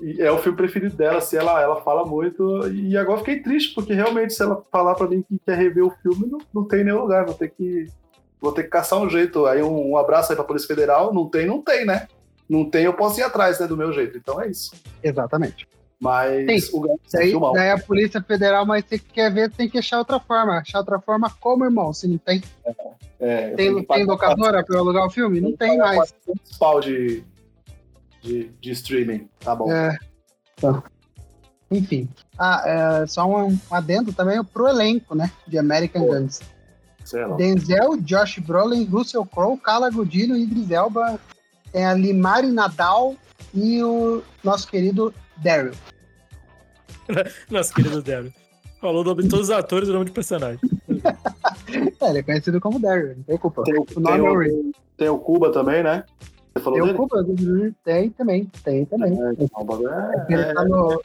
E é o filme preferido dela, assim, ela, ela fala muito. E agora fiquei triste, porque realmente, se ela falar pra mim que quer rever o filme, não, não tem nenhum lugar. Vou ter que. Vou ter que caçar um jeito. Aí um, um abraço aí pra Polícia Federal. Não tem, não tem, né? Não tem, eu posso ir atrás, né? Do meu jeito. Então é isso. Exatamente. Mas Sim. o Gantz é Daí, filmão. daí a Polícia Federal, mas você quer ver, tem que achar outra forma. Achar outra forma como, irmão? Se não tem. É, tenho Tem, tem pagar locadora eu alugar o filme? Não tem mais. 400 pau de, de, de streaming. Tá bom. É. Então, Enfim. Ah, é, só um, um adendo também pro elenco, né? De American Pô. Guns. Denzel, Josh Brolin, Russell Crowe, Carla Gudino, Idris Elba, a Limari Nadal e o nosso querido Daryl. Nosso querido Daryl. Falou o nome de todos os atores e o nome de personagem. É, ele é conhecido como Daryl, não tem culpa. Tem, o- O nome tem é o o, tem o Cuba também, né? Você falou Tem o dele? culpa? Tem também, tem também. É, então, o é- Ele tá no...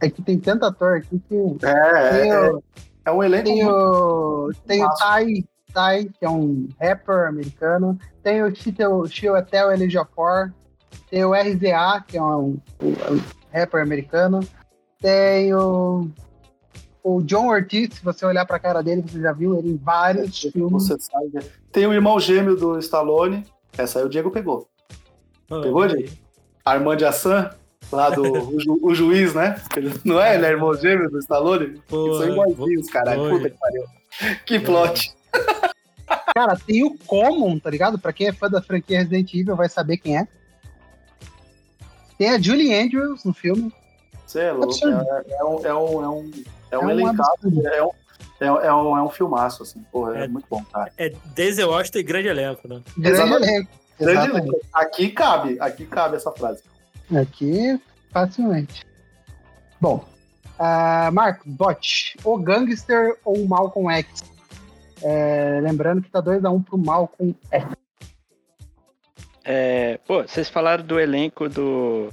É que tem tanto ator aqui que é, tem, é, o, é um elenco tem, o, tem o. Ty, Ty, que é um rapper americano. Tem o Chito- Chiwetel Ejiofor. Tem o RZA, que é um, um rapper americano. Tem o, o John Ortiz, se você olhar pra cara dele, você já viu ele em vários filmes. Você sabe. né? Tem o irmão gêmeo do Stallone. Essa aí o Diego pegou. Pegou, Ah, Diego? Armand Assan, lá do o, ju- o juiz, né? Ele, não é? Ele é irmão gêmeo do Stallone? Pô, São iguaizinhos, caralho. Puta que pariu. Que plot. Cara, tem o Common, tá ligado? Pra quem é fã da franquia Resident Evil vai saber quem é. Tem a Julie Andrews no filme. Você é louco. É, é um, é um, é um, é um É um elencado. É um, é, um- é um, é um filmaço, assim. Porra, é, É. muito bom, cara. É Denzel Washington e grande elenco, né? Grande Exatamente. elenco. Grande elenco. Aqui cabe, aqui cabe essa frase. Aqui, facilmente. Bom, ah, Marcos, bot, o Gangster ou o Malcolm X? É, lembrando que tá 2x1 pro Malcolm X. É, pô, vocês falaram do elenco do,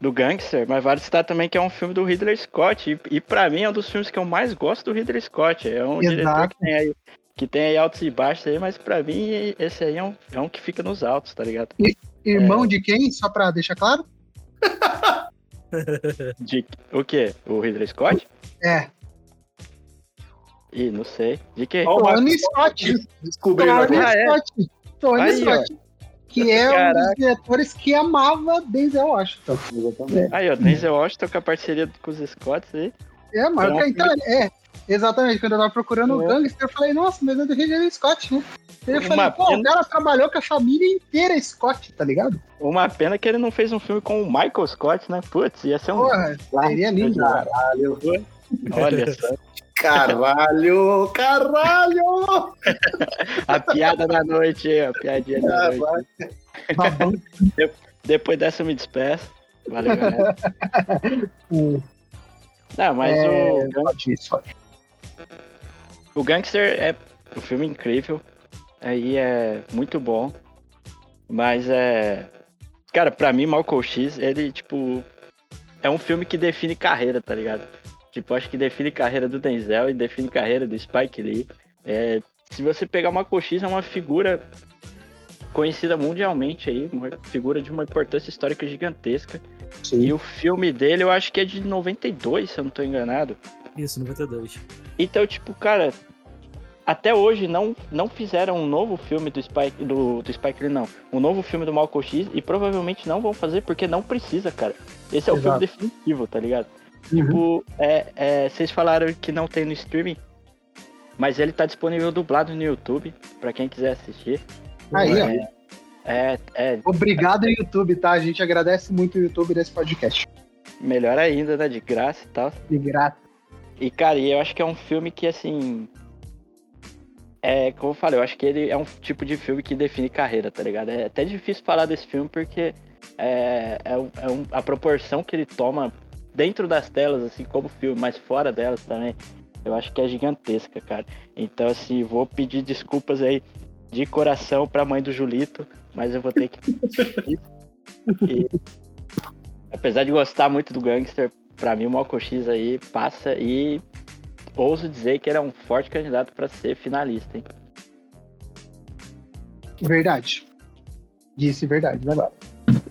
do Gangster, mas vale citar também que é um filme do Ridley Scott. E, e pra mim é um dos filmes que eu mais gosto do Ridley Scott. É um diretor Exato. que tem, aí, que tem aí altos e baixos aí, mas pra mim esse aí é um, é um que fica nos altos, tá ligado? Irmão É. de quem? Só pra deixar claro? De, o quê? O Ridley Scott? É, Ih, não sei. De o Tony Scott. Descobrindo Tony agora. Ah, é? Scott. Tony. Scott. Que é um dos Caraca. diretores que amava Denzel Washington. Exatamente. Aí, ó, Denzel Washington com a parceria com os Scotts aí. É, mas Então, então, é, exatamente. Quando eu tava procurando o É. Gangster, eu falei, nossa, mas é do Ridley Scott, né? Uma falei, pô, o pena. cara trabalhou com a família inteira Scott, tá ligado? Uma pena que ele não fez um filme com o Michael Scott, né? Putz, ia ser um. Porra, seria lindo. Caralho. Olha só. Caralho, caralho! A piada da noite, a piadinha da noite. Babão. Depois dessa eu me despeço. Valeu, galera. Não, mas É, o, Gang- o Gangster é um filme incrível. Aí é muito bom. Mas é. Cara, pra mim, Malcolm X, ele, tipo. É um filme que define carreira, tá ligado? Tipo, acho que define carreira do Denzel e define carreira do Spike Lee. É, se você pegar Malcolm X, é uma figura conhecida mundialmente aí, uma figura de uma importância histórica gigantesca. E o filme dele, eu acho que é de 92, se eu não tô enganado. Isso, 92. Então, tipo, cara, até hoje não, não fizeram um novo filme do Spike, do, do Spike Lee, não. Um novo filme do Malcolm X e provavelmente não vão fazer porque não precisa, cara. Esse é o Exato. filme definitivo, tá ligado? Uhum. Tipo, é, é, vocês falaram que não tem no streaming, mas ele tá disponível dublado no YouTube, pra quem quiser assistir. Aí, ó. é, é, é Obrigado, YouTube, tá? A gente agradece muito o YouTube desse podcast. melhor ainda, né? De graça e tal. De graça. E, cara, e eu acho que é um filme que, assim. É, como eu falei, eu acho que ele é um tipo de filme que define carreira, tá ligado? É até difícil falar desse filme porque é, é, um- é um- a proporção que ele toma dentro das telas, assim, como filme, mas fora delas também, eu acho que é gigantesca, cara. Então, assim, vou pedir desculpas aí de coração pra mãe do Julito, mas eu vou ter que. E, apesar de gostar muito do Gangster, pra mim o Malcolm X aí passa e ouso dizer que ele é um forte candidato pra ser finalista, hein? Verdade. Disse verdade, agora.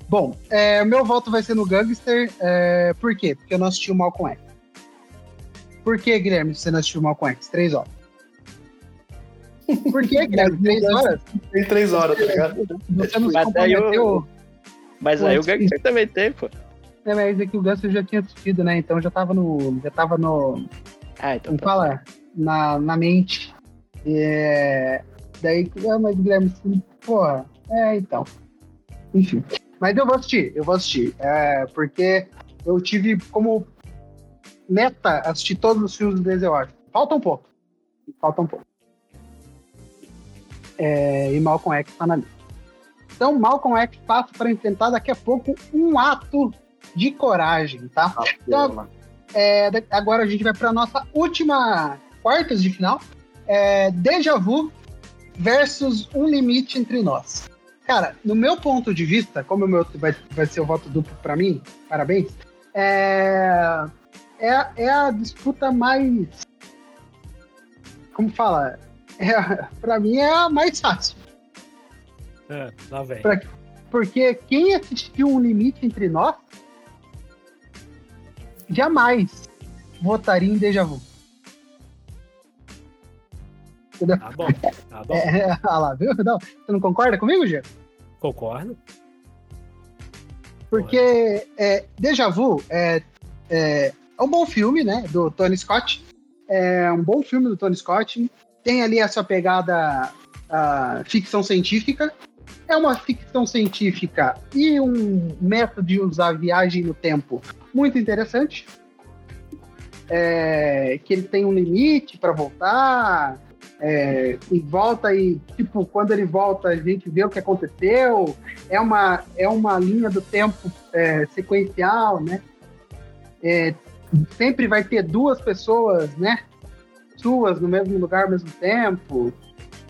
Bom, é, meu voto vai ser no Gangster. É, por quê? Porque eu não assisti o Malcolm X. Por que, Guilherme, você não assistiu o Malcolm X? Três horas. Por que, Guilherme? Três horas? Tem três horas, tá ligado? Você não se Mas aí eu- comprometeu. Mas aí o Gangster também tem, pô. É, mas é que o Gangster já tinha assistido, né? Então já tava no. Já tava no. Ah, então Como tá. fala? Na, na mente. É, daí, ah, mas Guilherme, assim, porra, é, então. Enfim. Mas eu vou assistir, eu vou assistir. É, porque eu tive como meta assistir todos os filmes do Washington. Falta um pouco. Falta um pouco. É, e Malcolm X tá na lista. Então, Malcolm X passa para enfrentar daqui a pouco um ato de coragem, tá? Então, é, agora a gente vai para nossa última quartas de final. É, Deja Vu versus Um Limite Entre Nós. Cara, no meu ponto de vista, como o meu vai, vai ser o voto duplo para mim, parabéns, é, é, é a disputa mais. Como fala? É, para mim é a mais fácil. É, lá vem. Pra- Porque quem assistiu Um Limite Entre Nós jamais votaria em Deja Vu. Tá bom, tá bom. É, ah lá, viu? Não, você não concorda comigo, Gê? Concordo. Porque é, Deja Vu é, é, é um bom filme, né? Do Tony Scott. É um bom filme do Tony Scott. Tem ali a sua pegada ah, ficção científica. É uma ficção científica e um método de usar viagem no tempo muito interessante. É, que ele tem um limite para voltar. É, e volta e, tipo, quando ele volta, a gente vê o que aconteceu. É uma, é uma linha do tempo é, sequencial, né? É, sempre vai ter duas pessoas, né? Suas no mesmo lugar ao mesmo tempo.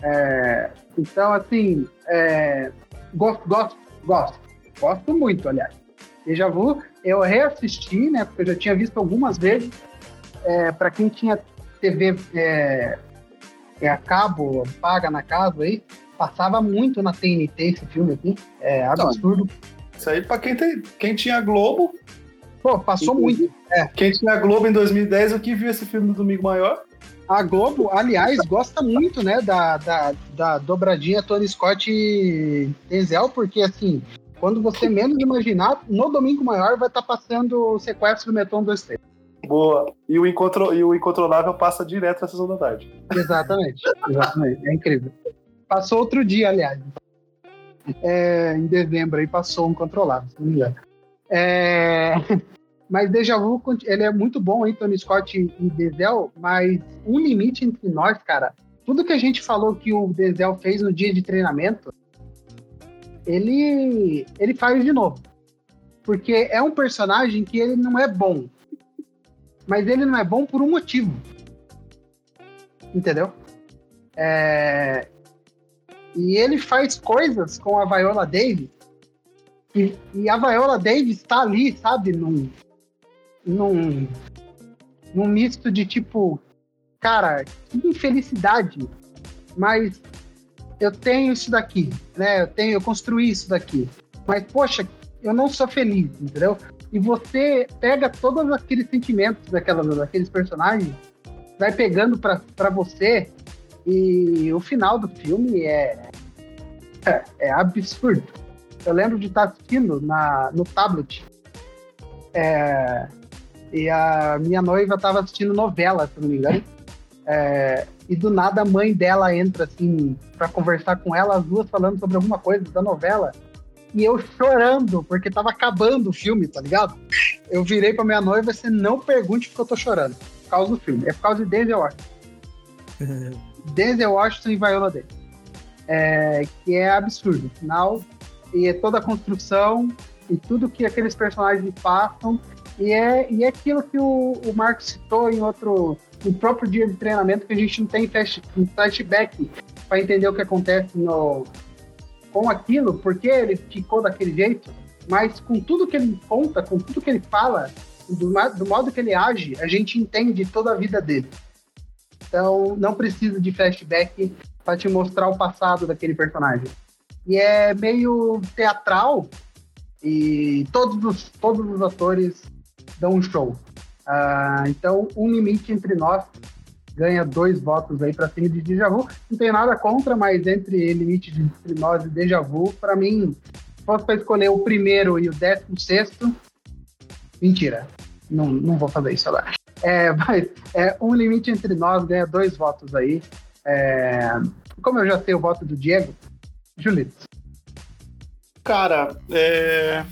É, então, assim, é, gosto, gosto, gosto. Gosto muito, aliás. Deja Vu, eu reassisti, né? Porque eu já tinha visto algumas vezes. É, para quem tinha TV é, é, a cabo, paga na casa aí, passava muito na TNT esse filme aqui. É absurdo. Isso aí pra quem, tem, quem tinha Globo, Pô, passou muito. quem tinha Globo em 2010, o que viu esse filme no Domingo Maior? A Globo, aliás, gosta muito, né, da, da, da dobradinha Tony Scott e Denzel, porque, assim, quando você menos imaginar, no Domingo Maior vai estar passando o sequestro do Metrô 123. Boa. E o, Incontro, e o Incontrolável passa direto na sessão da tarde. Exatamente, exatamente. É incrível. Passou outro dia, aliás. É, em dezembro aí passou um controlável, se não me engano. É, mas Deja Vu, ele é muito bom, hein, Tony Scott e Denzel, mas um limite entre nós, cara. Tudo que a gente falou que o Denzel fez no dia de treinamento, ele, ele faz de novo. Porque é um personagem que ele não é bom. Mas ele não é bom por um motivo. Entendeu? É, E ele faz coisas com a Viola Davis. E, e a Viola Davis está ali, sabe? Num, num, num misto de tipo, cara, que infelicidade. Mas eu tenho isso daqui, né? Eu tenho, eu construí isso daqui. Mas poxa, eu não sou feliz, entendeu? E você pega todos aqueles sentimentos daquela, daqueles personagens, vai pegando para você e o final do filme é, é, é absurdo. Eu lembro de estar assistindo na, no tablet. É, e a minha noiva estava assistindo novela, se não me engano. É, e do nada a mãe dela entra assim para conversar com ela, as duas falando sobre alguma coisa da novela. E eu chorando, porque tava acabando o filme, tá ligado? Eu virei pra minha noiva e você não pergunte porque eu tô chorando. Por causa do filme. É por causa de Denzel Washington. Denzel Washington e Viola Davis. É, que é absurdo. No final, e é toda a construção e tudo que aqueles personagens passam. E é, e é aquilo que o, o Marcos citou em outro, no próprio dia de treinamento, que a gente não tem flash, flashback para entender o que acontece no, com aquilo, porque ele ficou daquele jeito, mas com tudo que ele conta, com tudo que ele fala, do, do modo que ele age, a gente entende toda a vida dele. Então, não precisa de flashback para te mostrar o passado daquele personagem. E é meio teatral, E todos os, todos os atores dão um show. Uh, então, um limite entre nós ganha dois votos aí para cima de Deja Vu. Não tenho nada contra, mas entre limite entre nós e Deja Vu, para mim, fosse para escolher o primeiro e o décimo sexto, mentira. Não, não vou fazer isso agora. É, mas é, um limite entre nós ganha dois votos aí. É, como eu já sei o voto do Diego, Julito. Cara, é,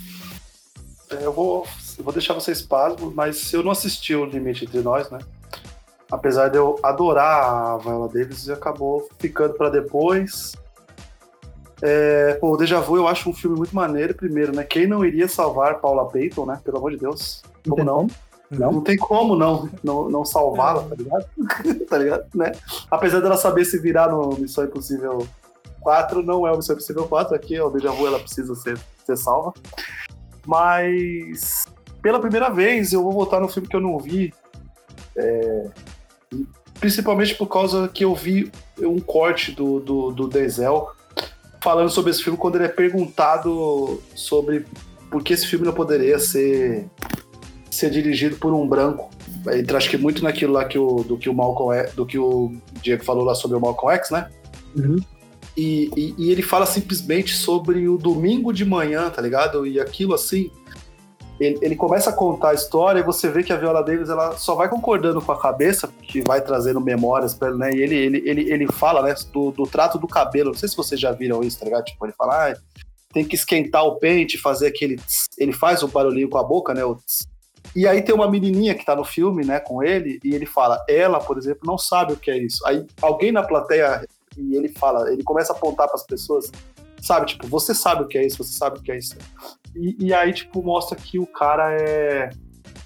é... eu vou, eu vou deixar vocês pasmos, mas eu não assisti o Limite Entre Nós, né? Apesar de eu adorar a Viola Davis, acabou ficando para depois. É, pô, o Deja Vu eu acho um filme muito maneiro, primeiro, né? Quem não iria salvar Paula Peyton, né? Pelo amor de Deus. Como não? Não, não tem como não, não, não salvá-la, tá ligado? tá ligado? Né? Apesar dela saber se virar no Missão Impossível 4, não é o Missão Impossível 4, aqui é o Deja Vu, ela precisa ser, ser salva. Mas pela primeira vez eu vou voltar no filme que eu não vi. É, principalmente por causa que eu vi um corte do, do, do Denzel falando sobre esse filme quando ele é perguntado sobre por que esse filme não poderia ser ser dirigido por um branco. Entra acho que muito naquilo lá que o, do que o Malcolm do que o Diego falou lá sobre o Malcolm X, né? Uhum. E, e, e, ele fala simplesmente sobre o domingo de manhã, tá ligado? E aquilo assim. Ele, ele, começa a contar a história e você vê que a Viola Davis ela só vai concordando com a cabeça, que vai trazendo memórias para ele, né? E ele, ele, ele, ele fala, né, do, do, trato do cabelo. Não sei se vocês já viram isso, tá ligado? Tipo, ele fala, ah, tem que esquentar o pente, fazer aquele. Tss. Ele faz um barulhinho com a boca, né? E aí tem uma menininha que tá no filme, né, com ele, e ele fala, ela, por exemplo, não sabe o que é isso. Aí alguém na plateia, e ele fala, ele começa a apontar para as pessoas, sabe, tipo, você sabe o que é isso, você sabe o que é isso. E, e aí, tipo, mostra que o cara é,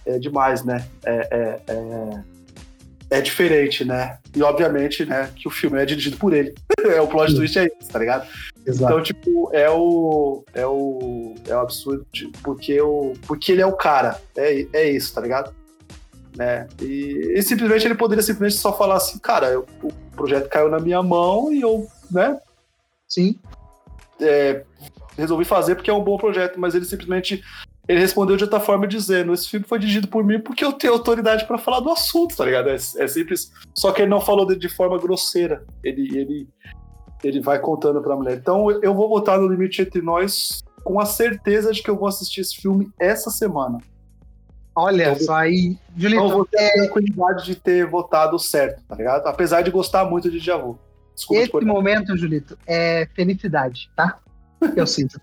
é demais, né? É, é, é, é, diferente, né? E obviamente, né, que o filme é dirigido por ele. é o plot twist é isso, tá ligado? Exato. Então, tipo, é o. É o. É absurdo, porque, o, porque ele é o cara. É, é isso, tá ligado? Né? E, e simplesmente ele poderia simplesmente só falar assim, cara, eu, o projeto caiu na minha mão e eu, né? Sim. É, resolvi fazer porque é um bom projeto, mas ele simplesmente ele respondeu de outra forma dizendo: esse filme foi dirigido por mim porque eu tenho autoridade para falar do assunto, tá ligado? É, é, simples. Só que ele não falou de, de forma grosseira. Ele, ele, ele vai contando pra mulher. Então eu vou votar no Limite Entre Nós com a certeza de que eu vou assistir esse filme essa semana. Olha então, só aí, Julito. Então eu vou ter é... a tranquilidade de ter votado certo, tá ligado? Apesar de gostar muito de Javu. Desculpa Esse momento, Julito, é felicidade, tá? Eu sinto.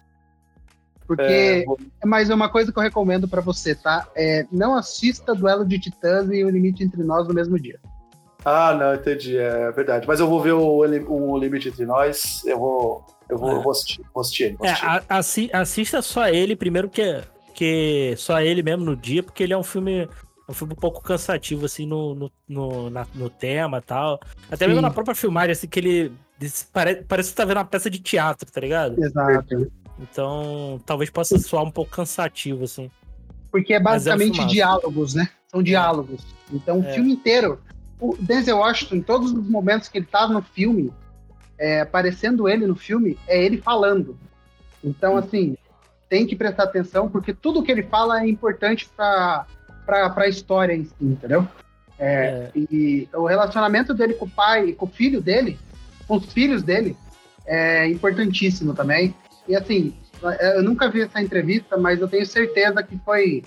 Porque é, é mais uma coisa que eu recomendo para você, tá? É, não assista Duelo de Titãs e O Limite Entre Nós no mesmo dia. Ah, não, entendi, é verdade. Mas eu vou ver o, o Limite Entre Nós, eu vou, eu vou, é. vou assistir, vou assistir, vou assistir. É, assista só ele, primeiro que, que só ele mesmo no dia, porque ele é um filme um filme um pouco cansativo, assim, no, no, no, na, no tema e tal. Até Sim. mesmo na própria filmagem, assim, que ele. Parece, parece que tá vendo uma peça de teatro, tá ligado? Exato. Então, talvez possa soar um pouco cansativo, assim. Porque é, é basicamente é diálogos, né? São diálogos. Então, o é. filme inteiro o Denzel Washington, em todos os momentos que ele tá no filme, é, aparecendo ele no filme, é ele falando. Então, hum. assim, tem que prestar atenção, porque tudo que ele fala é importante para a história em si, entendeu? É, é. E o relacionamento dele com o pai com o filho dele, com os filhos dele, é importantíssimo também. E assim, eu nunca vi essa entrevista, mas eu tenho certeza que foi,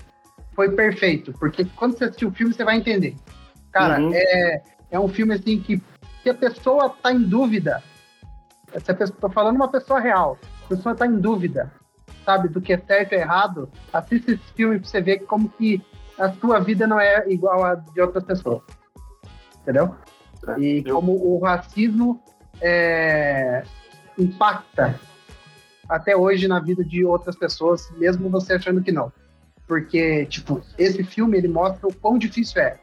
foi perfeito, porque quando você assistir o filme, você vai entender. Cara, uhum. é, é um filme assim que se a pessoa tá em dúvida, se a pessoa, tô falando uma pessoa real, a pessoa tá em dúvida, sabe, do que é certo e errado, assista esse filme pra você ver como que a sua vida não é igual a de outras pessoas. Entendeu? É, e como o racismo é, impacta até hoje na vida de outras pessoas, mesmo você achando que não. Porque, tipo, esse filme ele mostra o quão difícil é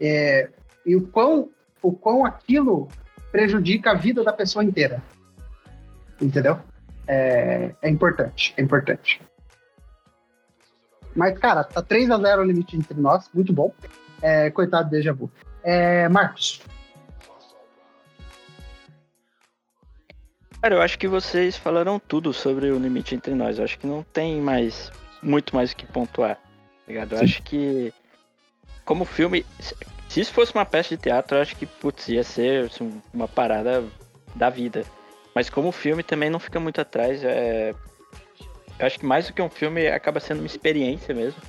é, e o quão, o quão aquilo prejudica a vida da pessoa inteira. Entendeu? É, é importante, é importante. Mas, cara, tá 3 a 0 o limite entre nós, muito bom. É, coitado do Deja Vu. É, Marcos. Cara, eu acho que vocês falaram tudo sobre o limite entre nós. Eu acho que não tem mais muito mais o que pontuar. Tá ligado? Eu Sim. acho que como filme, se isso fosse uma peça de teatro, eu acho que putz, ia ser assim, uma parada da vida. Mas como filme também não fica muito atrás. É... Eu acho que mais do que um filme acaba sendo uma experiência mesmo.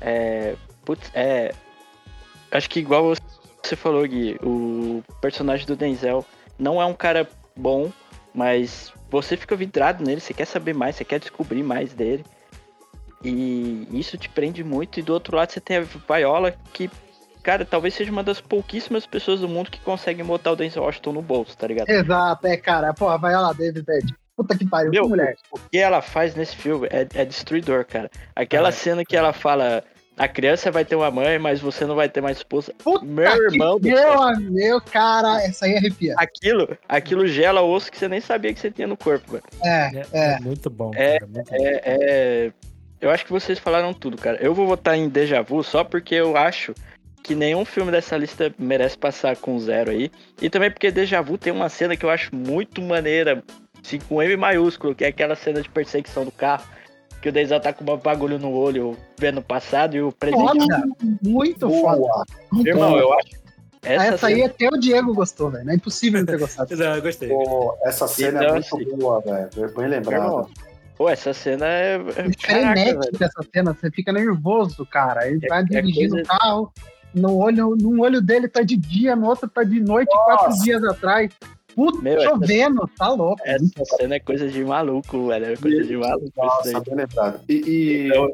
É... Putz, é. Acho que igual você falou, Gui, o personagem do Denzel não é um cara bom, mas você fica vidrado nele, você quer saber mais, você quer descobrir mais dele. E isso te prende muito. E do outro lado você tem a Viola, que, cara, talvez seja uma das pouquíssimas pessoas do mundo que conseguem botar o Denzel Washington no bolso, tá ligado? Exato, é, cara. Porra, vai lá, David Ed. Puta que pariu, Meu, que mulher. O que ela faz nesse filme é, é destruidor, cara. Aquela É. cena que ela fala. A criança vai ter uma mãe, mas você não vai ter mais esposa. Puta Meu irmão meu, meu, cara, essa aí arrepia. Aquilo, aquilo gela o osso que você nem sabia que você tinha no corpo, velho. É, É, é. é muito bom, É, cara. Muito bom. É, é- Eu acho que vocês falaram tudo, cara. Eu vou votar em Deja Vu só porque eu acho que nenhum filme dessa lista merece passar com zero aí. E também porque Deja Vu tem uma cena que eu acho muito maneira, assim, com M maiúsculo, que é aquela cena de perseguição do carro. Que o Denzel tá com um bagulho no olho vendo o passado e o presente. Foda, muito foda. Muito Irmão, foda. eu acho. Essa, Essa, aí cena- até o Diego gostou, velho. Não é impossível não ter gostado. Não, eu gostei. Pô, essa cena Então, é muito assim, boa, velho. Bem lembrado. Pô, essa cena é. é- É velho. dessa cena, você fica nervoso, cara. Ele É- vai é dirigindo coisa- o carro, no olho, num olho dele tá de dia, no outro tá de noite, quatro dias atrás. Puta, Meu, essa- chovendo, tá louco. Essa cena é coisa de maluco, velho. É coisa de maluco isso Nossa, aí. bem lembrado. E, e- Então-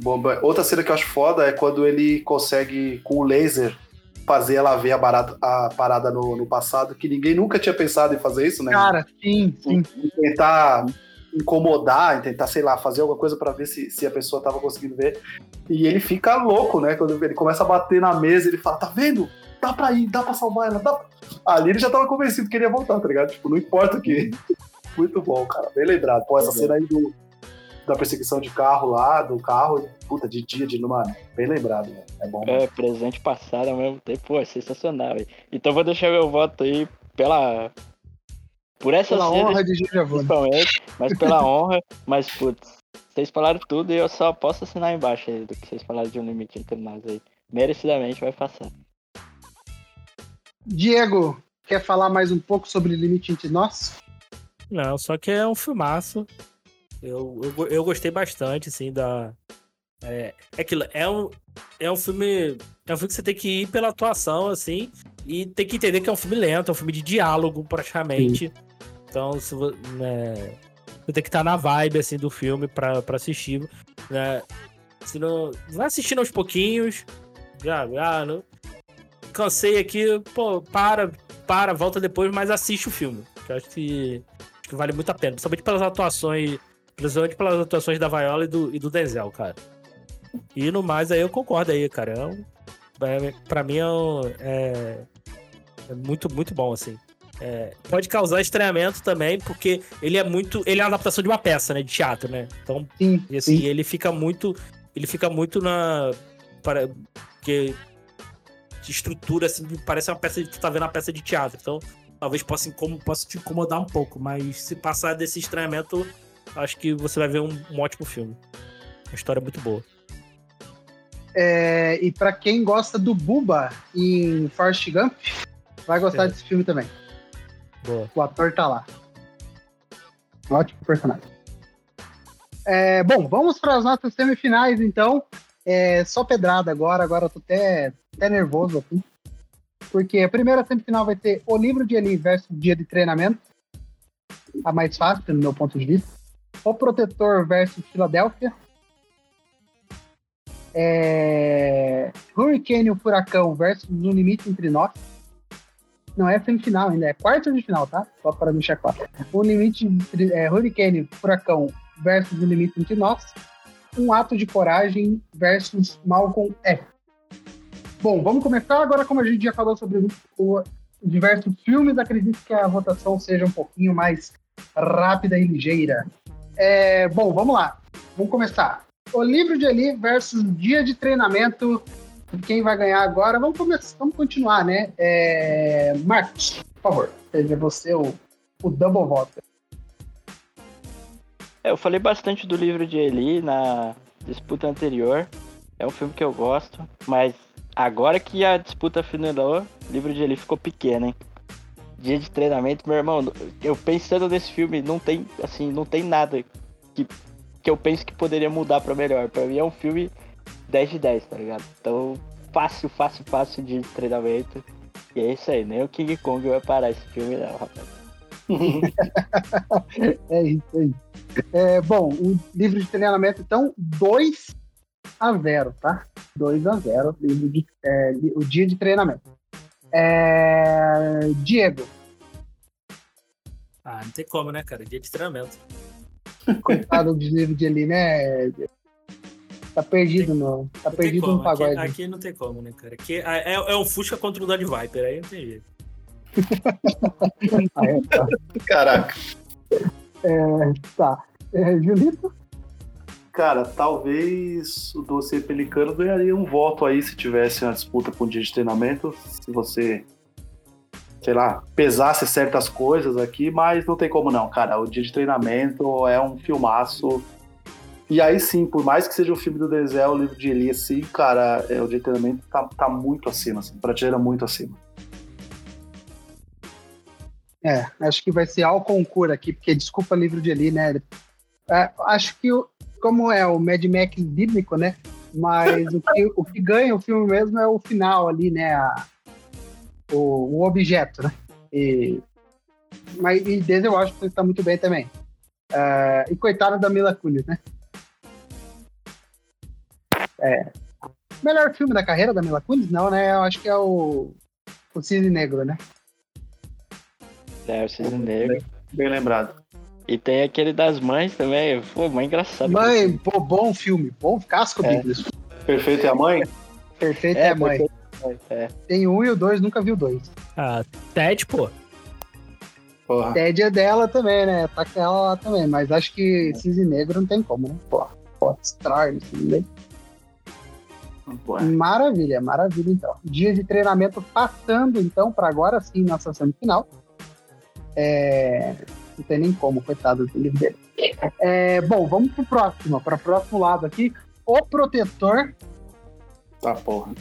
Bomba- outra cena que eu acho foda é quando ele consegue, com o laser, fazer ela ver a, barata- a parada no, no passado, que ninguém nunca tinha pensado em fazer isso, né? Cara, sim, sim. em tentar incomodar, tentar, sei lá, fazer alguma coisa pra ver se, se a pessoa tava conseguindo ver. E ele fica louco, né? Quando ele começa a bater na mesa, ele fala: tá vendo? Dá pra ir, dá pra salvar ela, dá pra... Ali ele já tava convencido que ele ia voltar, tá ligado? Tipo, não importa o que. Muito bom, cara. Bem lembrado. Pô, essa cena aí do, da perseguição de carro lá, do carro, puta, de dia, de mano. Bem lembrado, velho. É bom. É, presente passado ao mesmo tempo, pô, é sensacional, velho. Então vou deixar meu voto aí pela. Por essa Pela cena, honra de Gigi Avone. principalmente, mas pela honra, mas putz, vocês falaram tudo e eu só posso assinar embaixo aí do que vocês falaram de um limite entre nós aí. Merecidamente vai passar. Diego, quer falar mais um pouco sobre Limite Entre Nós? Não, só que é um filmaço. Eu, eu, eu gostei bastante, assim, da. É, é aquilo, é um, é um filme. É um filme que você tem que ir pela atuação, assim, e tem que entender que é um filme lento, é um filme de diálogo, praticamente. Então, se né, você tem que estar na vibe, assim, do filme pra, pra assistir. Né? Se não, vai assistindo aos pouquinhos. Já, já, não, cansei aqui, pô, para, para, volta depois, mas assiste o filme. Que eu acho que Acho que vale muito a pena, principalmente pelas atuações, principalmente pelas atuações da Viola e do, e do Denzel, cara. E no mais aí eu concordo aí, cara. É um, é, pra mim é, um- é, é muito, muito bom, assim. É, pode causar estranhamento também, porque ele é muito. Ele é uma adaptação de uma peça, né? De teatro, né? Então, Sim, e assim, sim. ele fica muito. Ele fica muito na. Para, que estrutura, assim, parece uma peça de. Tu tá vendo uma peça de teatro. Então, talvez possa, incom- possa te incomodar um pouco. Mas se passar desse estranhamento, acho que você vai ver um, um ótimo filme. Uma história muito boa. É, e pra quem gosta do Buba em Forrest Gump, vai gostar É. desse filme também. Boa. O ator tá lá. Ótimo personagem. É, bom, vamos para as nossas semifinais, então. É, só pedrada agora, agora eu tô até, até nervoso aqui. Porque a primeira semifinal vai ter O Livro de Eli versus Dia de Treinamento. A mais fácil, no meu ponto de vista. O Protetor versus Filadélfia. É... Hurricane e o Furacão versus No Limite Entre Nós. Não é semifinal ainda, é quarto de final, tá? Só para deixar claro. O limite é, Hurricane, Furacão versus o limite entre nós. Um ato de coragem versus Malcolm X. Bom, vamos começar agora, como a gente já falou sobre o, diversos filmes, acredito que a votação seja um pouquinho mais rápida e ligeira. É, bom, vamos lá. Vamos começar. O livro de Eli versus dia de treinamento quem vai ganhar agora? Vamos começar, vamos continuar, né? É... Marcos, por favor, seja você o o Double Voto. É, eu falei bastante do livro de Eli na disputa anterior. É um filme que eu gosto, mas agora que a disputa finalizou, o livro de Eli ficou pequeno, hein? Dia de treinamento, meu irmão, eu pensando nesse filme, não tem, assim, não tem nada que, que eu penso que poderia mudar pra melhor. Pra mim é um filme 10 de 10, tá ligado? Então, fácil, fácil, fácil de treinamento. E é isso aí, nem o King Kong vai parar esse filme, não, rapaz. é isso aí. É, bom, o livro de treinamento, então, 2 a 0, tá? 2 a 0 livro de, é, o dia de treinamento. É, Diego. Ah, não tem como, né, cara? Dia de treinamento. Coitado do livro de ali, né? Tá perdido no. Tá não perdido no pagode. Aqui, aqui, não tem como, né, cara? Aqui é, é, é um Fusca contra o Dodge Viper, aí não tem jeito. ah, é, tá. Caraca. É, tá. É, Julito? Cara, talvez o Doce Pelicano ganharia um voto aí se tivesse uma disputa com o dia de treinamento. Se você, sei lá, pesasse certas coisas aqui, mas não tem como não, cara. O dia de treinamento é um filmaço. E aí sim, por mais que seja um filme do Denzel, o livro de Eli, sim, cara, é, o de treinamento tá, tá muito acima, assim, prateleira muito acima. É, acho que vai ser ao concurso aqui, porque desculpa livro de Eli, né? É, acho que, como é o Mad Max bíblico, né? Mas o, que, o que ganha o filme mesmo é o final ali, né? A, o, o objeto, né? E, mas e desde eu acho que está muito bem também. Uh, e coitada da Mila Kunis, né? É. Melhor filme da carreira da Mila Kunis? Não, né? Eu acho que é o, o Cisne Negro, né? É, o Cisne Negro. Bem lembrado. E tem aquele das mães também. Pô, mãe engraçado. Mãe, pô, bom filme. Bom casco, é. Perfeito é a mãe? Perfeito é, é a mãe. É. Tem um e o dois, nunca viu dois. Ah, Ted, pô. Porra. Ted é dela também, né? Tá com ela lá também. Mas acho que Cisne Negro não tem como, né? Pô, pô, Star, Maravilha, maravilha então. Dia de treinamento passando então para agora sim nossa semifinal. É, não tem nem como, coitado do livro dele. É, bom, vamos pro próximo, para o próximo lado aqui. O protetor. Tá, porra.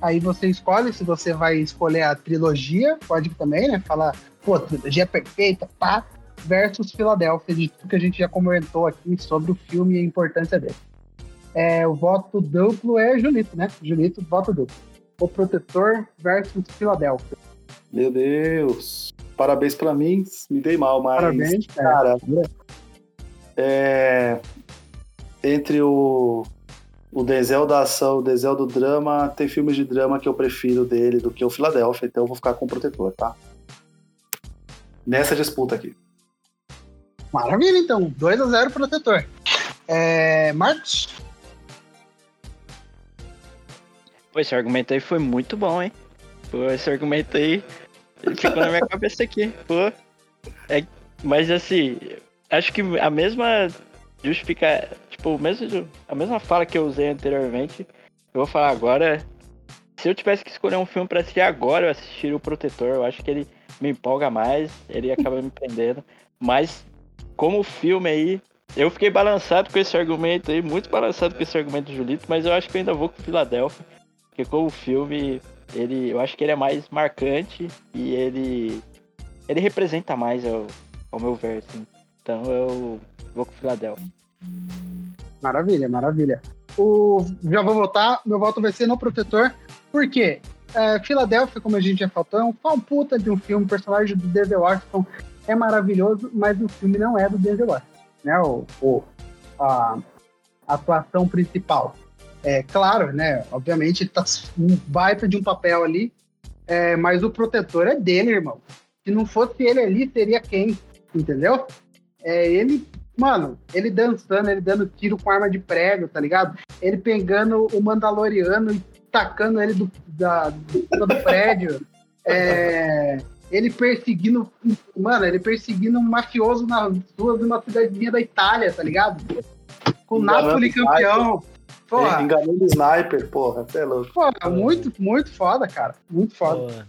Aí você escolhe se você vai escolher a trilogia, pode também, né? Falar, pô, trilogia é perfeita, pá, versus Filadélfia, de tudo que a gente já comentou aqui sobre o filme e a importância dele. É, o voto duplo é Julito, né? Julito, voto duplo. O Protetor versus Filadélfia. Meu Deus parabéns para mim, me dei mal, mas. Parabéns, cara. É, entre o, o Denzel da ação, o Denzel do drama, tem filmes de drama que eu prefiro dele do que o Philadelphia, então eu vou ficar com o Protetor, tá? Nessa disputa aqui. Maravilha, então. 2 a 0 Protetor. É, Marcos? Pô, esse argumento aí foi muito bom, hein? Pô, esse argumento aí ficou na minha cabeça aqui. Pô. É, mas assim, acho que a mesma justifica. Tipo, mesmo, a mesma fala que eu usei anteriormente, eu vou falar agora. Se eu tivesse que escolher um filme para assistir agora, eu assistiria o Protetor. Eu acho que ele me empolga mais, ele acaba me prendendo. Mas, como filme aí, eu fiquei balançado com esse argumento aí, muito balançado com esse argumento do Julito, mas eu acho que eu ainda vou com Filadélfia. Porque como filme, ele, eu acho que ele é mais marcante e ele, ele representa mais ao, ao meu ver, assim. Então eu vou com o Philadelphia. Maravilha, maravilha. O, já vou votar, meu voto vai ser no Protetor, porque é, Filadélfia, como a gente já falou, é um pau puta de um filme, o personagem do Denzel Washington é maravilhoso, mas o filme não é do Denzel Washington, né? O, o a atuação principal. É claro, né? Obviamente, tá um baita de um papel ali, é, mas o protetor é dele, irmão. Se não fosse ele ali, seria quem? Entendeu? É ele, mano, ele dançando, ele dando tiro com arma de prego, tá ligado? Ele pegando o Mandaloriano e tacando ele do, da, do, do prédio. É, ele perseguindo, mano, ele perseguindo um mafioso nas ruas de uma cidadezinha da Itália, tá ligado? Com o Napoli campeão. Porra. Enganando o sniper, porra, até louco. Porra, muito, muito foda, cara. Muito foda.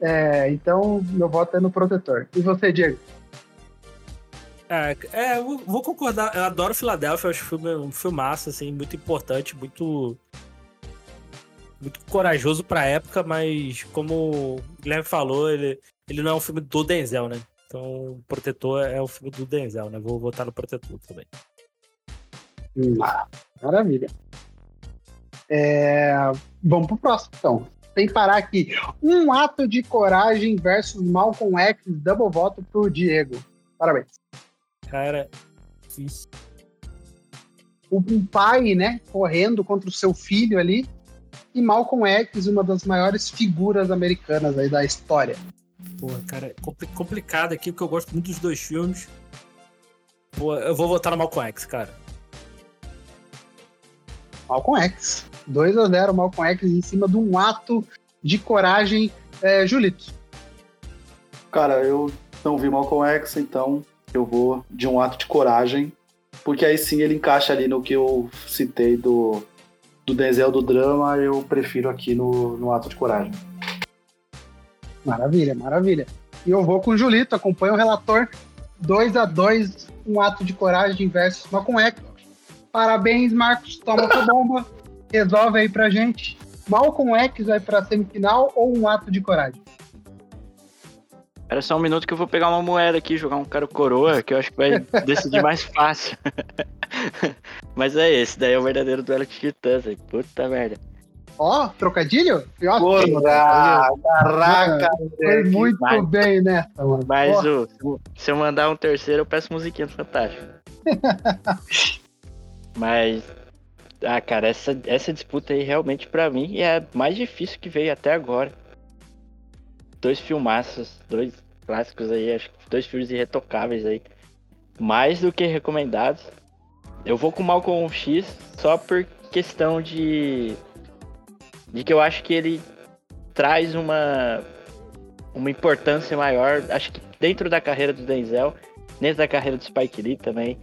É, então, meu voto é no Protetor. E você, Diego? É, é eu vou concordar. Eu adoro Filadélfia, acho filme, um filmaço, assim, muito importante, muito. Muito corajoso pra época, mas como o Guilherme falou, ele, ele não é um filme do Denzel, né? Então, Protetor é o filme do Denzel, né? Vou votar no Protetor também. Hum, maravilha. É, vamos pro próximo, então. Sem parar aqui. Um ato de coragem versus Malcolm X, double voto pro Diego. Parabéns. Cara, isso. Um pai, né, correndo contra o seu filho ali. E Malcolm X, uma das maiores figuras americanas aí da história. Porra, cara, é complicado aqui, porque eu gosto muito dos dois filmes. Pô, eu vou votar no Malcolm X, cara. Malcolm X. 2 a 0 Malcolm X em cima de um ato de coragem. É, Julito. Cara, eu não vi Malcolm X, então eu vou de um ato de coragem, porque aí sim ele encaixa ali no que eu citei do, do Denzel do drama, eu prefiro aqui no, no ato de coragem. Maravilha, maravilha. E eu vou com o Julito, acompanho o relator. 2 a 2 um ato de coragem versus Malcolm X. Parabéns, Marcos. Toma tua bomba. Resolve aí pra gente. Malcolm X vai pra semifinal ou um ato de coragem? Espera só um minuto que eu vou pegar uma moeda aqui, jogar um cara coroa, que eu acho que vai decidir mais fácil. Mas é esse, daí é o verdadeiro duelo de titãs, aí. Puta merda. Ó, oh, trocadilho? Porra, caraca! Foi muito mas, bem nessa, mano. Mas o, se eu mandar um terceiro, eu peço musiquinha do Fantástico. mas ah, cara, essa, essa disputa aí realmente para mim é a mais difícil que veio até agora. Dois filmaços, dois clássicos aí, acho que dois filmes irretocáveis aí. Mais do que recomendados. Eu vou com Malcolm X só por questão de. de que eu acho que ele traz uma. uma importância maior. Acho que dentro da carreira do Denzel, dentro da carreira do Spike Lee também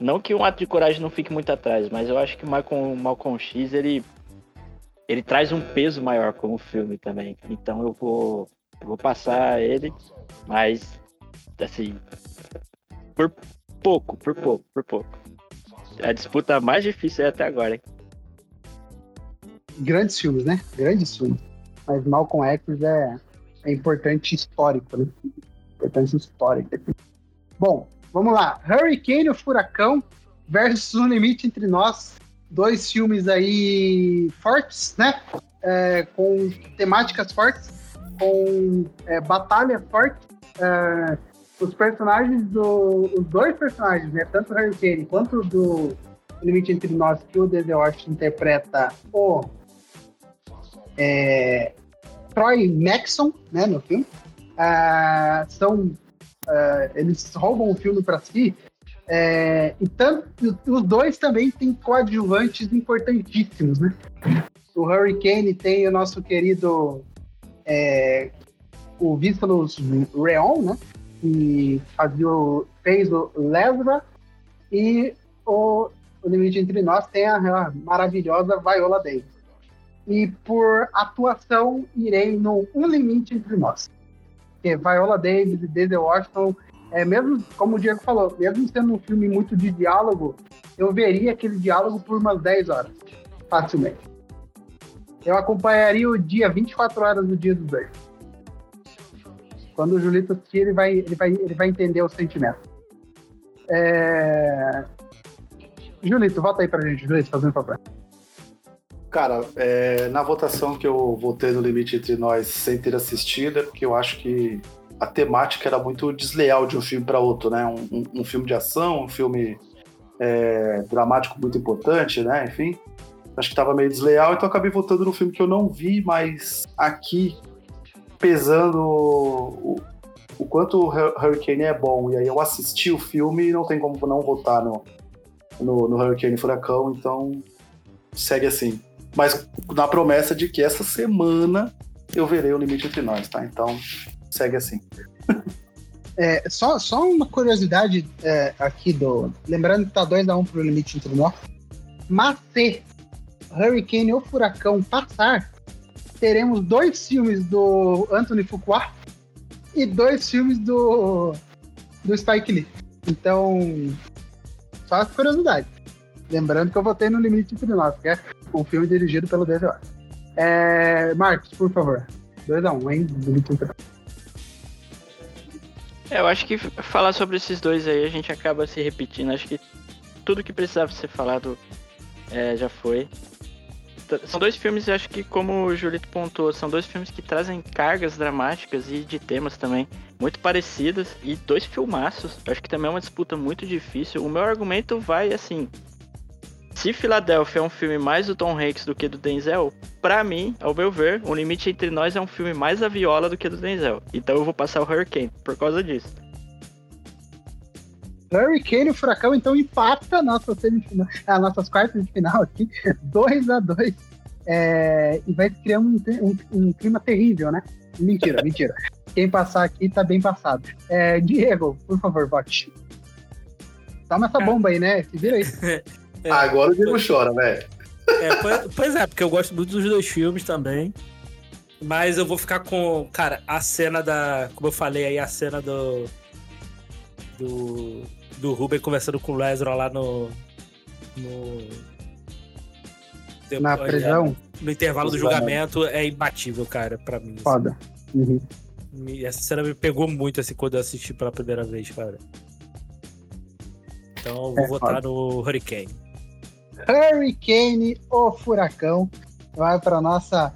não que um ato de coragem não fique muito atrás, mas eu acho que o Malcolm, Malcolm X, ele, ele traz um peso maior como filme também. Então eu vou, eu vou passar ele, mas assim, por pouco, por pouco, por pouco. A disputa mais difícil é até agora, hein? Grandes filmes, né? Grandes filmes. Mas Malcolm X é, é importante histórico, né? Importante histórico. Bom, Vamos lá. Hurricane, o Furacão, versus Um Limite Entre Nós. Dois filmes aí fortes, né? É, com temáticas fortes, com é, batalha forte. É, os personagens do. Os dois personagens, né? Tanto o Hurricane quanto do Limite Entre Nós, que o Denzel interpreta o. É, Troy Maxon, né, no filme. Uh, são é, eles roubam o filme para si. É, e tanto, os dois também têm coadjuvantes importantíssimos, né? O Hurricane tem o nosso querido é, o Vístalos Reon, né? Que fazia, fez o Lesra e o, o Limite Entre Nós tem a, a maravilhosa Viola Davis. E por atuação, irei no Um Limite Entre Nós que Viola Davis e Denzel Washington, é, mesmo, como o Diego falou, mesmo sendo um filme muito de diálogo, eu veria aquele diálogo por umas 10 horas, facilmente. Eu acompanharia o dia 24 horas do dia dos dois. Quando o Julito assistir, ele vai, ele vai, ele vai entender o sentimento. É... Julito, volta aí pra gente, Julito, fazendo favor. Cara, é, na votação que eu votei no Limite Entre Nós sem ter assistido, é porque eu acho que a temática era muito desleal de um filme para outro, né? Um, um, um, filme de ação, um filme é, dramático muito importante, né? Enfim, acho que estava meio desleal, então acabei votando no filme que eu não vi, mas aqui, pesando o, o quanto o Hurricane é bom, e aí eu assisti o filme e não tem como não votar no, no, no Hurricane Furacão, então segue assim mas na promessa de que essa semana eu verei o limite entre nós, tá? Então, segue assim. É, só, só uma curiosidade é, aqui do. Lembrando que tá 2x1 um pro limite entre nós. Mas se Hurricane ou Furacão passar, teremos dois filmes do Anthony Fuqua e dois filmes do, do Spike Lee. Então, só curiosidade. Lembrando que eu votei no Limite de Nós, que é um filme dirigido pelo David Wise. É, Marcos, por favor. 2x1, um, hein? Limite é, eu acho que falar sobre esses dois aí a gente acaba se repetindo. Acho que tudo que precisava ser falado é, já foi. São dois filmes, acho que, como o Julito pontuou, são dois filmes que trazem cargas dramáticas e de temas também muito parecidas e dois filmaços. Acho que também é uma disputa muito difícil. O meu argumento vai assim: se Filadélfia é um filme mais do Tom Hanks do que do Denzel, para mim, ao meu ver, O Limite Entre Nós é um filme mais a viola do que do Denzel. Então eu vou passar o Hurricane por causa disso. Hurricane e o Furacão, então, empata nossa semifinal, as nossas quartas de final aqui, 2 a 2 é, E vai criar um, um, um, clima terrível, né? Mentira, mentira. Quem passar aqui tá bem passado. É, Diego, por favor, vote. Toma essa bomba aí, né? Se vira aí. É, Agora o Diego chora, velho. É, pois, pois é, porque eu gosto muito dos dois filmes também. Mas eu vou ficar com, cara, a cena da. Como eu falei aí, a cena do. Do. Do Ruben conversando com o Lázaro lá no. No. Na prisão? No intervalo do julgamento é imbatível, cara, pra mim. Assim. Foda. Uhum. Essa cena me pegou muito assim quando eu assisti pela primeira vez, cara. Então eu vou é, votar foda. no Hurricane. Hurricane, o furacão, vai para nossa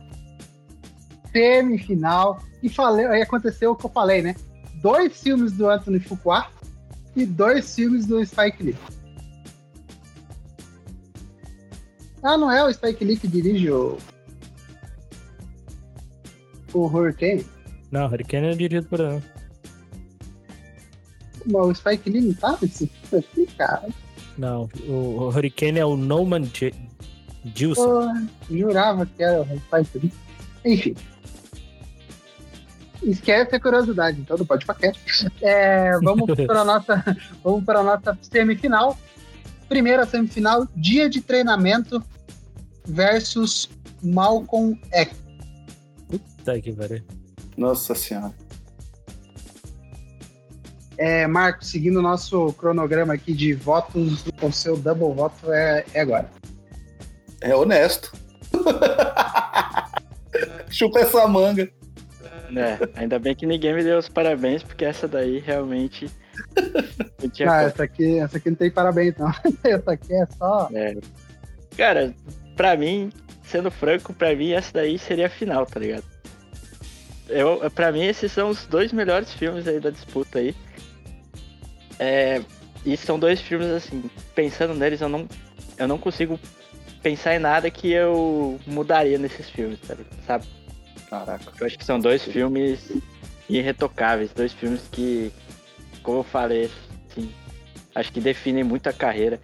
semifinal. E falei, aí aconteceu o que eu falei, né? Dois filmes do Anthony Fuqua e dois filmes do Spike Lee. Ah, não é o Spike Lee que dirige o. O Hurricane? Não, Hurricane é dirigido por ele. Mas o Spike Lee não tá nesse filme aqui, cara. Não, o Hurricane é o Norman Gilson. jurava que era o Spike Enfim. Esquece a curiosidade, então não pode paquete. É, vamos para a nossa, vamos para a nossa semifinal. Primeira semifinal, dia de treinamento versus Malcolm X. Puta que pariu. Nossa senhora. É, Marcos, seguindo o nosso cronograma aqui de votos, o seu double voto é, é agora. É honesto. Chupa essa manga. É, ainda bem que ninguém me deu os parabéns, porque essa daí realmente. Não, ah, essa aqui, essa aqui não tem parabéns, não. essa aqui é só. É. Cara, pra mim, sendo franco, pra mim essa daí seria a final, tá ligado? Eu, pra mim, esses são os dois melhores filmes aí da disputa aí. É, e são dois filmes assim, pensando neles, eu não, eu não consigo pensar em nada que eu mudaria nesses filmes, sabe? Caraca. Eu acho que são dois filmes irretocáveis, dois filmes que, como eu falei, assim, acho que definem muito a carreira.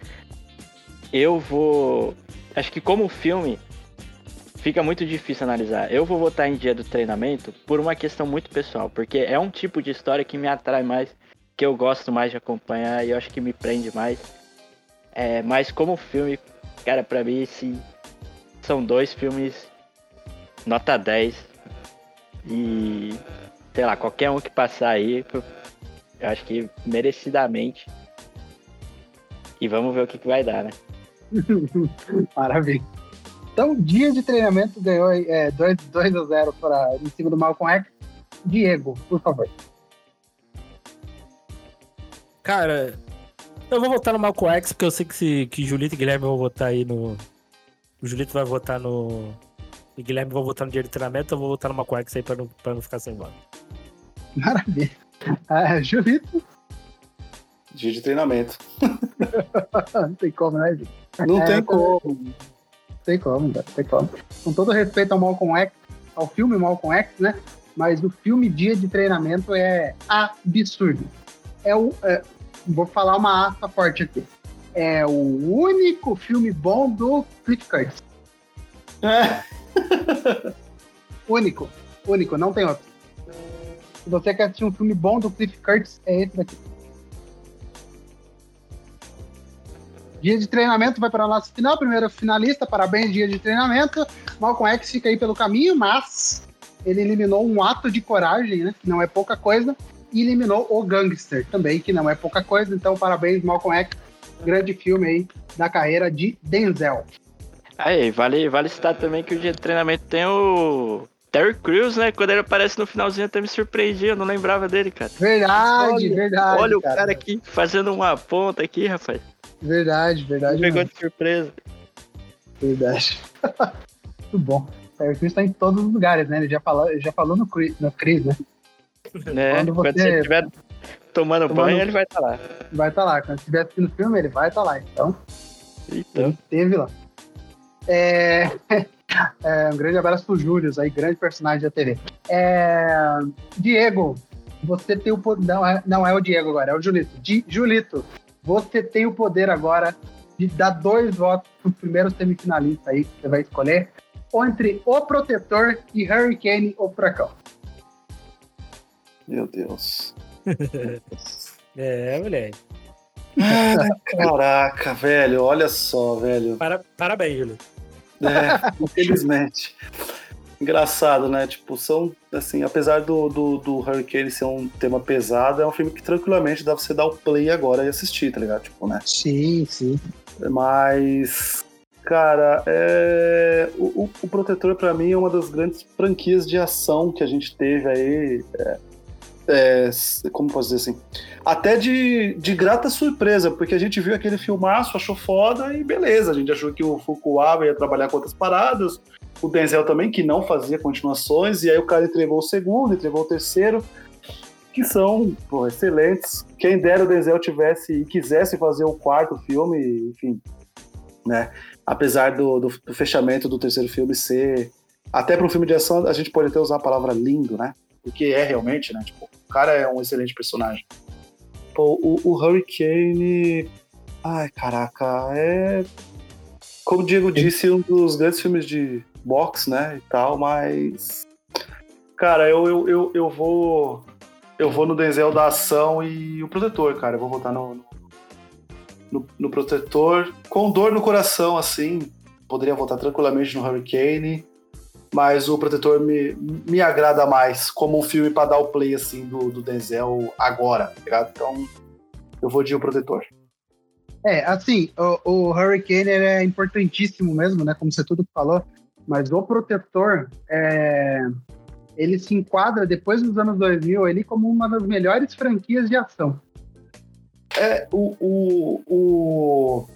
Eu vou. Acho que como filme fica muito difícil analisar. Eu vou votar em Dia do Treinamento por uma questão muito pessoal, porque é um tipo de história que me atrai mais que eu gosto mais de acompanhar e eu acho que me prende mais. É, mas como filme, cara, pra mim sim, são dois filmes nota 10. E sei lá, qualquer um que passar aí, eu acho que merecidamente. E vamos ver o que, que vai dar, né? Maravilha. Então, dia de treinamento ganhou é, 2, 2 a 0 para em cima do Malcolm X. Diego, por favor. Cara, eu vou votar no Malcolm X, porque eu sei que, se, que Julito e Guilherme vão votar aí no. O Julito vai votar no. E Guilherme vão votar no dia de treinamento, eu vou votar no Malcolm X aí pra não, pra não ficar sem voto. Maravilha. Ah, Julito? Dia de treinamento. não tem como, né, gente? Não é, tem como. Não tem como, não tem como. Com todo respeito ao Malcolm X, ao filme Malcolm X, né? Mas o filme Dia de Treinamento é absurdo é o. É, vou falar uma aspa forte aqui. É o único filme bom do Cliff Curtis. É. único. Único, não tem outro. Se você quer assistir um filme bom do Cliff Curtis, é esse daqui. Dia de treinamento vai para a nossa final, primeiro finalista, parabéns, dia de treinamento. Malcolm X fica aí pelo caminho, mas ele eliminou um ato de coragem, né? Que não é pouca coisa, e eliminou o Gangster também, que não é pouca coisa. Então, parabéns, Malcolm X, grande filme aí da carreira de Denzel. Aí, vale, vale citar também que o dia de treinamento tem o Terry Crews, né? Quando ele aparece no finalzinho, até me surpreendi, eu não lembrava dele, cara. Verdade, olha, verdade. Olha o cara aqui fazendo uma ponta aqui, rapaz. Verdade, verdade. Me pegou de surpresa. Verdade. Muito bom. Terry Crews tá em todos os lugares, né? Ele já falou, já falou no, Chris, no Chris, né? Né? Quando você, Quando você estiver tomando, tomando banho, ele vai estar tá lá. Vai estar tá lá. Quando estiver assistindo o filme, ele vai estar tá lá. Então, então. Ele teve lá. É... é... um grande abraço pro Júlio, aí, grande personagem da TV. É... Diego, você tem o poder. Não é, não é o Diego agora, é o Julito. Di... Julito, você tem o poder agora de dar dois votos pro primeiro semifinalista aí que você vai escolher. Entre o Protetor e Hurricane ou Furacão. Meu Deus. é, moleque. caraca, velho, olha só, velho. Para, parabéns, Júlio. É, infelizmente. Engraçado, né? Tipo, são, assim, apesar do, do, do Hurricane ser um tema pesado, é um filme que tranquilamente dá pra você dar o play agora e assistir, tá ligado? Tipo, né? Sim, sim. Mas, cara, é... o, o, o Protetor, para mim, é uma das grandes franquias de ação que a gente teve aí. É é, como posso dizer assim? Até de, de grata surpresa, porque a gente viu aquele filmaço, achou foda e beleza. A gente achou que o Fukuawa ia trabalhar com outras paradas, o Denzel também, que não fazia continuações, e aí o cara entregou o segundo, entregou o terceiro, que são pô, excelentes. Quem dera o Denzel tivesse e quisesse fazer o quarto filme, enfim, né? Apesar do, do, do fechamento do terceiro filme ser. Até para um filme de ação, a gente pode até usar a palavra lindo, né? Porque é realmente, né? Tipo, cara é um excelente personagem. Pô, o, o Hurricane. Ai, caraca, é. Como o Diego disse, um dos grandes filmes de boxe, né? E tal, mas. Cara, eu, eu, eu, eu vou. Eu vou no Denzel da ação e o protetor, cara. Eu vou votar no, no, no protetor. Com dor no coração, assim. Poderia votar tranquilamente no Hurricane mas o Protetor me, me agrada mais como um filme para dar o play assim do, do Denzel agora, tá ligado? Então eu vou de O Protetor. É, assim, o, o Hurricane é importantíssimo mesmo, né? Como você tudo falou, mas o Protetor é, ele se enquadra depois dos anos 2000 ele como uma das melhores franquias de ação. É, o, o, o,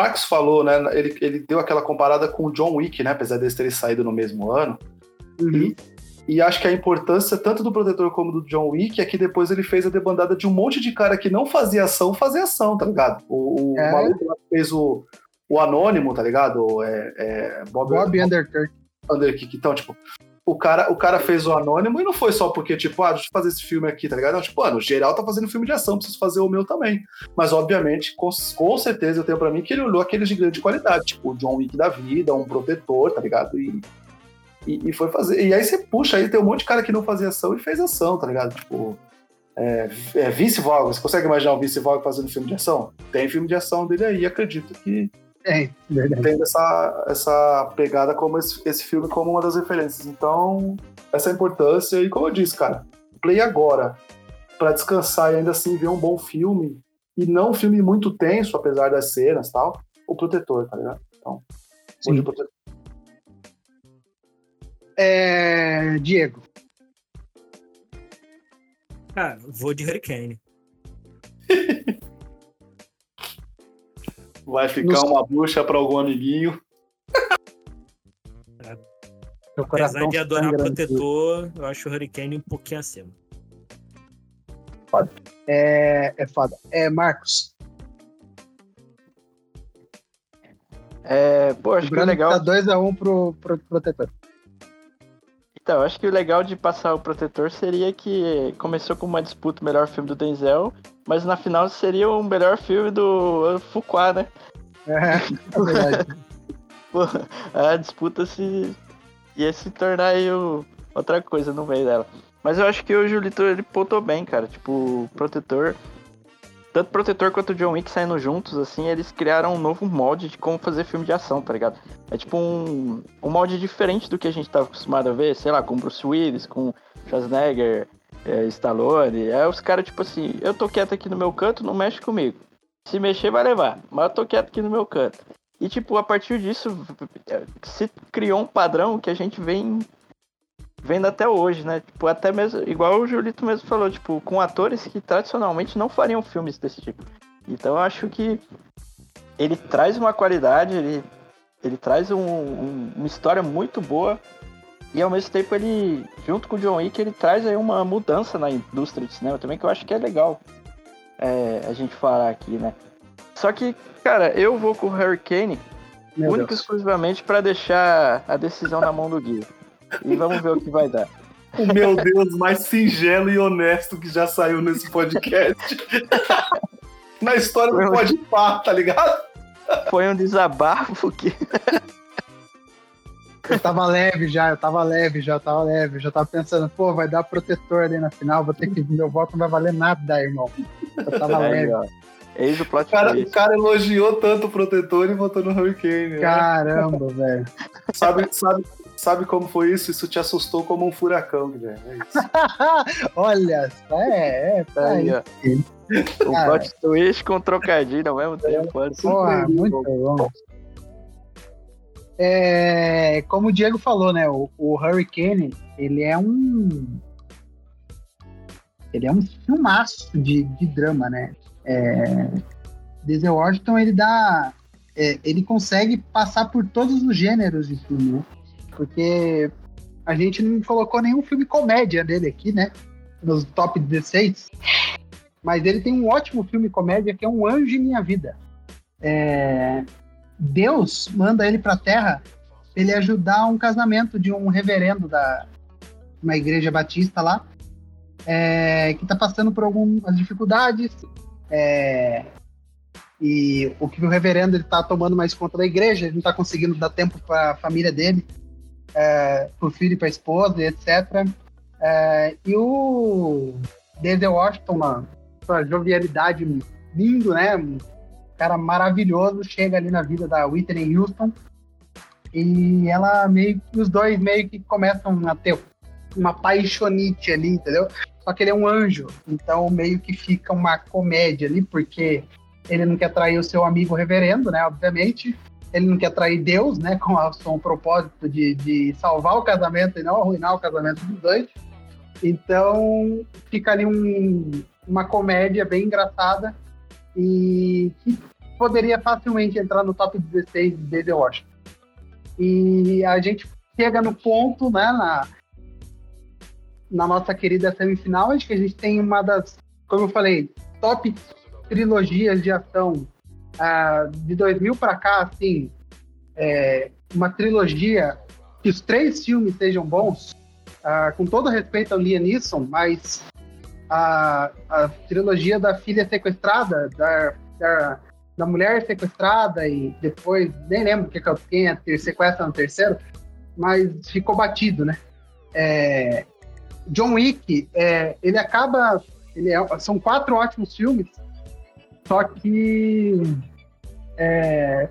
o Marcos falou, né? Ele, ele deu aquela comparada com o John Wick, né? Apesar deles terem saído no mesmo ano. Uhum. E, e, acho que a importância tanto do Protetor como do John Wick é que depois ele fez a debandada de um monte de cara que não fazia ação, fazer ação, tá ligado? O, o é. maluco lá fez o, o Anônimo, tá ligado? É, é Bob, Bob Underkirk. Underkirk. Então, tipo, o cara, o cara fez o Anônimo e não foi só porque, tipo, ah, deixa eu fazer esse filme aqui, tá ligado? Não, tipo, mano, geral tá fazendo filme de ação, preciso fazer o meu também. Mas, obviamente, com, com certeza eu tenho pra mim que ele olhou aqueles de grande qualidade, tipo, o John Wick da vida, um protetor, tá ligado? E, e, e, foi fazer. E aí você puxa aí, tem um monte de cara que não fazia ação e fez ação, tá ligado? Tipo. É, é Vince Vaughn, você consegue imaginar o Vince Vaughn fazendo filme de ação? Tem filme de ação dele aí, acredito que é, verdade. Tem essa, essa pegada como esse, esse filme como uma das referências. Então, essa importância. E como eu disse, cara, play agora para descansar e ainda assim ver um bom filme. E não um filme muito tenso, apesar das cenas e tal. O protetor, tá ligado? Então, Sim. protetor. É... Diego. Cara, vou de Hurricane. Vai ficar uma bucha para algum amiguinho. Apesar de adorar protetor, eu acho o Hurricane um pouquinho acima. Foda. É, é foda. É, Marcos. É, pô, acho que é legal. Tá 2x1 um pro, pro protetor. Então, acho que o legal de passar o protetor seria que começou com uma disputa melhor filme do Denzel, mas na final seria o melhor filme do Fuqua, né? É, é verdade. Pô, a disputa se ia se tornar aí o... outra coisa no meio dela. Mas eu acho que o Julito ele pontou bem, cara. Tipo, o protetor. Tanto Protetor quanto John Wick saindo juntos, assim, eles criaram um novo molde de como fazer filme de ação, tá ligado? É tipo um, um molde diferente do que a gente tava acostumado a ver, sei lá, com Bruce Willis, com Schwarzenegger, é, Stallone. É os caras, tipo assim, eu tô quieto aqui no meu canto, não mexe comigo. Se mexer, vai levar. Mas eu tô quieto aqui no meu canto. E, tipo, a partir disso, se criou um padrão que a gente vem vendo até hoje, né? Tipo, até mesmo, igual o Julito mesmo falou, tipo, com atores que tradicionalmente não fariam filmes desse tipo. Então eu acho que ele traz uma qualidade, ele, ele traz um, um, uma história muito boa e ao mesmo tempo ele, junto com o John Wick, ele traz aí uma mudança na indústria de cinema também que eu acho que é legal é, a gente falar aqui, né? Só que, cara, eu vou com o Hurricane único e exclusivamente para deixar a decisão na mão do Gui. E vamos ver o que vai dar. O meu Deus, mais singelo e honesto que já saiu nesse podcast. Na história do Pode Par, tá ligado? Foi um desabafo que. Eu tava leve já, eu tava leve já, eu tava leve. Eu já tava pensando, pô, vai dar protetor ali na final, vou ter que. Meu voto não vai valer nada, irmão. Eu tava é, leve. Ó. Eis o plot o cara, o cara elogiou tanto o protetor e votou no Hurricane. Né? Caramba, né? velho. Sabe, sabe, Sabe como foi isso? Isso te assustou como um furacão, Guilherme. É Olha, é, é, tá aí. aí. O plot twist com trocadilho ao mesmo tempo. É, porra, muito bom. É, como o Diego falou, né? O, o, Hurricane, ele é um. Ele é um filmaço de, de drama, né? É, Denzel Washington, ele dá. É, ele consegue passar por todos os gêneros de filme, né? Porque a gente não colocou nenhum filme comédia dele aqui, né? Nos top 16. Mas ele tem um ótimo filme comédia que é Um Anjo em Minha Vida. É... Deus manda ele pra Terra ele ajudar um casamento de um reverendo da uma igreja batista lá, é... que tá passando por algumas dificuldades. É... E o que o reverendo ele tá tomando mais conta da igreja, ele não tá conseguindo dar tempo para a família dele é, pro filho e pra esposa, etc. É, e o Denzel Washington, uma sua jovialidade lindo, né? Um cara maravilhoso, chega ali na vida da Whitney Houston e ela meio que, os dois meio que começam a ter uma paixonite ali, entendeu? Só que ele é um anjo, então meio que fica uma comédia ali, porque ele não quer trair o seu amigo reverendo, né? Obviamente, ele não quer trair Deus, né, com, a, com o propósito de, de salvar o casamento e não arruinar o casamento dos dois. Então, fica ali um, uma comédia bem engraçada e que poderia facilmente entrar no top 16 de The Washington. E a gente chega no ponto, né, na, na nossa querida semifinal, acho que a gente tem uma das, como eu falei, top trilogias de ação uh, de 2000 para cá, assim, é, uma trilogia que os três filmes sejam bons, uh, com todo respeito ao Liam Neeson, mas a, a trilogia da filha sequestrada, da, da, da, mulher sequestrada e depois, nem lembro que, quem é ter sequestra no terceiro, mas ficou batido, né? É, John Wick, é, ele acaba. Ele é, são quatro ótimos filmes, só que é,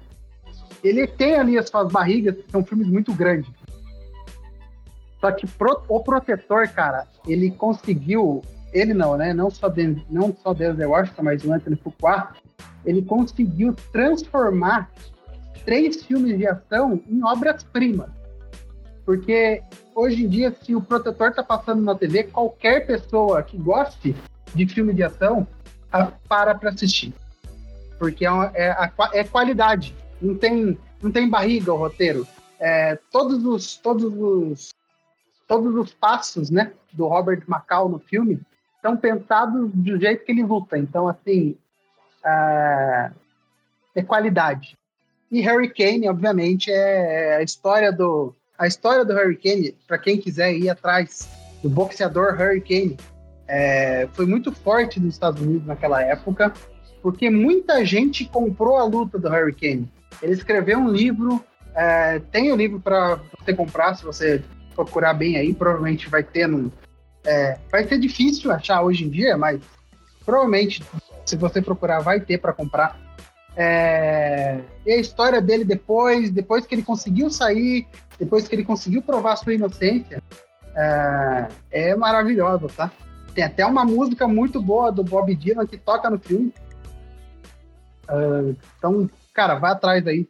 ele tem ali as suas barrigas, que são filmes muito grandes. Só que pro, o Protetor, cara, ele conseguiu. Ele não, né? Não só, de, não só Denzel Washington, mas o Anthony Fuqua, ele conseguiu transformar três filmes de ação em obras-primas. Porque hoje em dia, se o Protetor tá passando na TV, qualquer pessoa que goste de filme de ação para para assistir porque é, é, é qualidade. Não tem, não tem barriga o roteiro. É, todos os todos os todos os passos, né, do Robert Macau no filme são pensados do jeito que ele luta. Então, assim, é, é qualidade. E Hurricane, obviamente, é a história do a história do Hurricane. Para quem quiser ir atrás do boxeador Hurricane, é, foi muito forte nos Estados Unidos naquela época porque muita gente comprou a luta do Harry Kane. Ele escreveu um livro, é, tem o um livro para você comprar, se você procurar bem aí, provavelmente vai ter num, é, vai ser difícil achar hoje em dia, mas provavelmente Se você procurar, vai ter para comprar. É, e a história dele depois, depois que ele conseguiu sair, depois que ele conseguiu provar sua inocência, é, é maravilhosa, tá? Tem até uma música muito boa do Bob Dylan que toca no filme. Uh, então, cara, vá atrás aí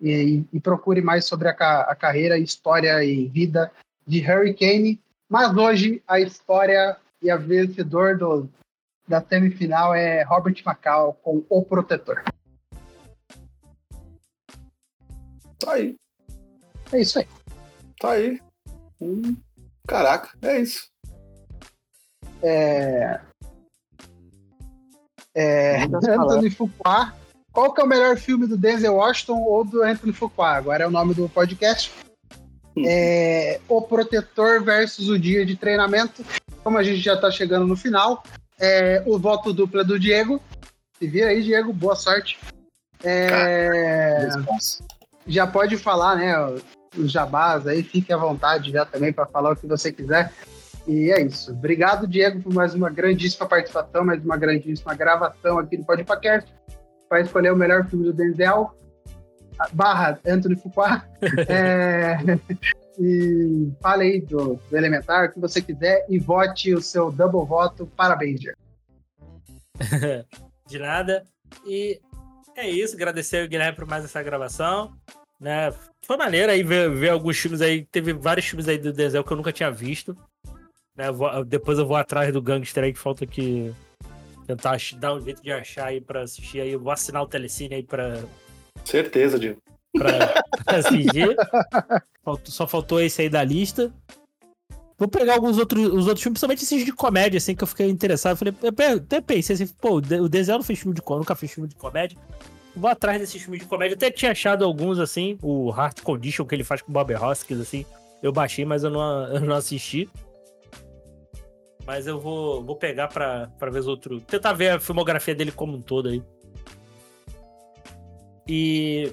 e, e procure mais sobre a, a, carreira, história e vida de Hurricane. Mas hoje a história e a vencedor do, da semifinal é Robert Macau com O Protetor. Tá aí. É isso aí. Tá aí. Hum, caraca, é isso. É. É. Anthony Fuqua. Qual que é o melhor filme do Denzel Washington ou do Anthony Fuqua? Agora é o nome do podcast. Hum. É, o Protetor versus o Dia de Treinamento. Como a gente já tá chegando no final, é, o voto duplo é do Diego. Se vira aí, Diego, boa sorte. É, já pode falar, né? Os jabás aí, fique à vontade já também para falar o que você quiser. E é isso. Obrigado, Diego, por mais uma grandíssima participação, mais uma grandíssima gravação aqui do Podpacast. Vai escolher o melhor filme do Denzel, barra Anthony Fuqua. é, e fale aí do, do, Elementar, o que você quiser, e vote o seu double voto. Parabéns, Diego. De nada. E é isso, agradecer ao Guilherme por mais essa gravação. Né? Foi maneiro aí ver, ver alguns filmes aí. Teve vários filmes aí do Denzel que eu nunca tinha visto. Né? Vou, depois eu vou atrás do Gangster aí que falta que tentar dar um jeito de achar aí pra assistir aí. Eu vou assinar o Telecine aí pra. Certeza, Diego. Pra, pra assistir. Só faltou esse aí da lista. Vou pegar alguns outros, os outros filmes, principalmente esses de comédia, assim, que eu fiquei interessado. Falei, eu até pensei assim, pô, o Denzel não fez filme de comédia, nunca fez filme de comédia. Vou atrás desses filmes de comédia. até tinha achado alguns, assim, o Heart Condition que ele faz com o Bob Hoskins, assim. Eu baixei, mas eu não, eu não assisti. Mas eu vou, vou pegar pra, pra ver os outros. Tentar ver a filmografia dele como um todo aí. E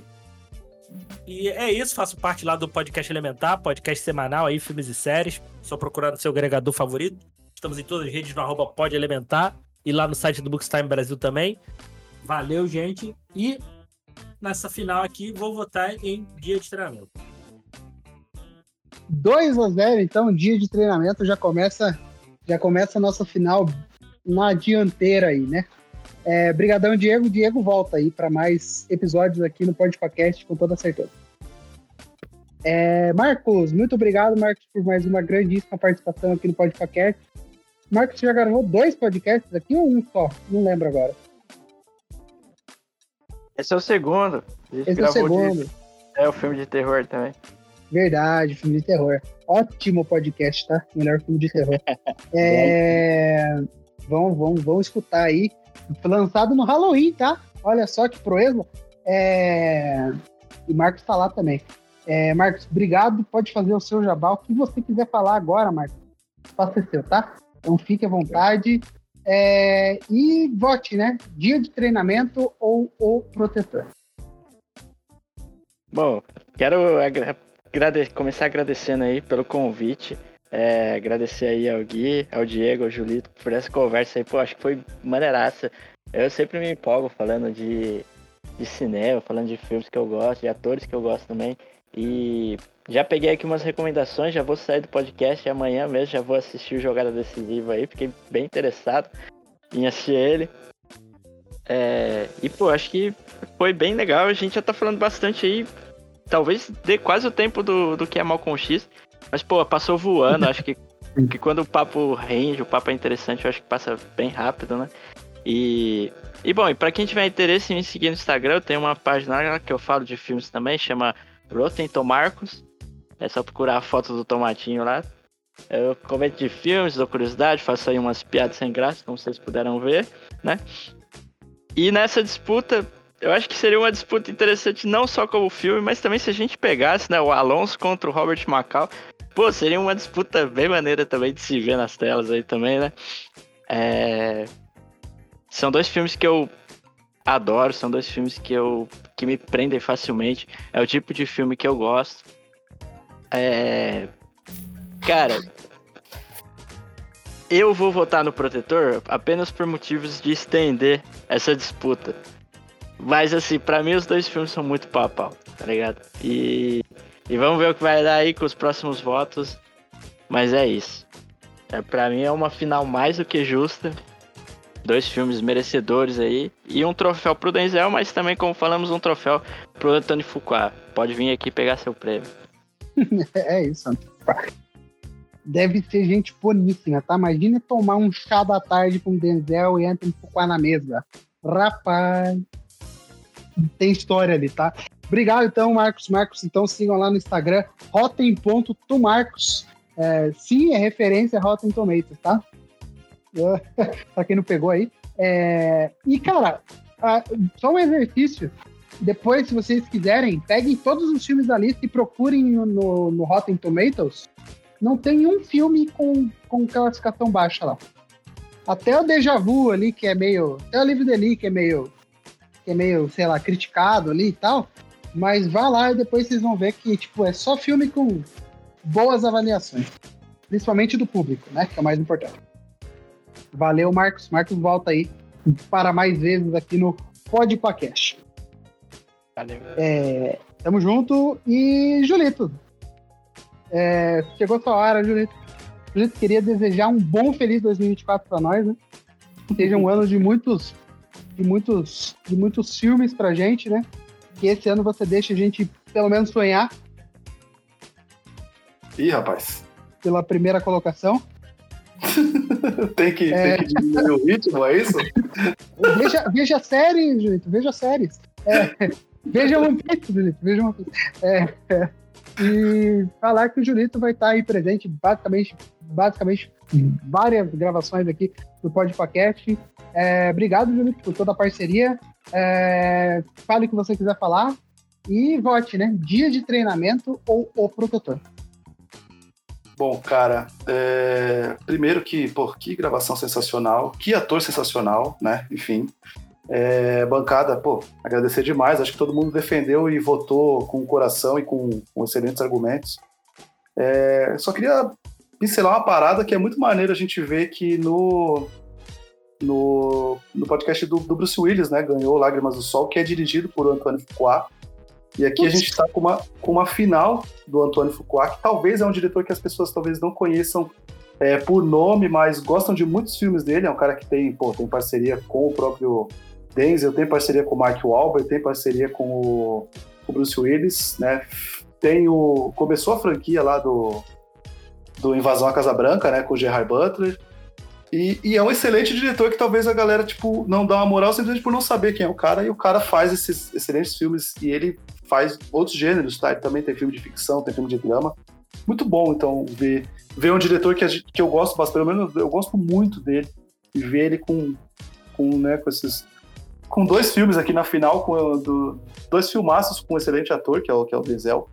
e é isso, faço parte lá do podcast Elementar, podcast semanal aí, filmes e séries. Só procurar no seu agregador favorito. Estamos em todas as redes no arroba Pod Elementar e lá no site do Bookstime Brasil também. Valeu, gente. E nessa final aqui, vou votar em dia de treinamento. 2 a 0 então, dia de treinamento já começa já começa a nossa final na dianteira aí, né? É, brigadão, Diego. Diego volta aí para mais episódios aqui no Podcast, com toda certeza. É, Marcos, muito obrigado, Marcos, por mais uma grandíssima participação aqui no Podcast. Marcos, você já gravou dois podcasts aqui ou um só? Não lembro agora. Esse é o segundo. Esse é o segundo. De... É o filme de terror também. Verdade, filme de terror. Ótimo podcast, tá? Melhor filme de terror. é... vamos, vamos, vamos escutar aí. Lançado no Halloween, tá? Olha só que proeza. É... E Marcos tá lá também. É, Marcos, obrigado. Pode fazer o seu jabá. O que você quiser falar agora, Marcos. Espaço é seu, tá? Então fique à vontade. É... E vote, né? Dia de treinamento ou o protetor. Bom, quero começar agradecendo aí pelo convite. É, agradecer aí ao Gui, ao Diego, ao Julito por essa conversa aí. Pô, acho que foi maneiraça. Eu sempre me empolgo falando de, de cinema, falando de filmes que eu gosto, de atores que eu gosto também. E já peguei aqui umas recomendações, já vou sair do podcast e amanhã mesmo já vou assistir o Jogada Decisiva aí, fiquei bem interessado em assistir ele. É, e pô, acho que foi bem legal, a gente já tá falando bastante aí. Talvez dê quase o tempo do, do que é Malcolm X. Mas, pô, passou voando. acho que, que quando o papo rende, o papo é interessante, eu acho que passa bem rápido, né? E, e bom, e pra quem tiver interesse em me seguir no Instagram, eu tenho uma página que eu falo de filmes também, chama Rotten Tomarcos. É só procurar a foto do tomatinho lá. Eu comento de filmes, dou curiosidade, faço aí umas piadas sem graça, como vocês puderam ver, né? E nessa disputa, eu acho que seria uma disputa interessante não só como filme, mas também se a gente pegasse, né, o Alonso contra o Robert Macau. Pô, seria uma disputa bem maneira também de se ver nas telas aí também, né? É... São dois filmes que eu adoro, são dois filmes que eu que me prendem facilmente. É o tipo de filme que eu gosto. É... Cara, eu vou votar no Protetor apenas por motivos de estender essa disputa. Mas assim, para mim os dois filmes são muito pau a pau, tá ligado? E, e vamos ver o que vai dar aí com os próximos votos. Mas é isso. É, para mim é uma final mais do que justa. Dois filmes merecedores aí. E um troféu pro Denzel, mas também, como falamos, um troféu pro Anthony Fuqua. Pode vir aqui pegar seu prêmio. é isso, Anthony Deve ser gente boníssima, tá? Imagina tomar um chá da tarde com Denzel e Anthony Fuqua na mesa. Rapaz, tem história ali, tá? Obrigado, então, Marcos. Marcos, então sigam lá no Instagram, rotem.tomarcos. É, sim, é referência a Rotten Tomatoes, tá? pra quem não pegou aí. É, e, cara, só um exercício. Depois, se vocês quiserem, peguem todos os filmes da lista e procurem no, no Rotten Tomatoes. Não tem um filme com, com classificação baixa lá. Até o Deja Vu ali, que é meio. Até o Livro dele, que é meio. Que é meio, sei lá, criticado ali e tal. Mas vá lá e depois vocês vão ver que, tipo, é só filme com boas avaliações. Principalmente do público, né? Que é o mais importante. Valeu, Marcos. Marcos volta aí para mais vezes aqui no Podpacast. Valeu. É, tamo junto. E, Julito, é, chegou a sua hora, Julito. Julito, queria desejar um bom, feliz 2024 para nós, né? Seja um ano de muitos, de muitos, de muitos filmes pra gente, né? Que esse ano você deixe a gente, pelo menos, sonhar. Ih, rapaz. Pela primeira colocação. tem, que, é... tem que diminuir o ritmo, é isso? Veja, veja séries, Julito, veja séries. É, veja One Piece, Julito, veja One Piece. É, é, e falar que o Julito vai estar aí presente, basicamente, basicamente várias gravações aqui do Podpacast. É, obrigado, Julito, por toda a parceria. É, fale o que você quiser falar e vote, né? Dia de treinamento ou o protetor. Bom, cara, é... primeiro que, pô, que gravação sensacional, que ator sensacional, né? Enfim, é... bancada, pô, agradecer demais. Acho que todo mundo defendeu e votou com o coração e com, com excelentes argumentos. É... Só queria pincelar uma parada que é muito maneiro a gente ver que no, no, no podcast do, do, Bruce Willis, né? Ganhou Lágrimas do Sol, que é dirigido por Antônio Fuqua. E aqui a gente está com uma, com uma final do Antônio Fuqua, que talvez é um diretor que as pessoas talvez não conheçam é, por nome, mas gostam de muitos filmes dele. É um cara que tem, pô, tem parceria com o próprio Denzel, tem parceria com o Mark Wahlberg, tem parceria com o, com o Bruce Willis, né? Tem o começou a franquia lá do do Invasão à Casa Branca, né, com o Gerard Butler. E, e, é um excelente diretor que talvez a galera, tipo, não dá uma moral simplesmente por não saber quem é o cara, e o cara faz esses excelentes filmes, e ele faz outros gêneros, tá? Ele também tem filme de ficção, tem filme de drama. Muito bom, então, ver, ver um diretor que, gente, que eu gosto bastante, pelo menos eu gosto muito dele, e ver ele com, com, né, com esses. Com dois filmes aqui na final, com do, dois filmaços com um excelente ator, que é o, que é o Denzel.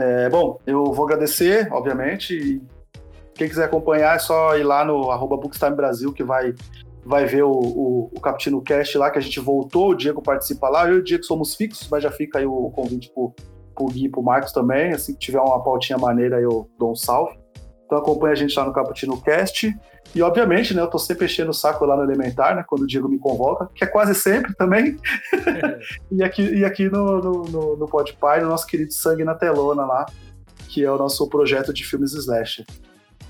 É, bom, eu vou agradecer, obviamente, quem quiser acompanhar é só ir lá no arroba Bookstime Brasil, que vai vai ver o, o, o Capitino Cast lá, que a gente voltou, o Diego participa lá, eu e o Diego somos fixos, mas já fica aí o convite pro, pro Gui e pro Marcos também, assim que tiver uma pautinha maneira eu dou um salve. Então acompanha a gente lá no Caputino Cast. E obviamente, né, eu tô sempre enchendo o saco lá no Elementar, né, quando o Diego me convoca, que é quase sempre também. e aqui, e aqui no, no, no, no Podpie, no nosso querido Sangue na Telona lá, que é o nosso projeto de filmes Slash.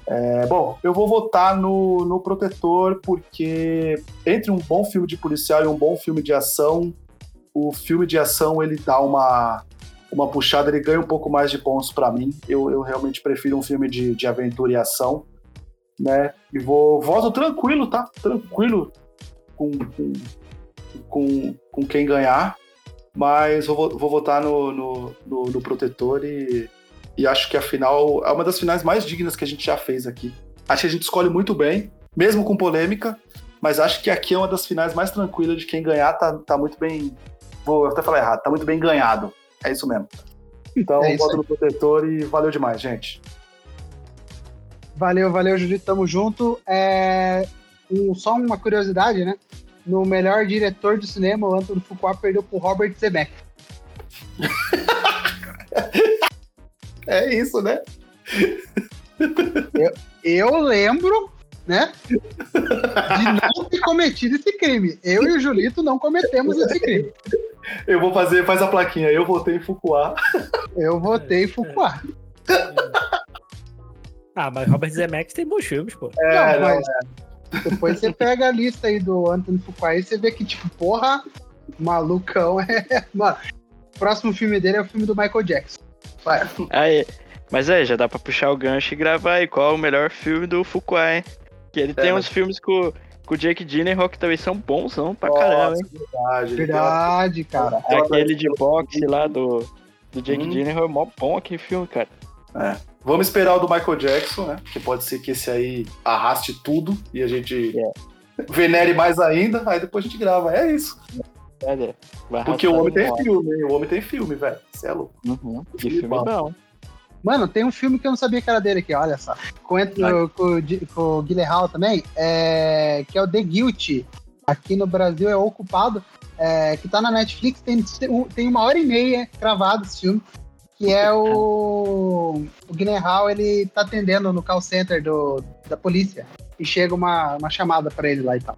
É, bom, eu vou votar no, no Protetor porque entre um bom filme de policial e um bom filme de ação, o filme de ação ele dá uma, uma puxada, ele ganha um pouco mais de pontos para mim. Eu, eu realmente prefiro um filme de, de aventura e ação, né? E vou voto tranquilo, tá? Tranquilo com, com, com, com quem ganhar, mas vou, vou votar no, no, no, no Protetor e e acho que a final é uma das finais mais dignas que a gente já fez aqui. Acho que a gente escolhe muito bem, mesmo com polêmica, mas acho que aqui é uma das finais mais tranquilas de quem ganhar tá, tá muito bem. Vou até falar errado, tá muito bem ganhado. É isso mesmo. Então, é voto no protetor e valeu demais, gente. Valeu, valeu, Judito, tamo junto. É, um, só uma curiosidade, né? No melhor diretor de cinema, o Antônio Fuqua perdeu pro Robert Zemeckis. É isso, né? Eu, eu lembro, né, de não ter cometido esse crime. Eu e o Julito não cometemos esse crime. Eu vou fazer, faz a plaquinha. Eu votei em Fukuá. Eu votei em Fukuá. Ah, mas Robert Zemeckis tem bons filmes, pô. É, Não, mas depois você pega a lista aí do Anthony Fuqua e você vê que, tipo, porra, malucão é. Mano, o próximo filme dele é o filme do Michael Jackson. Vai. Aí, mas aí, já dá pra puxar o gancho e gravar aí qual é o melhor filme do Fuqua, hein? Que ele tem mas- uns filmes com, com o Jake Gyllenhaal que também são bons, não, pra Nossa, caramba, hein? verdade. Verdade, cara. É aquele de boxe lá do, do Jake Hum. Gyllenhaal, é mó bom aquele filme, cara. Vamos esperar o do Michael Jackson, né? Que pode ser que esse aí arraste tudo e a gente É. venere mais ainda, aí depois a gente grava. É isso. Olha, vai Porque o homem tem filme, hein? O homem tem filme, velho. Você é louco. Uhum. Que Filme filme bom. bom. Mano, tem um filme que eu não sabia que era dele aqui, olha só. Com, com, com, o Di- com o Guilherme também, é, que é o The Guilty. Aqui no Brasil é Ocupado, é, que tá na Netflix, tem, tem uma hora e meia gravado esse filme, que é o, o Guilherme, ele tá atendendo no call center do, da polícia, e chega uma, uma chamada pra ele lá e tal.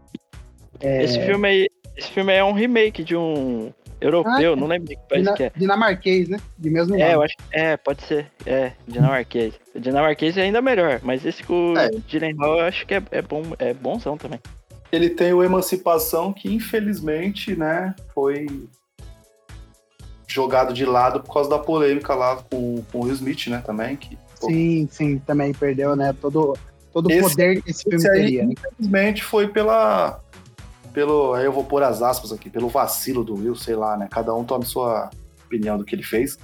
É, Esse filme aí, esse filme aí é um remake de um europeu, Ah, não lembro de que país dina- que é. dinamarquês, né? De mesmo nome. É, eu acho É, pode ser. É, dinamarquês. O dinamarquês é ainda melhor, mas esse com o É. Gyllenhaal eu acho que é, é bom, é bonzão também. Ele tem o Emancipação, que infelizmente, né, foi jogado de lado por causa da polêmica lá com, com o Will Smith, né, também. Que, pô, Sim, sim, também perdeu, né? Todo, todo o poder que esse filme esse aí, teria. né? infelizmente, foi pela. Pelo. Aí eu vou pôr as aspas aqui, pelo vacilo do Will, sei lá, né? Cada um tome sua opinião do que ele fez.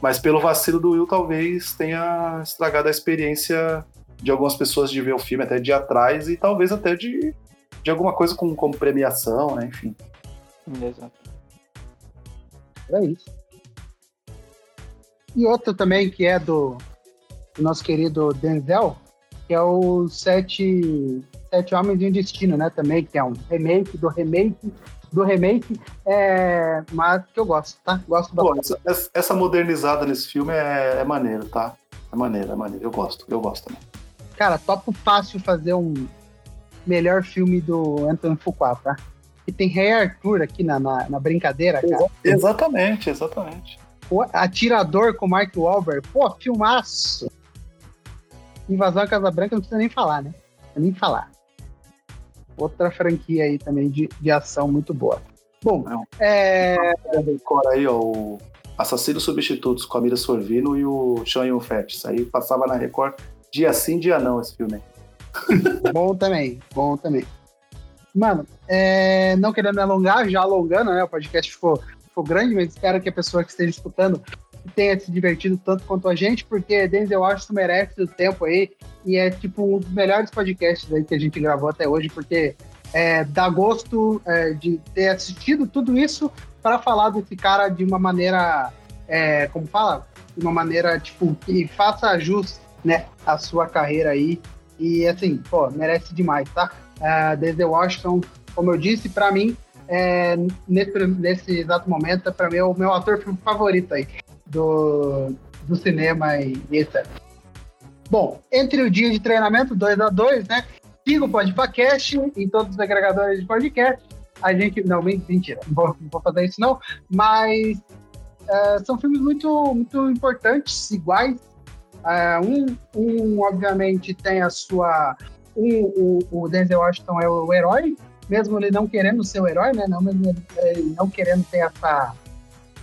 Mas pelo vacilo do Will, talvez tenha estragado a experiência de algumas pessoas de ver o filme, até de atrás, e talvez até de, de alguma coisa com, como premiação, né? Enfim. Exato. Era isso. E outro também que é do, do nosso querido Denzel, que é o Sete, Sete Homens e um Destino, né? Também, que é um remake do remake do remake, é, mas que eu gosto, tá? Gosto da Pô, essa, essa modernizada nesse filme é, é maneiro, tá? É maneiro, é maneiro. Eu gosto, eu gosto também. Cara, topo fácil fazer um melhor filme do Anthony Fuqua, tá? E tem Rei Arthur aqui na, na, na brincadeira, cara. Exatamente, exatamente. O Atirador com Mark Wahlberg. Pô, filmaço. Invasão à Casa Branca não precisa nem falar, né? Não precisa nem falar. Outra franquia aí também de, de ação muito boa. Bom, é, Record aí, ó, o Assassinos Substitutos com a Mira Sorvino e o Sean Yun Fat. Isso aí passava na Record dia sim, dia não, esse filme. bom também, bom também. Mano, é, não querendo me alongar, já alongando, né? O podcast ficou, ficou grande, mas espero que a pessoa que esteja escutando tenha se divertido tanto quanto a gente, porque Denzel Washington merece o tempo aí e é tipo um dos melhores podcasts aí que a gente gravou até hoje, porque é, dá gosto é, de ter assistido tudo isso para falar desse cara de uma maneira, é, como fala? De uma maneira, tipo, que faça jus, né, a sua carreira aí. E, assim, pô, merece demais, tá? Uh, Denzel Washington, como eu disse, para mim, é, nesse, nesse exato momento, para mim é o meu ator favorito aí do, do cinema e, e etc. Bom, entre o dia de treinamento 2 a 2 né? Siga o Podpacast em todos os agregadores de podcast. A gente. Não, men- mentira, não vou, não vou fazer isso não. Mas é, são filmes muito, muito importantes, iguais. É, um, um, obviamente, tem a sua. Um, o, o Denzel Washington é o herói, mesmo ele não querendo ser o herói, né? Não, mesmo ele, ele não querendo ter essa,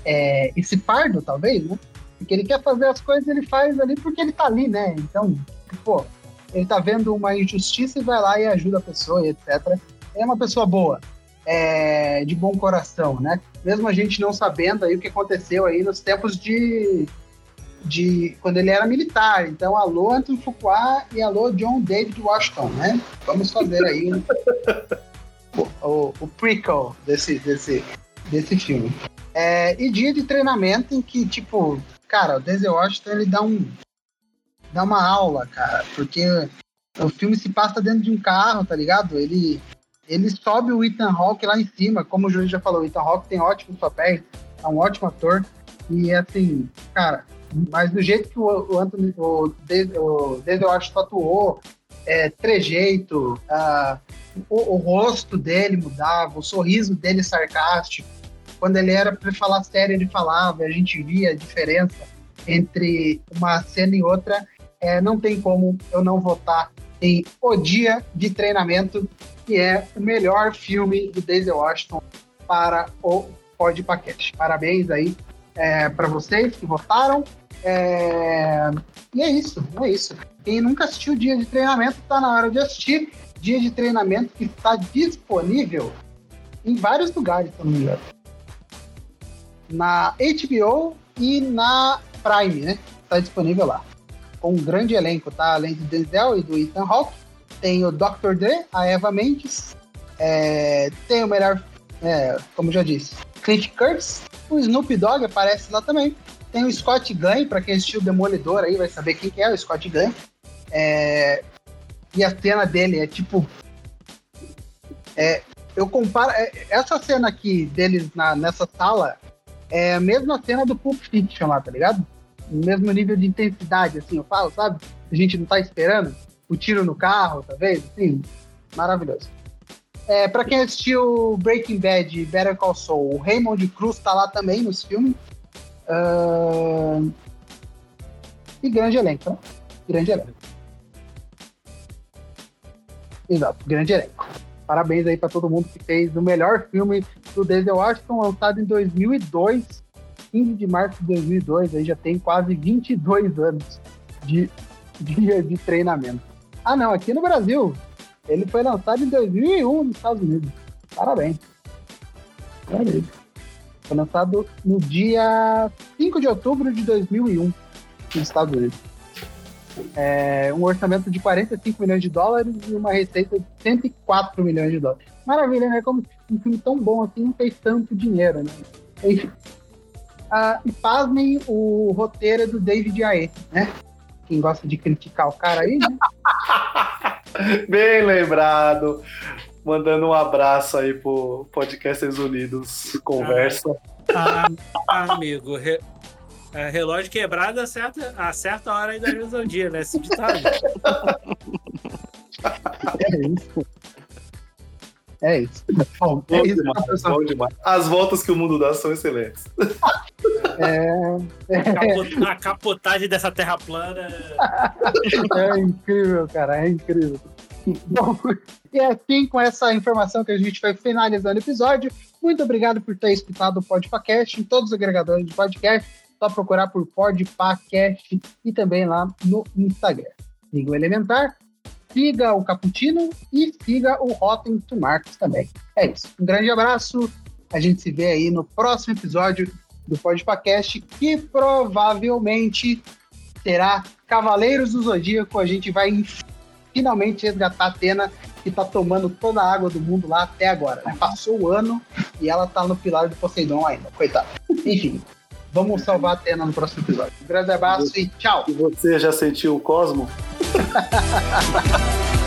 é, esse fardo, talvez, né? Porque ele quer fazer as coisas, ele faz ali porque ele tá ali, né? Então, pô, ele tá vendo uma injustiça e vai lá e ajuda a pessoa e etc. É uma pessoa boa, é, de bom coração, né? Mesmo a gente não sabendo aí o que aconteceu aí nos tempos de, de quando ele era militar. Então, alô Anthony Fuqua e alô John David Washington, né? Vamos fazer aí o, o, o prequel desse, desse, desse filme. É, e dia de treinamento em que, tipo, cara, o Denzel Washington ele dá um dá uma aula, cara, porque o filme se passa dentro de um carro, tá ligado? Ele ele sobe o Ethan Hawke lá em cima, como o Júlio já falou, o Ethan Hawke tem ótimos papéis, é um ótimo ator e assim, cara, Mas do jeito que o, o Anthony, o, o David Washington atuou, é, trejeito, uh, o, o, rosto dele mudava, o sorriso dele sarcástico. Quando ele era para falar sério, ele falava, a gente via a diferença entre uma cena e outra. É, não tem como eu não votar em O Dia de Treinamento, que é o melhor filme do Daisy Washington para o Podpacast. Parabéns aí é, para vocês que votaram. É... E é isso, é isso. Quem nunca assistiu Dia de Treinamento, está na hora de assistir. Dia de Treinamento que está disponível em vários lugares, se não me engano. Na HBO e na Prime, né? Está disponível lá. Com um grande elenco, tá? Além do Denzel e do Ethan Hawke, tem o Dr. Dre, a Eva Mendes, é... tem o melhor, é, como já disse, Clint Curtis, o Snoop Dogg aparece lá também. Tem o Scott Gunn, para quem assistiu Demolidor aí vai saber quem que é o Scott Gunn. É... E a cena dele é tipo. É... Eu comparo. É... Essa cena aqui deles na... nessa sala é a mesma cena do Pulp Fiction lá, tá ligado? O mesmo nível de intensidade, assim, eu falo, sabe? A gente não tá esperando. O tiro no carro, talvez, tá assim, maravilhoso. É, para quem assistiu Breaking Bad e Better Call Saul, o Raymond Cruz tá lá também nos filmes. Uh... E grande elenco, né? Grande elenco. Exato, grande elenco. Parabéns aí para todo mundo que fez o melhor filme do Denzel Washington, lançado em 2002, 15 de março de 2002, aí já tem quase 22 anos de dia de treinamento. Ah, não, aqui no Brasil, ele foi lançado em 2001 nos Estados Unidos. Parabéns. Parabéns. Foi lançado no dia 5 de outubro de 2001 nos Estados Unidos. É, um orçamento de 45 milhões de dólares e uma receita de 104 milhões de dólares. Maravilha, né? Como um filme tão bom assim não fez tanto dinheiro, né? Enfim. Ah, e pasmem, o roteiro é do David Ayer, né? Quem gosta de criticar o cara aí, né? Bem lembrado. Mandando um abraço aí pro Podcasters Unidos Conversa. Ah, ah, amigo, re, é, relógio quebrado acerta, acerta a hora aí da luz ao dia, né? Esse ditado. É isso. É isso. Bom, é isso demais, bom demais. As voltas que o mundo dá são excelentes. É, é... A capotagem dessa terra plana. É incrível, cara, é incrível. Bom, e assim, com essa informação que a gente vai finalizando o episódio, muito obrigado por ter escutado o Podpacast em todos os agregadores de podcast. Só procurar por Podpacast e também lá no Instagram. O Elementar, siga o Caputino e siga o Rotten Tomatoes também. É isso. Um grande abraço. A gente se vê aí no próximo episódio do Podpacast, que provavelmente será Cavaleiros do Zodíaco. A gente vai finalmente resgatar a Atena, que tá tomando toda a água do mundo lá até agora. Né? Passou o ano e ela tá no pilar do Poseidon ainda, coitado. Enfim, vamos salvar a Atena no próximo episódio. Um grande abraço e tchau! E você já sentiu o Cosmo?